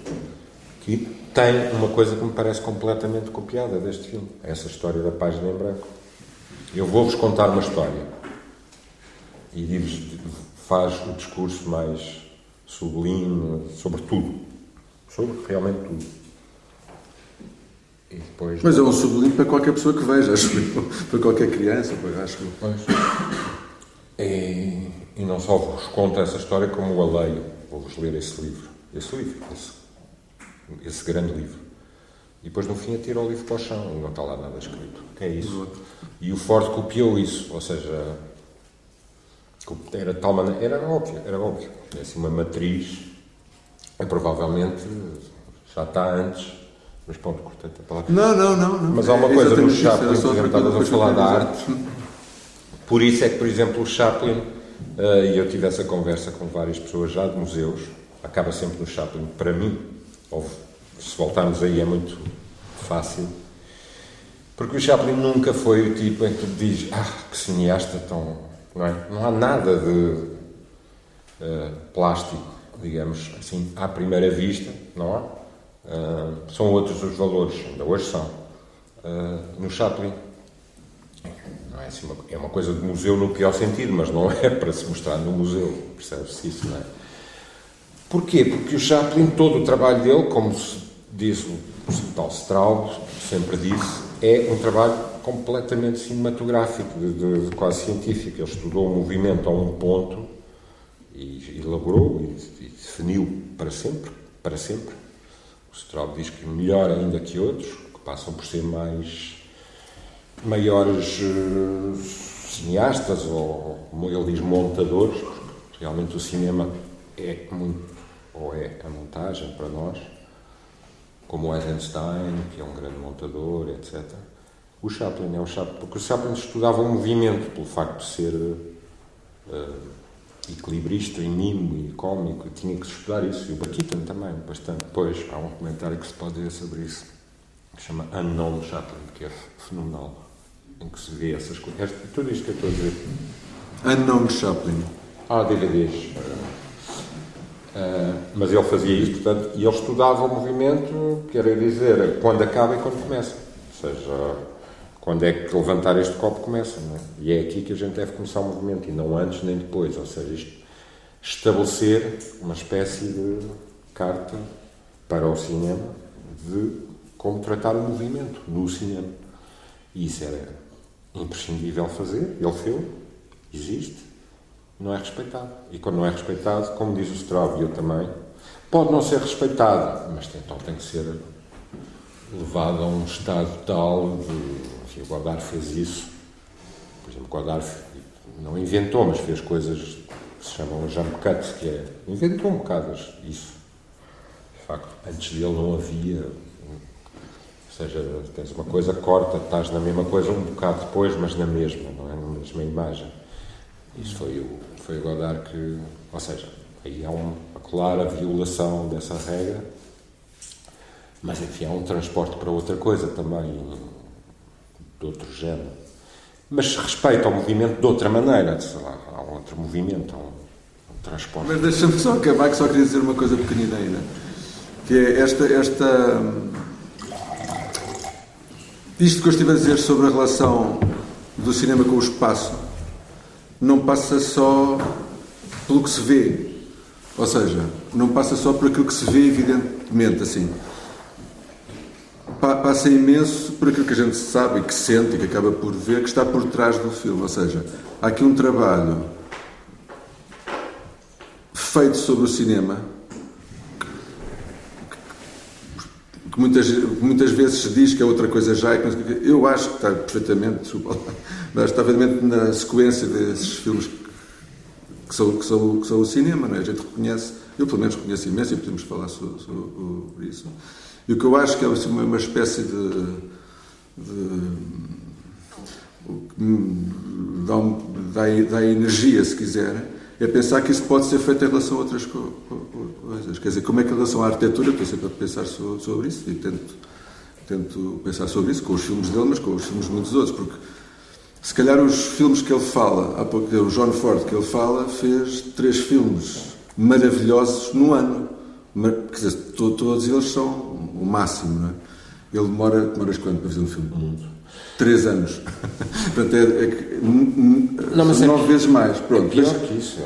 que tem uma coisa que me parece completamente copiada deste filme. Essa história da página em branco. Eu vou-vos contar uma história e faz o discurso mais sublime sobre tudo, sobre realmente tudo. E depois, Mas é um sublime para qualquer pessoa que veja, acho para qualquer criança, acho que. Pois. E, e não só vos conto essa história, como o leio. Vou-vos ler esse livro, esse livro, esse, esse grande livro. E depois no fim atira o livro para o chão e não está lá nada escrito. Que é isso? E o Ford copiou isso, ou seja, era tal maneira, era óbvio, era óbvio. É assim uma matriz, é, provavelmente já está antes, mas pronto, cortei a palavra. Não, não, não, não. Mas há uma é coisa no Chaplin, por exemplo, estavas a falar da arte. Por isso é que, por exemplo, o Chaplin, uh, e eu tive essa conversa com várias pessoas já de museus, acaba sempre no Chaplin, para mim, se voltarmos aí é muito fácil, porque o Chaplin nunca foi o tipo em que dizes, ah, que cineasta tão não, é? não há nada de uh, plástico, digamos assim, à primeira vista, não há? Uh, são outros os valores, ainda hoje são. Uh, no Chaplin, não é, assim uma, é uma coisa de museu no pior sentido, mas não é para se mostrar no museu, percebe-se isso, não é? Porquê? Porque o Chaplin, todo o trabalho dele, como diz o, o tal Straub, sempre disse, é um trabalho completamente cinematográfico, de, de, de, quase científico. Ele estudou o movimento a um ponto e elaborou e, e definiu para sempre, para sempre. O Straub diz que melhor ainda que outros, que passam por ser mais maiores uh, cineastas, ou como ele diz, montadores, porque realmente o cinema é muito, ou é a montagem para nós, como o Eisenstein, que é um grande montador, etc. O Chaplin é o Chaplin, porque o Chaplin estudava o movimento, pelo facto de ser uh, equilibrista e mimo e cómico, e tinha que estudar isso. E o Keaton também, bastante. Depois há um comentário que se pode dizer sobre isso, que se chama Unknown Chaplin, que é fenomenal, em que se vê essas coisas. Tudo isto que eu estou a dizer. Unknown Chaplin. Ah, DVDs. Uh, mas ele fazia isso, portanto, e ele estudava o movimento, quer dizer, quando acaba e quando começa. Ou seja, quando é que levantar este copo começa, é? E é aqui que a gente deve começar o movimento, e não antes nem depois. Ou seja, isto, estabelecer uma espécie de carta para o cinema de como tratar o movimento no cinema. E isso era imprescindível fazer, ele fez, existe, não é respeitado. E quando não é respeitado, como diz o Straub e eu também, pode não ser respeitado, mas então tem que ser levado a um estado tal de. Enfim, o Godard fez isso. Por exemplo, Godard não inventou, mas fez coisas que se chamam jump cuts, que é. inventou um bocado isso. De facto, antes dele não havia. Ou seja, tens uma coisa, corta, estás na mesma coisa um bocado depois, mas na mesma, não é? Na mesma imagem. Isso foi o, foi o Godard que. Ou seja, aí há uma clara violação dessa regra, mas enfim, há um transporte para outra coisa também, de outro género. Mas respeita o movimento de outra maneira, sei lá, há outro movimento, há um, um transporte. Mas deixa-me só acabar, que só queria dizer uma coisa pequenina ainda, que é esta. esta isto que eu estive a dizer sobre a relação do cinema com o espaço não passa só pelo que se vê. Ou seja, não passa só por aquilo que se vê, evidentemente, assim. Passa imenso por aquilo que a gente sabe que sente e que acaba por ver, que está por trás do filme. Ou seja, há aqui um trabalho feito sobre o cinema que muitas, muitas vezes se diz que é outra coisa já. Eu acho que está perfeitamente mas evidentemente na sequência desses filmes que são, que são, que são o cinema, não é? A gente reconhece, eu pelo menos reconheço imenso e podemos falar sobre, sobre isso. E o que eu acho que é assim, uma, uma espécie de, de dá, dá, dá energia, se quiser, é pensar que isso pode ser feito em relação a outras coisas. Quer dizer, como é que em relação à arquitetura, estou sempre a pensar sobre isso e tento, tento pensar sobre isso com os filmes dele, mas com os filmes de muitos outros, porque se calhar os filmes que ele fala, há pouco o John Ford que ele fala, fez três filmes maravilhosos no ano. Quer dizer, todos eles são o máximo, não é? Ele demora, demoras quanto para fazer um filme? Muito. Três anos. Portanto, é, é não, mas é nove é, vezes mais. Pronto, é pior que isso.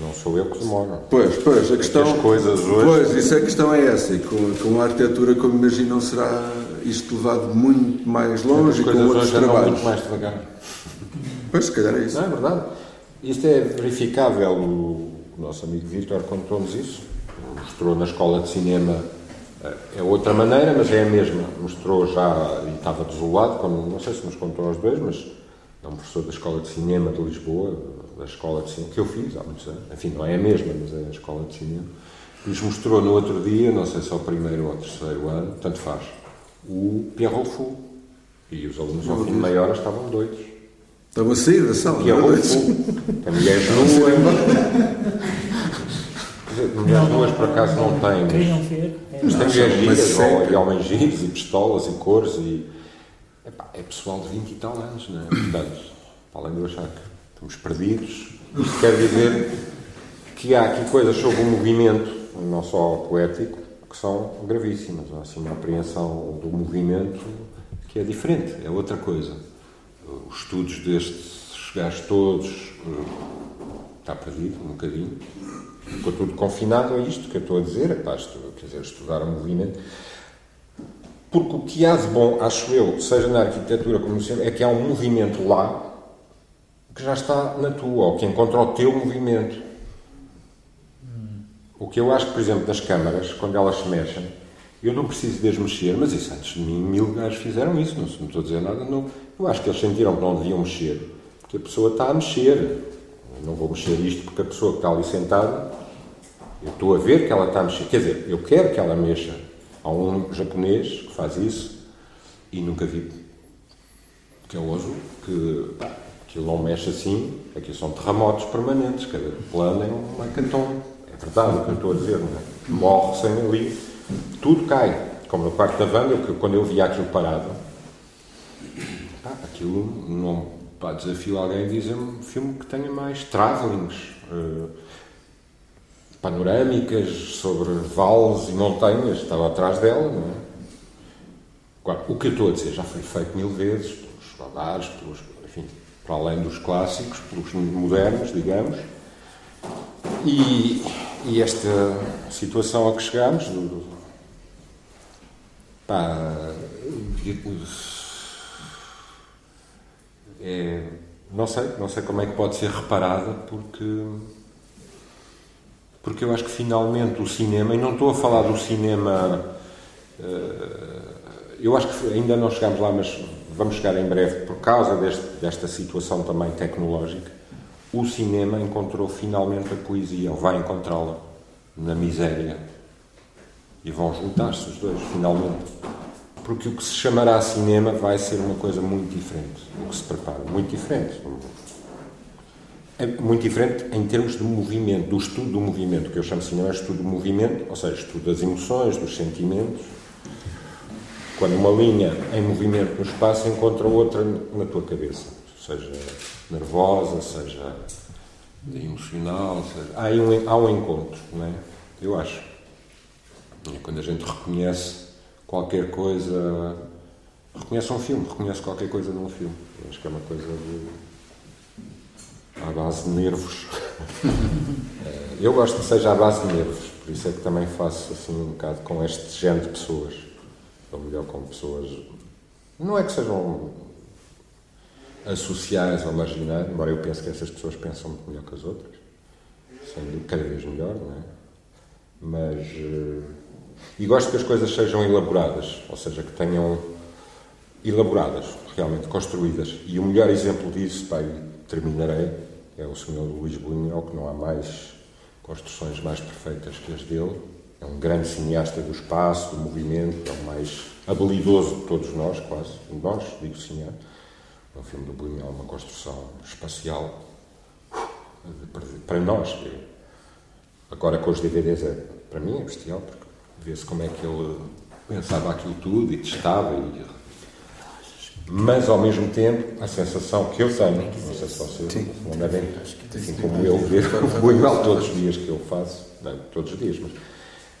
Não sou eu que demoro. Pois, pois, a questão. As coisas hoje. Pois, isso é a questão é essa. E com, com a arquitetura, como imaginam, será isto levado muito mais longe e com outros trabalhos. muito mais devagar. Pois, se calhar é isso. Não, é verdade. Isto é verificável. O nosso amigo Vítor contou-nos isso. Mostrou na escola de cinema. Eh, é outra maneira, mas é a mesma. Mostrou já, e estava desolado, como, não sei se nos contou aos dois, mas é um professor da Escola de Cinema de Lisboa, da Escola de Cinema, que eu fiz há muitos anos. Enfim, não é a mesma, mas é a Escola de Cinema. Nos mostrou no outro dia, não sei se é o primeiro ou o terceiro ano, tanto faz, o Pierre Rolfou. E os alunos ao fim de meia hora estavam doidos. Estavam a sair da sala. Pierre Rolfou. Tem mulheres nuas. Mulheres nuas por acaso não têm. Queriam ver. Mas tem mulheres giras, e homens giros, e pistolas, e cores, e. Epá, é pessoal de 20 e tal anos, não é? Portanto, além de eu achar que estamos perdidos, isto quer dizer que há aqui coisas sobre o movimento, não só poético, que são gravíssimas. Há assim uma apreensão do movimento que é diferente, é outra coisa. Os estudos destes gajos todos eh, está perdido um bocadinho. Ficou tudo confinado a isto que eu estou a dizer, é pá, quer dizer, estudar o movimento. Porque o que há de bom, acho eu, seja na arquitetura como no cinema, é que há um movimento lá que já está na tua, ou que encontra o teu movimento. O que eu acho por exemplo, das câmaras, quando elas se mexem, Eu não preciso de mexer, mas isso antes de mim, mil gajos fizeram isso, não, estou a dizer nada. Eu acho que eles sentiram que não deviam mexer, porque a pessoa está a mexer. Eu não vou mexer isto porque a pessoa que está ali sentada, eu estou a ver que ela está a mexer. Quer dizer, eu quero que ela mexa. Há um japonês que faz isso e nunca vi que é oso, que pá, aquilo não mexe assim, aquilo são terremotos permanentes, cada plano é um hecatombe. É verdade o que eu estou a dizer, não é? Morre sem ali, tudo cai. Como no quarto da Wanda, quando eu via aquilo parado, pá, aquilo não pá, desafio alguém a dizer um filme que tenha mais travelings, uh, panorâmicas sobre vales e montanhas, estava atrás dela, não é? Agora, o que eu estou a dizer já foi feito mil vezes pelos radares, pelos, enfim, para além dos clássicos, pelos modernos, digamos. E, e esta situação a que chegamos, pá, é, não sei, não sei como é que pode ser reparada, porque porque eu acho que finalmente o cinema, e não estou a falar do cinema. Uh, eu acho que ainda não chegamos lá, mas vamos chegar em breve, por causa deste, desta situação também tecnológica. O cinema encontrou finalmente a poesia, ou vai encontrá-la, na miséria. E vão juntar-se os dois, finalmente. Porque o que se chamará cinema vai ser uma coisa muito diferente. O que se prepara, muito diferente. É muito diferente em termos de movimento, do estudo do movimento, que eu chamo de cinema é estudo do movimento, ou seja, estudo das emoções, dos sentimentos, quando uma linha em movimento no espaço encontra outra na tua cabeça, seja nervosa, seja emocional, seja... Há, um, há um encontro, não é? Eu acho. E quando a gente reconhece qualquer coisa, reconhece um filme, reconhece qualquer coisa num filme. Eu acho que é uma coisa de... à base de nervos. Eh, eu gosto que seja à base de nervos, por isso é que também faço assim um bocado com este género de pessoas ou melhor, com pessoas. Não é que sejam associais ou marginais, embora eu pense que essas pessoas pensam muito melhor que as outras, sendo cada vez melhor, não é? Mas. E gosto que as coisas sejam elaboradas, ou seja, que tenham. elaboradas, realmente construídas. E o melhor exemplo disso, pai, terminarei, é o Sr. Luís Buñuel, que não há mais construções mais perfeitas que as dele é um grande cineasta do espaço, do movimento, é o mais habilidoso de todos nós, quase. Nós, digo cineasta. É um filme do Buñuel, uma construção espacial para nós. Agora com os DVDs, é, para mim é bestial, porque vê-se como é que ele pensava aquilo tudo e testava. E... Mas ao mesmo tempo, a sensação que eu tenho, não sei se vocês não devem, assim como eu, ver o Buñuel todos os dias que eu faço, não todos os dias, mas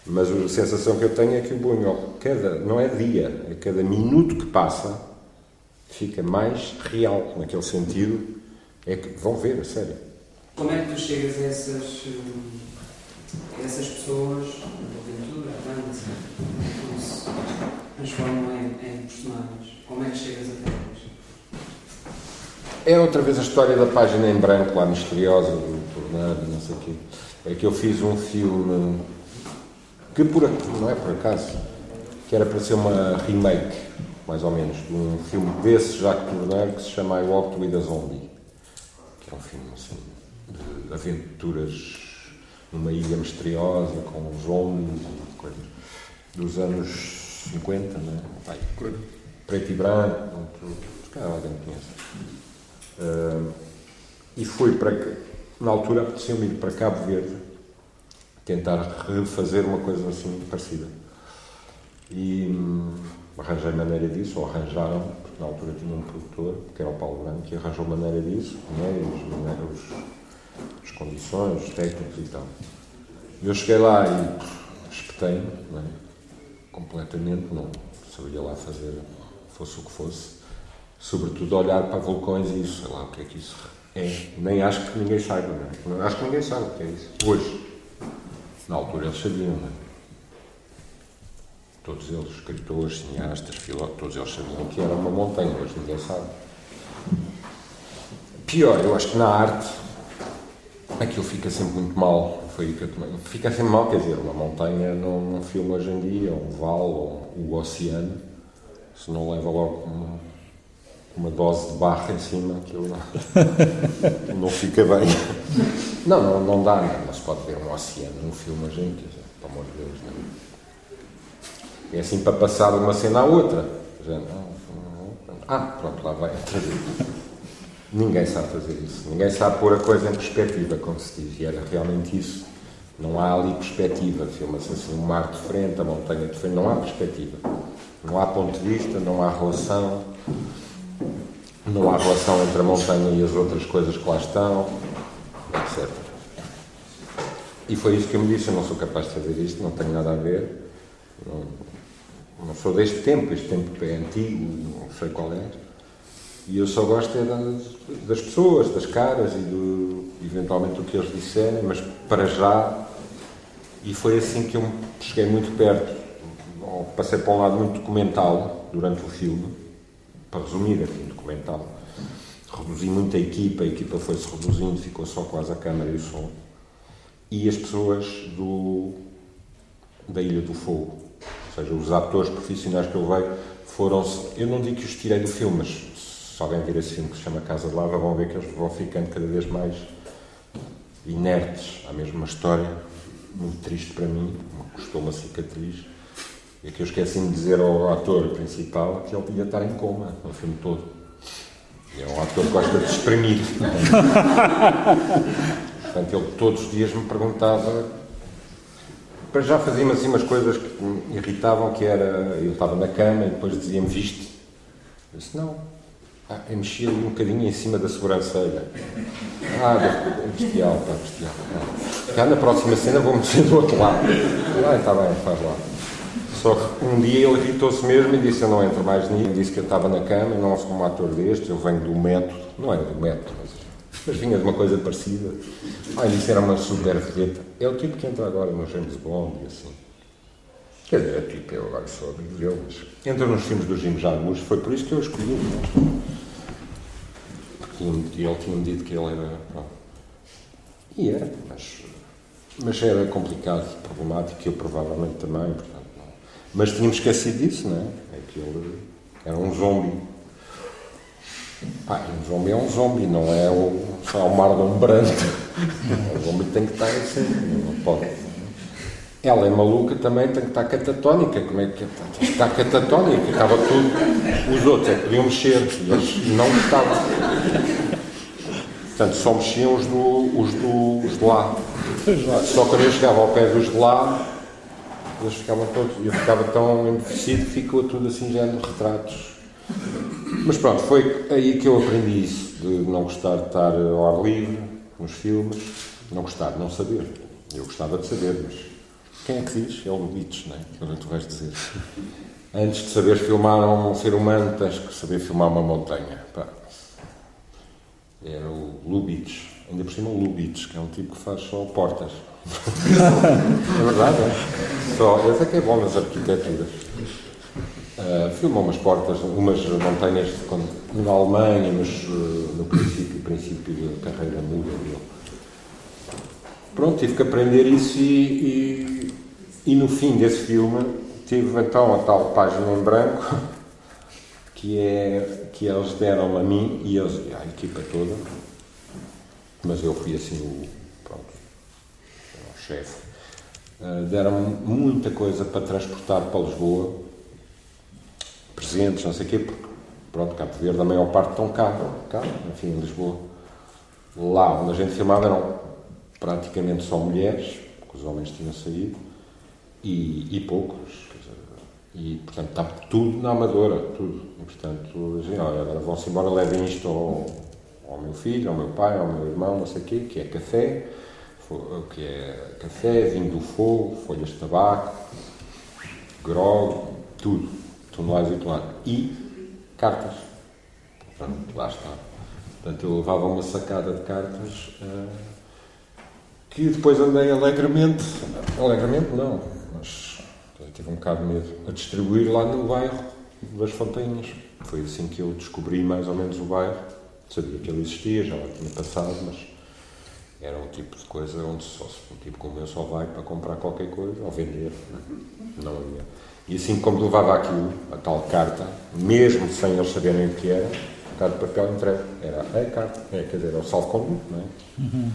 mas a sensação que eu tenho é que o Buñuel, cada, não é dia, é cada minuto que passa, fica mais real, naquele sentido, é que vão ver, a sério. Como é que tu chegas a essas, a essas pessoas, a aventura, a dança, que se transformam em, em personagens? Como é que chegas até eles? É outra vez a história da página em branco, lá misteriosa, do tornado, não sei o quê. É que eu fiz um filme que por, não é por acaso, que era para ser uma remake, mais ou menos, de um filme desse Jacques Tourneur que se chama I Walked with a Zombie, que é um filme assim, de aventuras numa ilha misteriosa com zombies e coisas dos anos 50, né? Pai, preto e branco, se calhar alguém conhece. Uh, e fui para. Na altura apeteceu-me ir para Cabo Verde tentar refazer uma coisa assim parecida. E hum, arranjei maneira disso, ou arranjaram, porque na altura tinha um produtor, que era o Paulo Branco, que arranjou maneira disso, meios, as condições, os técnicos e tal. Eu cheguei lá e espetei-me, é? Completamente, não sabia lá fazer, fosse o que fosse, sobretudo olhar para vulcões e isso, sei lá o que é que isso é. Nem acho que ninguém saiba, não é? Acho que ninguém sabe o que é isso. Hoje. Na altura eles sabiam, não é? Todos eles, escritores, cineastas, filósofos, todos eles sabiam que era uma montanha, hoje ninguém sabe. Pior, eu acho que na arte aquilo fica sempre muito mal foi que. Fica sempre mal, quer dizer, uma montanha num, num filme hoje em dia, um vale ou o oceano, se não leva logo uma, uma dose de barra em cima, eu não, não fica bem. Não, não, não dá, não, não se pode ver um oceano num filme hoje em dia, pelo amor de Deus, não. É assim para passar de uma cena à outra. Já, ah, pronto, lá vai outra vez. Ninguém sabe fazer isso. Ninguém sabe pôr a coisa em perspectiva, como se diz. E era realmente isso. Não há ali perspectiva. Filma-se assim um mar de frente, a montanha de frente. Não há perspectiva. Não há ponto de vista, não há relação. Não há relação entre a montanha e as outras coisas que lá estão, etc. E foi isso que eu me disse: eu não sou capaz de fazer isto, não tenho nada a ver. Não, não sou deste tempo, este tempo é antigo, não sei qual é. E eu só gosto é das, das pessoas, das caras e do, eventualmente do que eles disserem, mas para já. E foi assim que eu cheguei muito perto. Passei para um lado muito documental durante o filme, para resumir, aqui, documental. Reduzi muito a equipa, a equipa foi-se reduzindo, ficou só quase a câmara e o som. E as pessoas do, da Ilha do Fogo, ou seja, os atores profissionais que eu vejo foram-se. Eu não digo que os tirei do filme, mas se alguém vir esse filme que se chama Casa de Lava, vão ver que eles vão ficando cada vez mais inertes à mesma história, muito triste para mim, custou uma cicatriz. E que eu esqueci-me de dizer ao ator principal que ele podia estar em coma no filme todo. E é um ator que gosta de exprimir. Portanto, ele todos os dias me perguntava. Para já fazia-me assim umas coisas que me irritavam, que era. Eu estava na cama e depois dizia-me viste. Eu disse, não, ah, eu mexia ali um bocadinho em cima da sobrancelha. Ah, bestial, pá, bestial. Já na próxima cena vou mexer do outro lado. Ah, está bem, faz lá. Só que um dia ele irritou-se mesmo e disse: Eu não entro mais nisso. Disse que eu estava na cama, não sou um ator deste, eu venho do método. Não era do método, mas, mas vinha de uma coisa parecida. Ah, disse: Era uma super vedeta. É o tipo que entra agora no James Bond e assim. Quer dizer, é tipo, eu agora sou amigo dele, mas entra nos filmes do Jim Jarmusch, foi por isso que eu escolhi. Porque ele tinha-me dito que ele era. Pronto. E era, mas, mas era complicado, problemático, eu provavelmente também, portanto. Não. Mas tínhamos esquecido disso, não é? É que ele era um zombie. Pá, um zombie é um zombie, não é o, só o Marlon Brando. o zombie tem que estar assim, não pode. Ela é maluca também, tem que estar catatónica. Como é que é? está catatónica? Estava tudo. Os outros é que podiam mexer, eles não estavam. Portanto, só mexiam os, do, os, do, os de lá. Só quando eu chegava ao pé dos de lá, eles ficavam todos. Eu ficava tão envelhecido que ficou tudo assim, já nos retratos. Mas pronto, foi aí que eu aprendi isso, de não gostar de estar ao ar livre, nos filmes. Não gostar, não saber. Eu gostava de saber, mas quem é que diz? É o Lubitsch, não é? Que tu vais dizer. Antes de saberes filmar um ser humano, tens que saber filmar uma montanha. Pá. Era o Lubitsch. Ainda por cima o Lubitsch, que é um tipo que faz só portas. é verdade, é? Só, esse é que é bom nas arquiteturas. Uh, filma umas portas, umas montanhas na Alemanha, mas uh, no princípio, princípio da carreira muda dele. Pronto, tive que aprender isso e, e e no fim desse filme tive então a tal página em branco que é que eles deram a mim e eles, a equipa toda, mas eu fui assim o, pronto, o chefe, uh, deram-me muita coisa para transportar para Lisboa, presentes, não sei o quê, porque pronto, Cabo Verde a maior parte estão cá, cá, enfim, em Lisboa. Lá onde a gente filmava eram praticamente só mulheres, porque os homens tinham saído, e, e poucos. E, portanto, está tudo na amadora, tudo. E, portanto, assim, olha, agora vão-se embora, levem isto ao, ao, meu filho, ao meu pai, ao meu irmão, não sei o quê, que é café, que é café, vinho do fogo, folhas de tabaco, grog, tudo, toneladas e toneladas. E cartas. Portanto, lá está. Portanto, eu levava uma sacada de cartas uh, que depois andei alegremente, alegremente não, mas tive um bocado de medo, a distribuir lá no bairro das Fontainhas. Foi assim que eu descobri mais ou menos o bairro. Sabia que ele existia, já lá tinha passado, mas Era um tipo de coisa onde só, um tipo como eu só vai para comprar qualquer coisa ou vender. Não havia. E assim como levava aquilo, a tal carta, mesmo sem eles saberem o que era, um bocado de papel entregue. Era a carta, é, quer dizer, era o salvo conduto, não é? Uhum.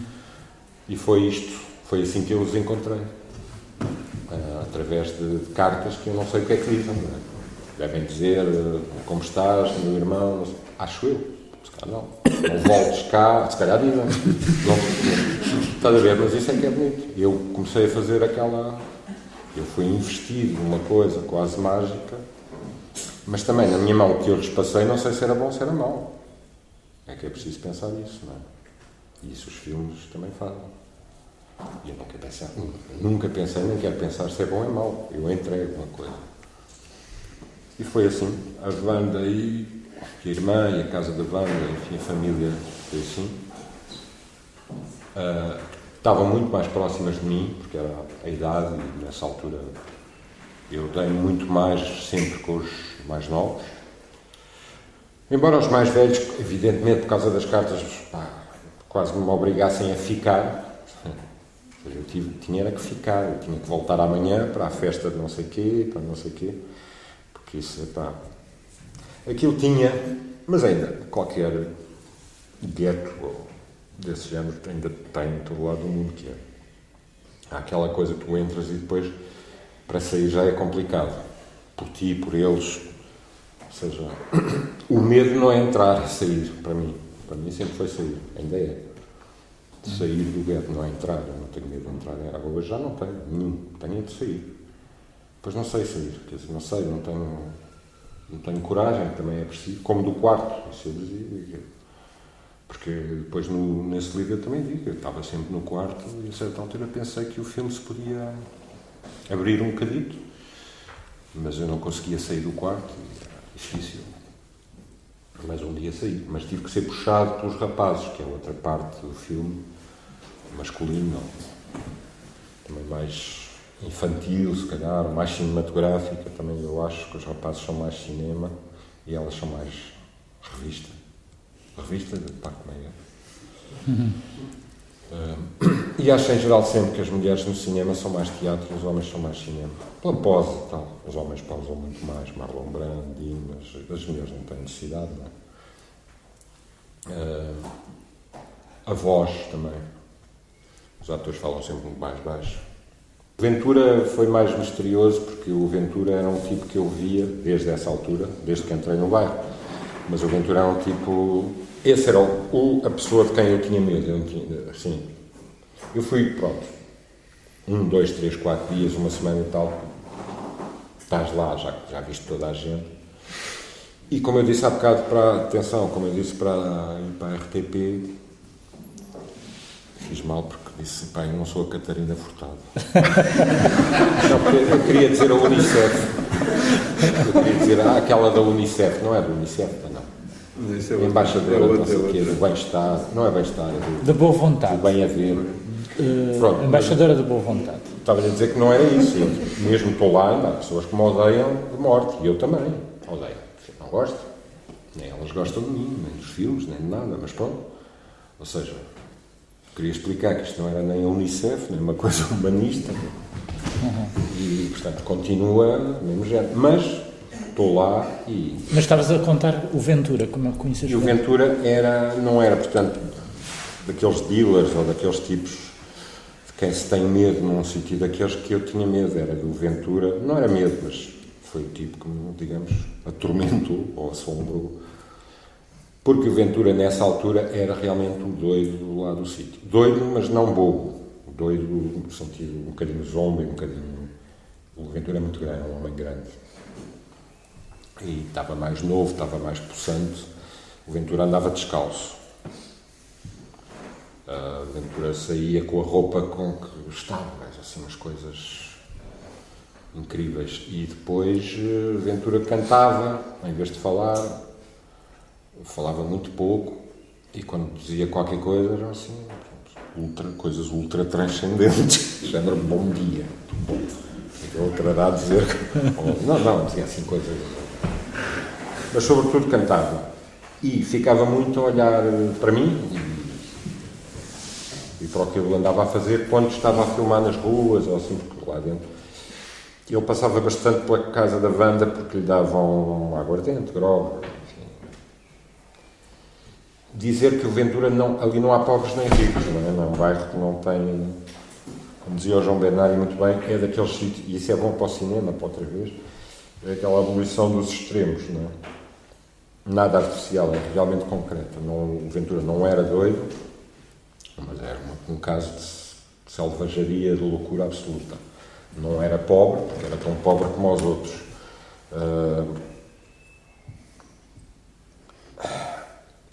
E foi isto, foi assim que eu os encontrei. Uh, através de, de, cartas que eu não sei o que é que dizem. É? Devem dizer uh, como estás, meu irmão, acho eu. Se calhar não. Não voltes cá, se calhar dizem. Não, estás a ver, mas isso é que é bonito. Eu comecei a fazer aquela. Eu fui investido numa coisa quase mágica mas também na minha mão que eu lhes passei, não sei se era bom ou se era mau. É que é preciso pensar nisso, não é? E isso os filmes também fazem. E eu nunca pensei, nunca pensei, nem quero pensar se é bom ou é mau. Eu entrego uma coisa. E foi assim. A Wanda e a irmã e a casa da Wanda, enfim, a família foi assim. Uh, estavam muito mais próximas de mim, porque era a idade e nessa altura eu dei muito mais sempre com os mais novos. Embora os mais velhos, evidentemente, por causa das cartas, pá, quase me obrigassem a ficar. Eu tive, tinha era que ficar, eu tinha que voltar amanhã para a festa de não sei quê, para não sei quê, porque isso, pá, aquilo tinha, mas ainda, qualquer gueto desse género ainda tem em todo lado do mundo que é. Há aquela coisa que tu entras e depois para sair já é complicado. Por ti, por eles, ou seja, o medo não é entrar, é sair, para mim. Para mim sempre foi sair, ainda é. De sair do gueto, não é entrar. Eu não tenho medo de entrar. Agora hoje já não tenho, nenhum. Tenho de sair. Depois não sei sair, quer dizer, não sei, não tenho, não tenho coragem, também é preciso. Como do quarto, isso eu dizia. Porque depois no, nesse livro eu também digo, eu estava sempre no quarto e a certa altura pensei que o filme se podia abrir um bocadito, mas eu não conseguia sair do quarto difícil. Mas um dia saí. Mas tive que ser puxado pelos rapazes, que é outra parte do filme, masculino, também mais infantil, se calhar, mais cinematográfica. Também eu acho que os rapazes são mais cinema e elas são mais revista. Revista de Paco Meia. e acho em geral sempre que as mulheres no cinema são mais teatro e os homens são mais cinema. Pela pose e tal. Os homens posam muito mais, Marlon Brando, Dimas, as mulheres não têm necessidade, não é? Uh, a voz também. Os atores falam sempre muito mais baixo. Ventura foi mais misterioso porque o Ventura era um tipo que eu via desde essa altura, desde que entrei no bairro. Mas o Ventura era um tipo esse era o, a pessoa de quem eu tinha medo. Eu, tinha, assim, eu fui, pronto, um, dois, três, quatro dias, uma semana e tal. Estás lá, já, já viste toda a gente. E como eu disse há bocado para atenção, como eu disse para, para a RTP, fiz mal porque disse, pá, eu não sou a Catarina Furtado. não, eu queria dizer a Unicef. Eu queria dizer, ah, aquela da Unicef, não é da Unicef, não. Isso é embaixadora, é não sei o quê, do bem-estar, não é bem-estar, é do, da boa vontade. Do bem-haver. Uh, Pronto, embaixadora da boa vontade. Estava a dizer que não era isso. Eu, mesmo estou lá, há pessoas que me odeiam de morte, e eu também odeio. Não gosto. Nem elas gostam de mim, nem dos filmes, nem de nada, mas pronto. Ou seja, queria explicar que isto não era nem a Unicef, nem uma coisa humanista. Uhum. E, portanto, continua mesmo género. Mas estou lá e... Mas estavas a contar o Ventura, como que conheces E o Ventura era, não era, portanto, daqueles dealers ou daqueles tipos de quem se tem medo num sentido daqueles que eu tinha medo, era do Ventura, não era medo, mas foi o tipo que me, digamos, atormentou ou assombrou. Porque o Ventura, nessa altura, era realmente o doido lá do sítio. Doido, mas não bobo. Doido no sentido um bocadinho zombie, um bocadinho... O Ventura é muito grande, é um homem grande e estava mais novo, estava mais possante. O Ventura andava descalço. A Ventura saía com a roupa com que estava, mas assim, umas coisas incríveis. E depois eh, Ventura cantava, em vez de falar, falava muito pouco. E quando dizia qualquer coisa, eram assim, ultra, coisas ultra transcendentes, género bom dia. Outra dá a dizer. Não, não, dizia assim coisas mas sobretudo cantava. E ficava muito a olhar para mim, e para o que ele andava a fazer quando estava a filmar nas ruas ou assim, lá dentro. Ele passava bastante pela casa da Wanda porque lhe davam aguardente, enfim. Dizer que o Ventura não, ali não há pobres nem ricos, não é? Não é um bairro que não tem, como dizia o João Bernardi muito bem, é daqueles sítios, e isso é bom para o cinema, para outra vez, é aquela abolição dos extremos, não é? Nada artificial, realmente concreta. Não, o Ventura não era doido, mas era um, um caso de selvageria, de loucura absoluta. Não era pobre, porque era tão pobre como os outros. Uh,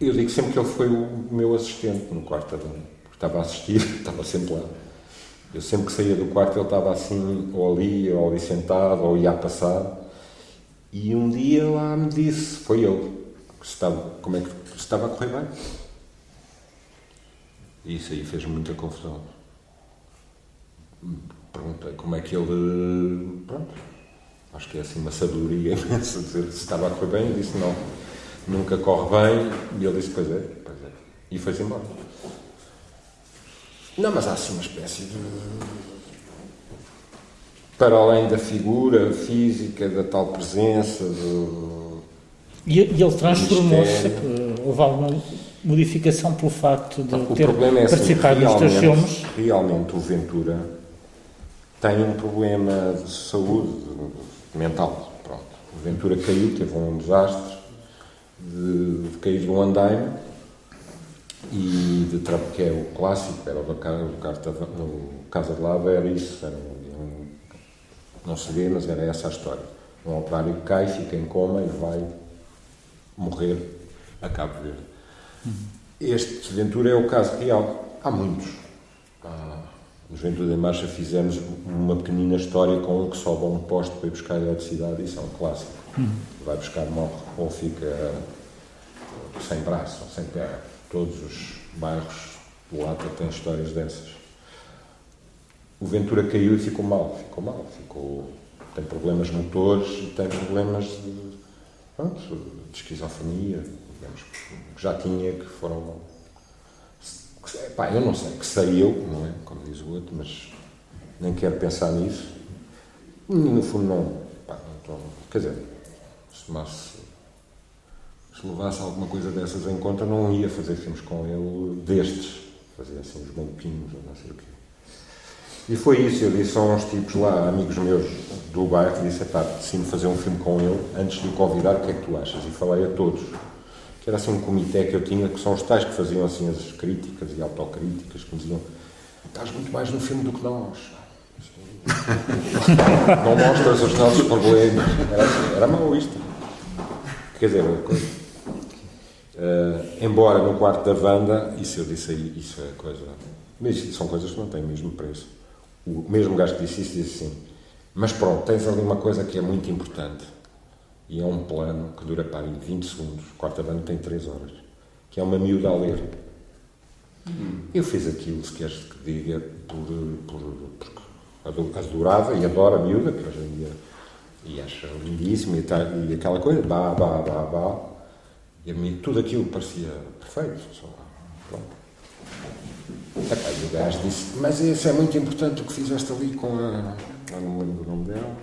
eu digo sempre que ele foi o meu assistente no quarto, porque estava a assistir, estava sempre lá. Eu sempre que saía do quarto ele estava assim, ou ali, ou ali sentado, ou ia a passar. E um dia lá me disse, foi ele, estava, como é que estava a correr bem. E isso aí fez muita confusão perguntei como é que ele. Pronto, acho que é assim uma sabedoria imensa dizer se estava a correr bem. Eu disse não, nunca corre bem. E ele disse: Pois é, pois é. E foi-se embora. Não, mas há assim uma espécie de. Para além da figura física, da tal presença. Do, e, e ele transformou-se. Houve alguma modificação pelo facto de o ter é assim, participado nos teus filmes? Realmente, o Ventura tem um problema de saúde mental. Pronto. O Ventura caiu, teve um desastre de, de cair de um andaime e de que é o clássico, era o do carta, no Casa de Lava, era isso, era um, não se vê, mas era essa a história. Um operário que cai, fica em coma e vai morrer a Cabo Verde. Este Ventura é o caso real. Há muitos. No Juventude em Marcha fizemos uma pequenina história com um que sobe a um posto para ir buscar eletricidade, isso é um clássico. Vai buscar, morre ou fica sem braço ou sem perna. Todos os bairros do Lata têm histórias dessas. O Ventura caiu e ficou mal, ficou mal, ficou, tem problemas motores e tem problemas de, pronto, de esquizofrenia, digamos, que já tinha, que foram Pá, eu não sei, que sei eu, não é? Como diz o outro, mas nem quero pensar nisso. No fundo, não. Pá, não estou, quer dizer, se, tomasse, se levasse alguma coisa dessas em conta, não ia fazer filmes com ele destes. Fazia assim os maluquinhos ou não sei o quê. E foi isso, eu disse a uns tipos lá, amigos meus do bairro, disse, pá, decidi fazer um filme com ele, antes de o convidar, o que é que tu achas? E falei a todos que era assim um comitê que eu tinha, que são os tais que faziam assim as críticas e autocríticas, que me diziam estás muito mais no filme do que nós. Não mostras os nossos problemas. Era, assim, era. Quer dizer, uh, embora no quarto da Wanda, isso eu disse aí, isso é coisa. Mas são coisas que não têm mesmo preço. O mesmo gajo que disse isso disse assim. Mas pronto, tens ali uma coisa que é muito importante e é um plano que dura para aí 20 segundos. O quarto banda tem 3 horas. Que é uma miúda a ler. Hum. Eu fiz aquilo, se queres que diga, por, por, porque adorava e adoro a miúda, que hoje em dia e acho lindíssimo e, tal, e aquela coisa, bah, bah, bah, bah. E a mim tudo aquilo parecia perfeito. Só, pronto. E o gajo disse, mas isso é muito importante o que fizeste ali com a. não me lembro do nome dela,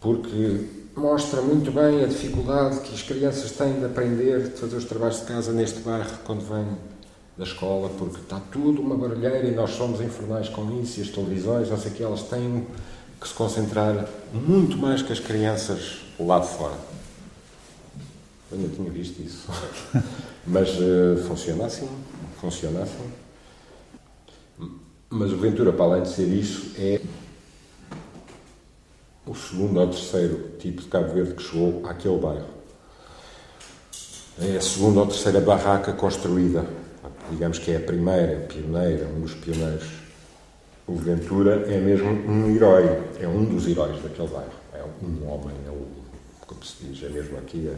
porque mostra muito bem a dificuldade que as crianças têm de aprender, de fazer os trabalhos de casa neste bairro quando vêm da escola, porque está tudo uma barulheira e nós somos infernais com isso e as televisões, não sei que, elas têm que se concentrar muito mais que as crianças lá de fora. Eu não tinha visto isso. Mas uh, funciona assim. Funciona assim. Mas o Ventura, para além de ser isso, é o segundo ou terceiro tipo de Cabo Verde que chegou àquele bairro. É a segunda ou terceira barraca construída. Digamos que é a primeira, pioneira, um dos pioneiros. O Ventura é mesmo um herói, é um dos heróis daquele bairro. É um homem, é o, como se diz, é mesmo aqui a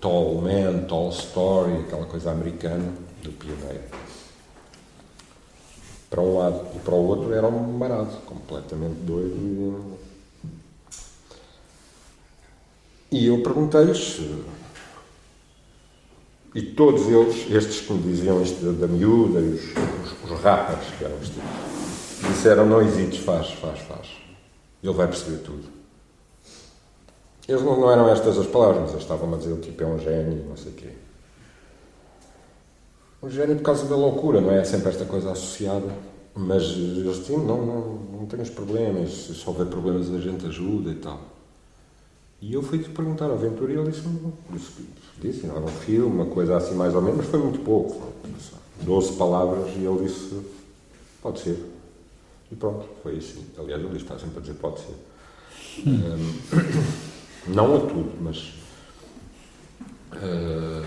tall man, tall story, aquela coisa americana do pioneiro. Para um lado e para o outro era um marado, completamente doido e eu perguntei-lhes. E todos eles, estes que me diziam isto da, da miúda e os, os, os que eram os tipos, disseram: não hesites, faz, faz, faz. Ele vai perceber tudo. Eles não, não eram estas as palavras, mas eles estavam a dizer: o tipo é um gênio, não sei o quê. Um gênio por causa da loucura, não é? Sempre esta coisa associada. Mas eles diziam: não, não, não tens problemas, se houver problemas a gente ajuda e tal. E eu fui-te perguntar ao Ventura e ele disse-me: disse, não era um filme, uma coisa assim mais ou menos, mas foi muito pouco. Doze palavras e ele disse: pode ser. E pronto, foi assim. Aliás, ele está sempre a dizer: pode ser. Um, não a tudo, mas. Uh,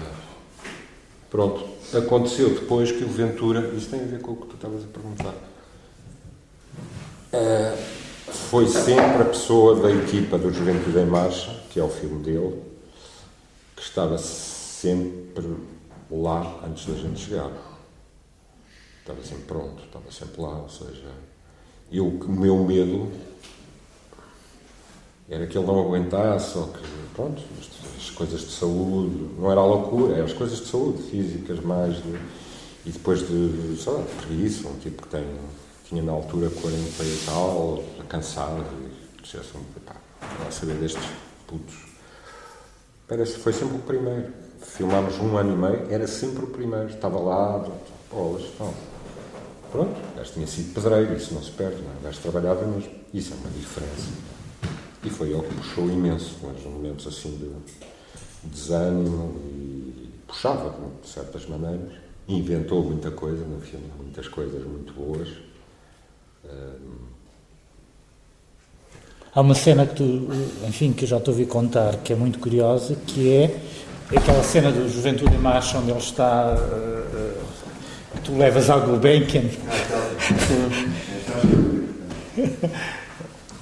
pronto. Aconteceu depois que o Ventura. Isso tem a ver com o que tu estavas a perguntar. Uh, foi sempre a pessoa da equipa do Juventude em Marcha, que é o filme dele, que estava sempre lá antes da gente chegar. Estava sempre pronto, estava sempre lá, ou seja, eu, o meu medo era que ele não aguentasse, ou que, pronto, as coisas de saúde, não era a loucura, eram as coisas de saúde físicas mais, de, e depois de, sei lá, de um tipo que tem tinha na altura 40 e tal, cansado, e dissesse pá, não saber destes putos. Parece foi sempre o primeiro. Filmámos um ano e meio, era sempre o primeiro. Estava lá, bolas, não. Pronto, o gajo tinha sido pedreiro, isso não se perde, não. É? o gajo trabalhava mesmo. Isso é uma diferença. E foi ele que puxou imenso, mas momentos assim de desânimo e puxava de certas maneiras. Inventou muita coisa no filme, muitas coisas muito boas. Há uma cena que tu, enfim, que eu já te ouvi contar, que é muito curiosa, que é aquela cena do Juventude em Marcha, onde ele está, uh, que tu levas ao Gulbenkian.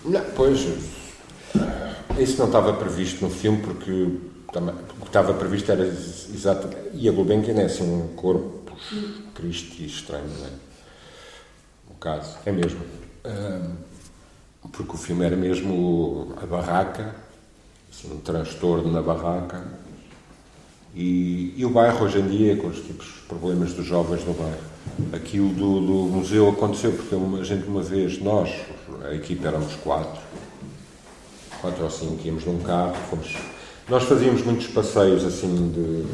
Não, pois, isso não estava previsto no filme, porque o que estava previsto era exatamente. E a Gulbenkian é assim um corpo Cristo estranho, não é? caso, é mesmo. porque o filme era mesmo a barraca, assim, um transtorno na barraca. E, e, o bairro hoje em dia, com os tipos de problemas dos jovens no bairro. Aqui o do, do museu aconteceu porque a gente uma vez, nós, a equipe éramos quatro, quatro ou cinco, íamos num carro, fomos. Nós fazíamos muitos passeios assim de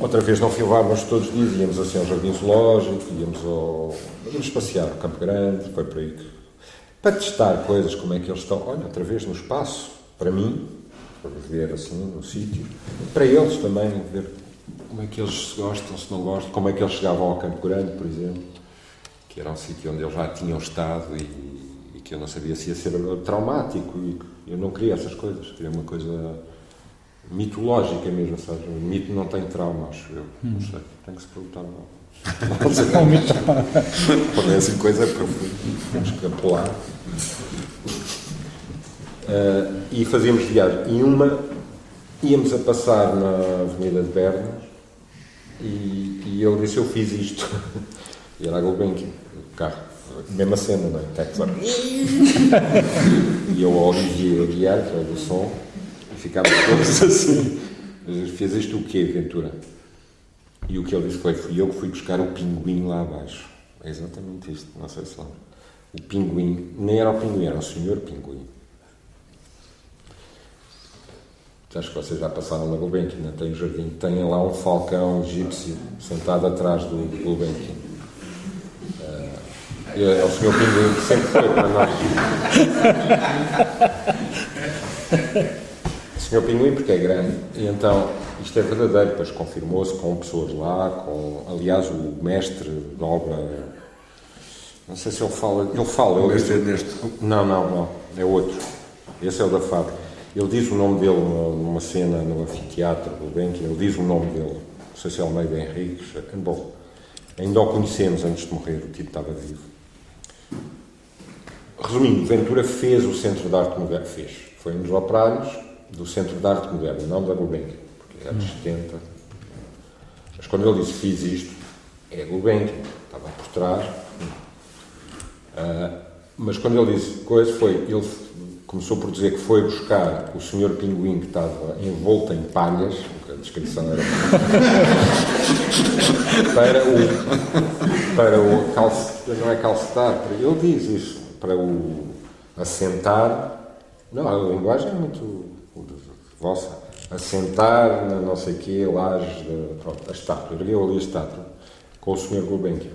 Outra vez não filmávamos todos os dias, íamos assim ao Jardim Zoológico, íamos, ao, íamos passear ao Campo Grande, foi para aí que, para testar coisas, como é que eles estão. Olha, outra vez no espaço, para mim, para ver assim no sítio, para eles também, ver como é que eles se gostam, se não gostam, como é que eles chegavam ao Campo Grande, por exemplo, que era um sítio onde eles já tinham estado e que eu não sabia se ia ser traumático e eu não queria essas coisas, queria uma coisa mitológica mesmo, sabe? O mito não tem trauma, acho eu. Não sei, tem que se perguntar. Não, não mito. É assim coisa profunda, temos que apelar. Uh, e fazíamos viagem. E uma, íamos a passar na Avenida de Berna e, e eu disse: Eu fiz isto. E era a Gulbenkian, o carro. Mesma cena, não é? Texas. e eu, ao Olivier Aguiar, que é o do som, ficámos todos assim. Fez isto o quê, Ventura? E o que ele disse foi: fui eu que fui buscar o pinguim lá abaixo. É exatamente isto, não sei se lá. O pinguim, nem era o pinguim, era o senhor pinguim. Acho que vocês já passaram na Gulbenkian, não tem o jardim. Tem lá um falcão egípcio sentado atrás do Gulbenkian. É o senhor pinguim que sempre foi para nós. Senhor Pinguim, porque é grande, e então isto é verdadeiro, depois confirmou-se com pessoas lá, com, aliás, o mestre da obra, não sei se ele fala, ele fala... O mestre é neste? Não, não, não, é outro, esse é o da fábrica. Ele diz o nome dele numa cena no anfiteatro do Benque, ele diz o nome dele, não sei se é Almeida Henriques, bom, ainda o conhecemos antes de morrer, o tipo estava vivo. Resumindo, Ventura fez o Centro de Arte Moderna, fez, foi um dos operários, do Centro de Arte Moderna, não da Gulbenkian, porque é anos 70. Mas quando ele disse fiz isto, é Gulbenkian, estava por trás. Uh, mas quando ele disse coisa, foi, ele começou por dizer que foi buscar o senhor pinguim que estava envolto em palhas, a descrição era para o para o calcetar, não é calcetar, ele diz isso, para o assentar, não, a linguagem é muito vossa, assentar na não sei quê, laje, de, pronto, a estátua, ergueu ali a estátua com o senhor Gulbenkian.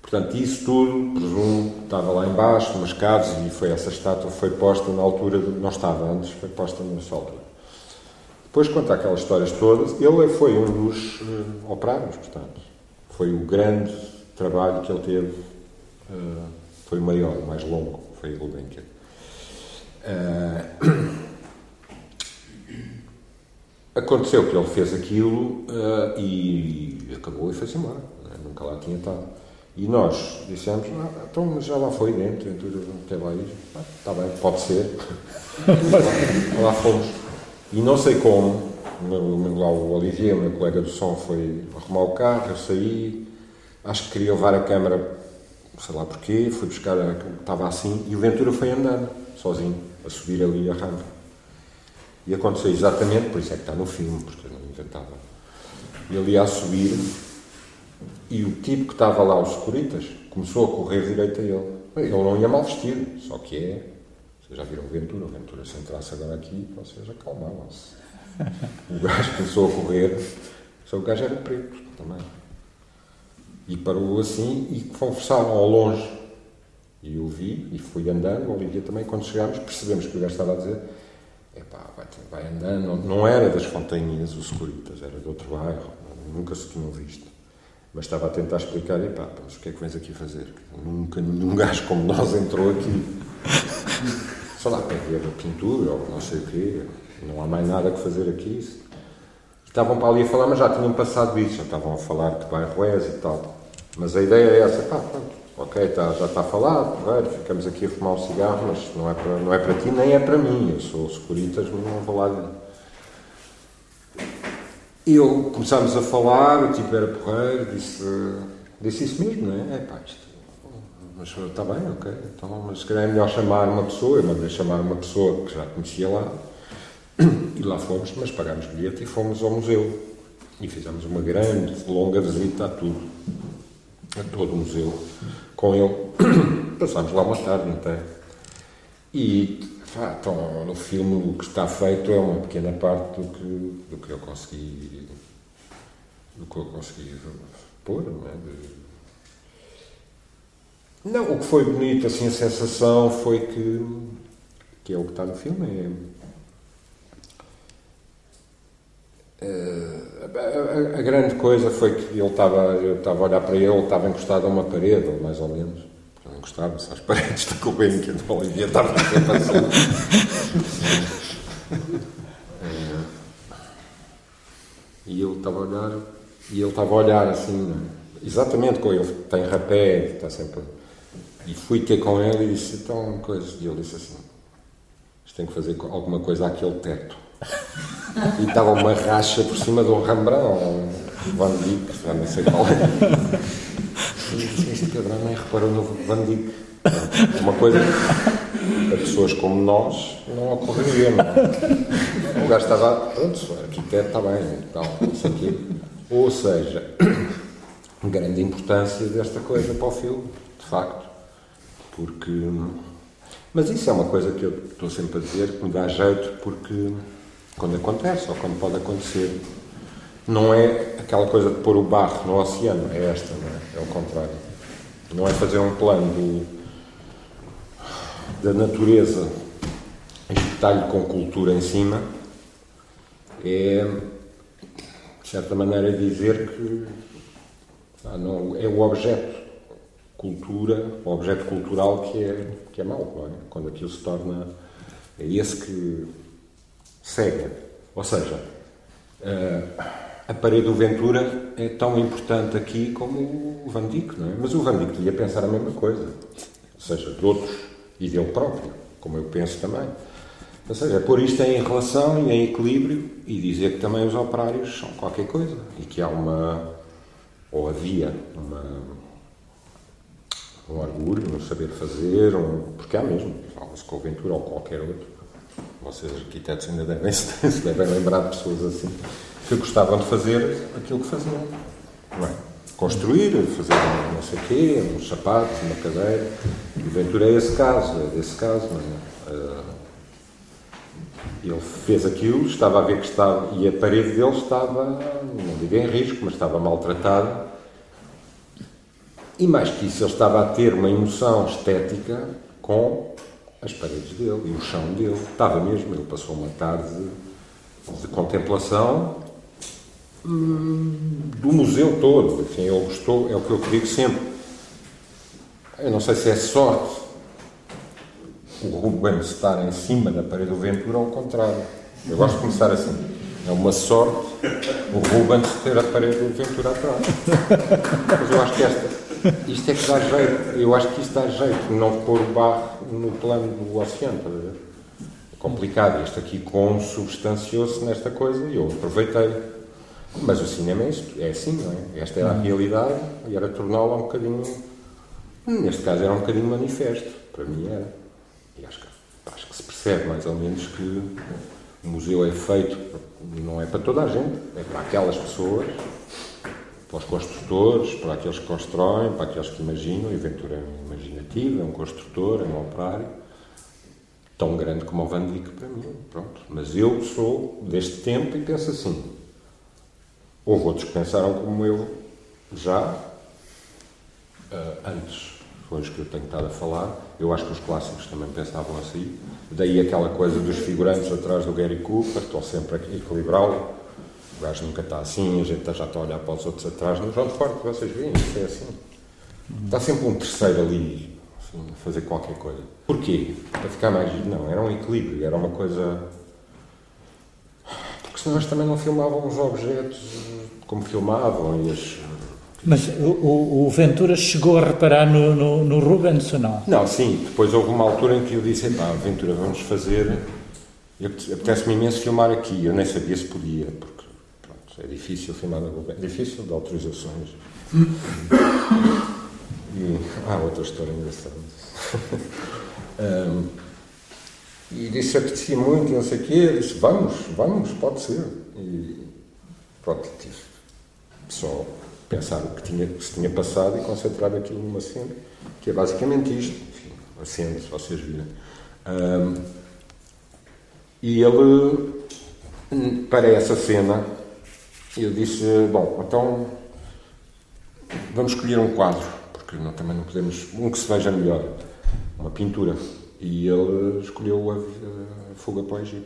Portanto, isso tudo, presumo, estava lá embaixo, umas caves, e foi essa estátua foi posta na altura, de, não estava antes, foi posta nessa altura. Depois, quanto àquelas histórias todas, ele foi um dos uh, operários, portanto. Foi o grande trabalho que ele teve, uh, foi o maior, o mais longo, foi o Gulbenkian. Uh, aconteceu que ele fez aquilo uh, e acabou e foi-se embora. Nunca lá tinha estado. E nós dissemos, ah, então já lá foi dentro, dentro quer lá ir? Ah, está bem, pode ser. lá fomos. E não sei como, lá o Olivier, o meu colega do som, foi arrumar o carro, eu saí, acho que queria levar a câmara, sei lá porquê, fui buscar, estava assim, e o Ventura foi andando, sozinho, a subir ali a rampa. E aconteceu exatamente, por isso é que está no filme, porque eu não inventava. Ele ia a subir e o tipo que estava lá, os securitas, começou a correr direito a ele. Ele não ia mal vestido, só que é. Vocês já viram o Ventura? O Ventura, se entrasse agora aqui, vocês acalmavam-se. O gajo começou a correr, só o gajo era preto também. E parou assim e conversaram ao longe. E eu vi e fui andando, o Olivia também, quando chegámos, percebemos que o gajo estava a dizer: epá, vai, vai andando. Não, não era das Fontainhas, o Securitas, era de outro bairro, nunca se tinham visto. Mas estava a tentar explicar, e pá, mas o que é que vens aqui fazer? Nunca nenhum gajo como nós entrou aqui. Sei lá, para a pintura ou não sei o quê. Não há mais nada que fazer aqui. Estavam para ali a falar, mas já tinham passado isso. Já estavam a falar de bairro e tal. Mas a ideia é essa, pá, pronto, ok, tá, já está falado, velho, ficamos aqui a fumar um cigarro, mas não é, para, não é para ti nem é para mim. Eu sou securitas, mas não vou lá. E eu começámos a falar, o tipo era porreiro, disse, disse isso mesmo, não é? É pá, isto, mas está bem, ok, então, mas se calhar é melhor chamar uma pessoa, eu mandei chamar uma pessoa que já conhecia lá, e lá fomos, mas pagámos bilhete e fomos ao museu. E fizemos uma grande, longa visita a tudo, a todo o museu, com ele. Passámos lá uma tarde até. E então, no filme o que está feito é uma pequena parte do que, do que eu consegui do que eu consegui pôr, não é? De... Não, o que foi bonito, assim, a sensação foi que, que é o que está no filme, é, é a, a, a, grande coisa foi que ele estava, eu estava a olhar para ele, ele estava encostado a uma parede, ou mais ou menos, encostava-se às paredes da Gulbenkian de Olivia, estava sempre assim. e ele estava a olhar, e ele estava a olhar assim, exatamente com ele, tem rapé, está sempre. E fui ter com ele e disse, então, coisa. E ele disse assim: isto tem que fazer alguma coisa àquele teto. E estava uma racha por cima de um Rembrandt, um Van Dyck, não sei qual é. Este cabrão nem reparou no Van Dyck. Uma coisa a pessoas como nós não ocorreria, não é? O gajo estava, pronto, arquiteto está bem, então, isso aqui. Ou seja, grande importância desta coisa para o filme, de facto. Porque. Mas isso é uma coisa que eu estou sempre a dizer, que me dá jeito, porque quando acontece, ou quando pode acontecer, não é aquela coisa de pôr o barro no oceano, é esta, não é? É o contrário. Não é fazer um plano do, da natureza espetar-lhe com cultura em cima, é, de certa maneira, dizer que ah, não, é o objeto cultura, o objeto cultural que é, que é mau, é? quando aquilo se torna. É esse que cega. Ou seja, uh, a parede do Ventura é tão importante aqui como o Van não é? Mas o Van Dyck devia pensar a mesma coisa, ou seja, de outros e dele próprio, como eu penso também. Ou seja, é pôr isto em relação e em equilíbrio e dizer que também os operários são qualquer coisa e que há uma, ou havia, uma, um orgulho, um saber fazer, um, porque há mesmo, fala-se com o Ventura ou qualquer outro. Vocês arquitetos ainda devem se devem lembrar de pessoas assim que gostavam de fazer aquilo que faziam. É? Construir, fazer não sei o quê, uns sapatos, uma cadeira. E o Ventura é esse caso, é desse caso. Não é? Uh, ele fez aquilo, estava a ver que estava, e a parede dele estava, não digo em risco, mas estava maltratada. E mais que isso, ele estava a ter uma emoção estética com as paredes dele e o chão dele. Estava mesmo, ele passou uma tarde de contemplação hum, do museu todo. Enfim, ele gostou, é o que eu digo sempre. Eu não sei se é sorte o Rubens estar em cima da parede do Ventura ou ao contrário. Eu gosto de começar assim. É uma sorte o Rubens ter a parede do Ventura atrás. Mas eu acho que esta, isto é que dá jeito. Eu acho que isto dá jeito, não pôr o barro no plano do oceano, estás a ver? É complicado. Este aqui consubstanciou-se nesta coisa e eu aproveitei. Mas o cinema é, isto, é assim, não é? Esta era a realidade e era torná-la um bocadinho. Neste caso era um bocadinho manifesto. Para mim era. E acho que, acho que se percebe mais ou menos que o museu é feito, não é para toda a gente, é para aquelas pessoas, para os construtores, para aqueles que constroem, para aqueles que imaginam. Ventura é um imaginativo, é um construtor, é um operário, tão grande como o Van Dyck para mim. Pronto. Mas eu sou deste tempo e penso assim. Houve outros que pensaram como eu já uh, antes foi os que eu tenho estado a falar. Eu acho que os clássicos também pensavam assim. Daí aquela coisa dos figurantes atrás do Gary Cooper, estão sempre a equilibrá-lo. O gajo nunca está assim, a gente já está a olhar para os outros atrás. No João de Forte, vocês veem, isso é assim. Está sempre um terceiro ali, assim, a fazer qualquer coisa. Porquê? Para ficar mais. Não, era um equilíbrio, era uma coisa. Porque senão eles também não filmavam os objetos como filmavam e as mas o, o, Ventura chegou a reparar no, no, no, Rubens ou não? Não, sim. Depois houve uma altura em que eu disse: pá, Ventura, vamos fazer. Apetece-me imenso filmar aqui. Eu nem sabia se podia, porque é difícil filmar na Rubens. É difícil de autorizações. e há outra história engraçada. um, e disse: apetecia muito, não sei o quê. Eu disse: vamos, vamos, pode ser. E pronto, tive só pensar o que, tinha, se tinha passado e concentrar aquilo numa cena, que é basicamente isto. Enfim, a cena, se vocês virem. Um, e ele, para essa cena, eu disse: Bom, então vamos escolher um quadro, porque não, também não podemos. Um que se veja melhor, uma pintura. E ele escolheu a, a Fuga para o Egito.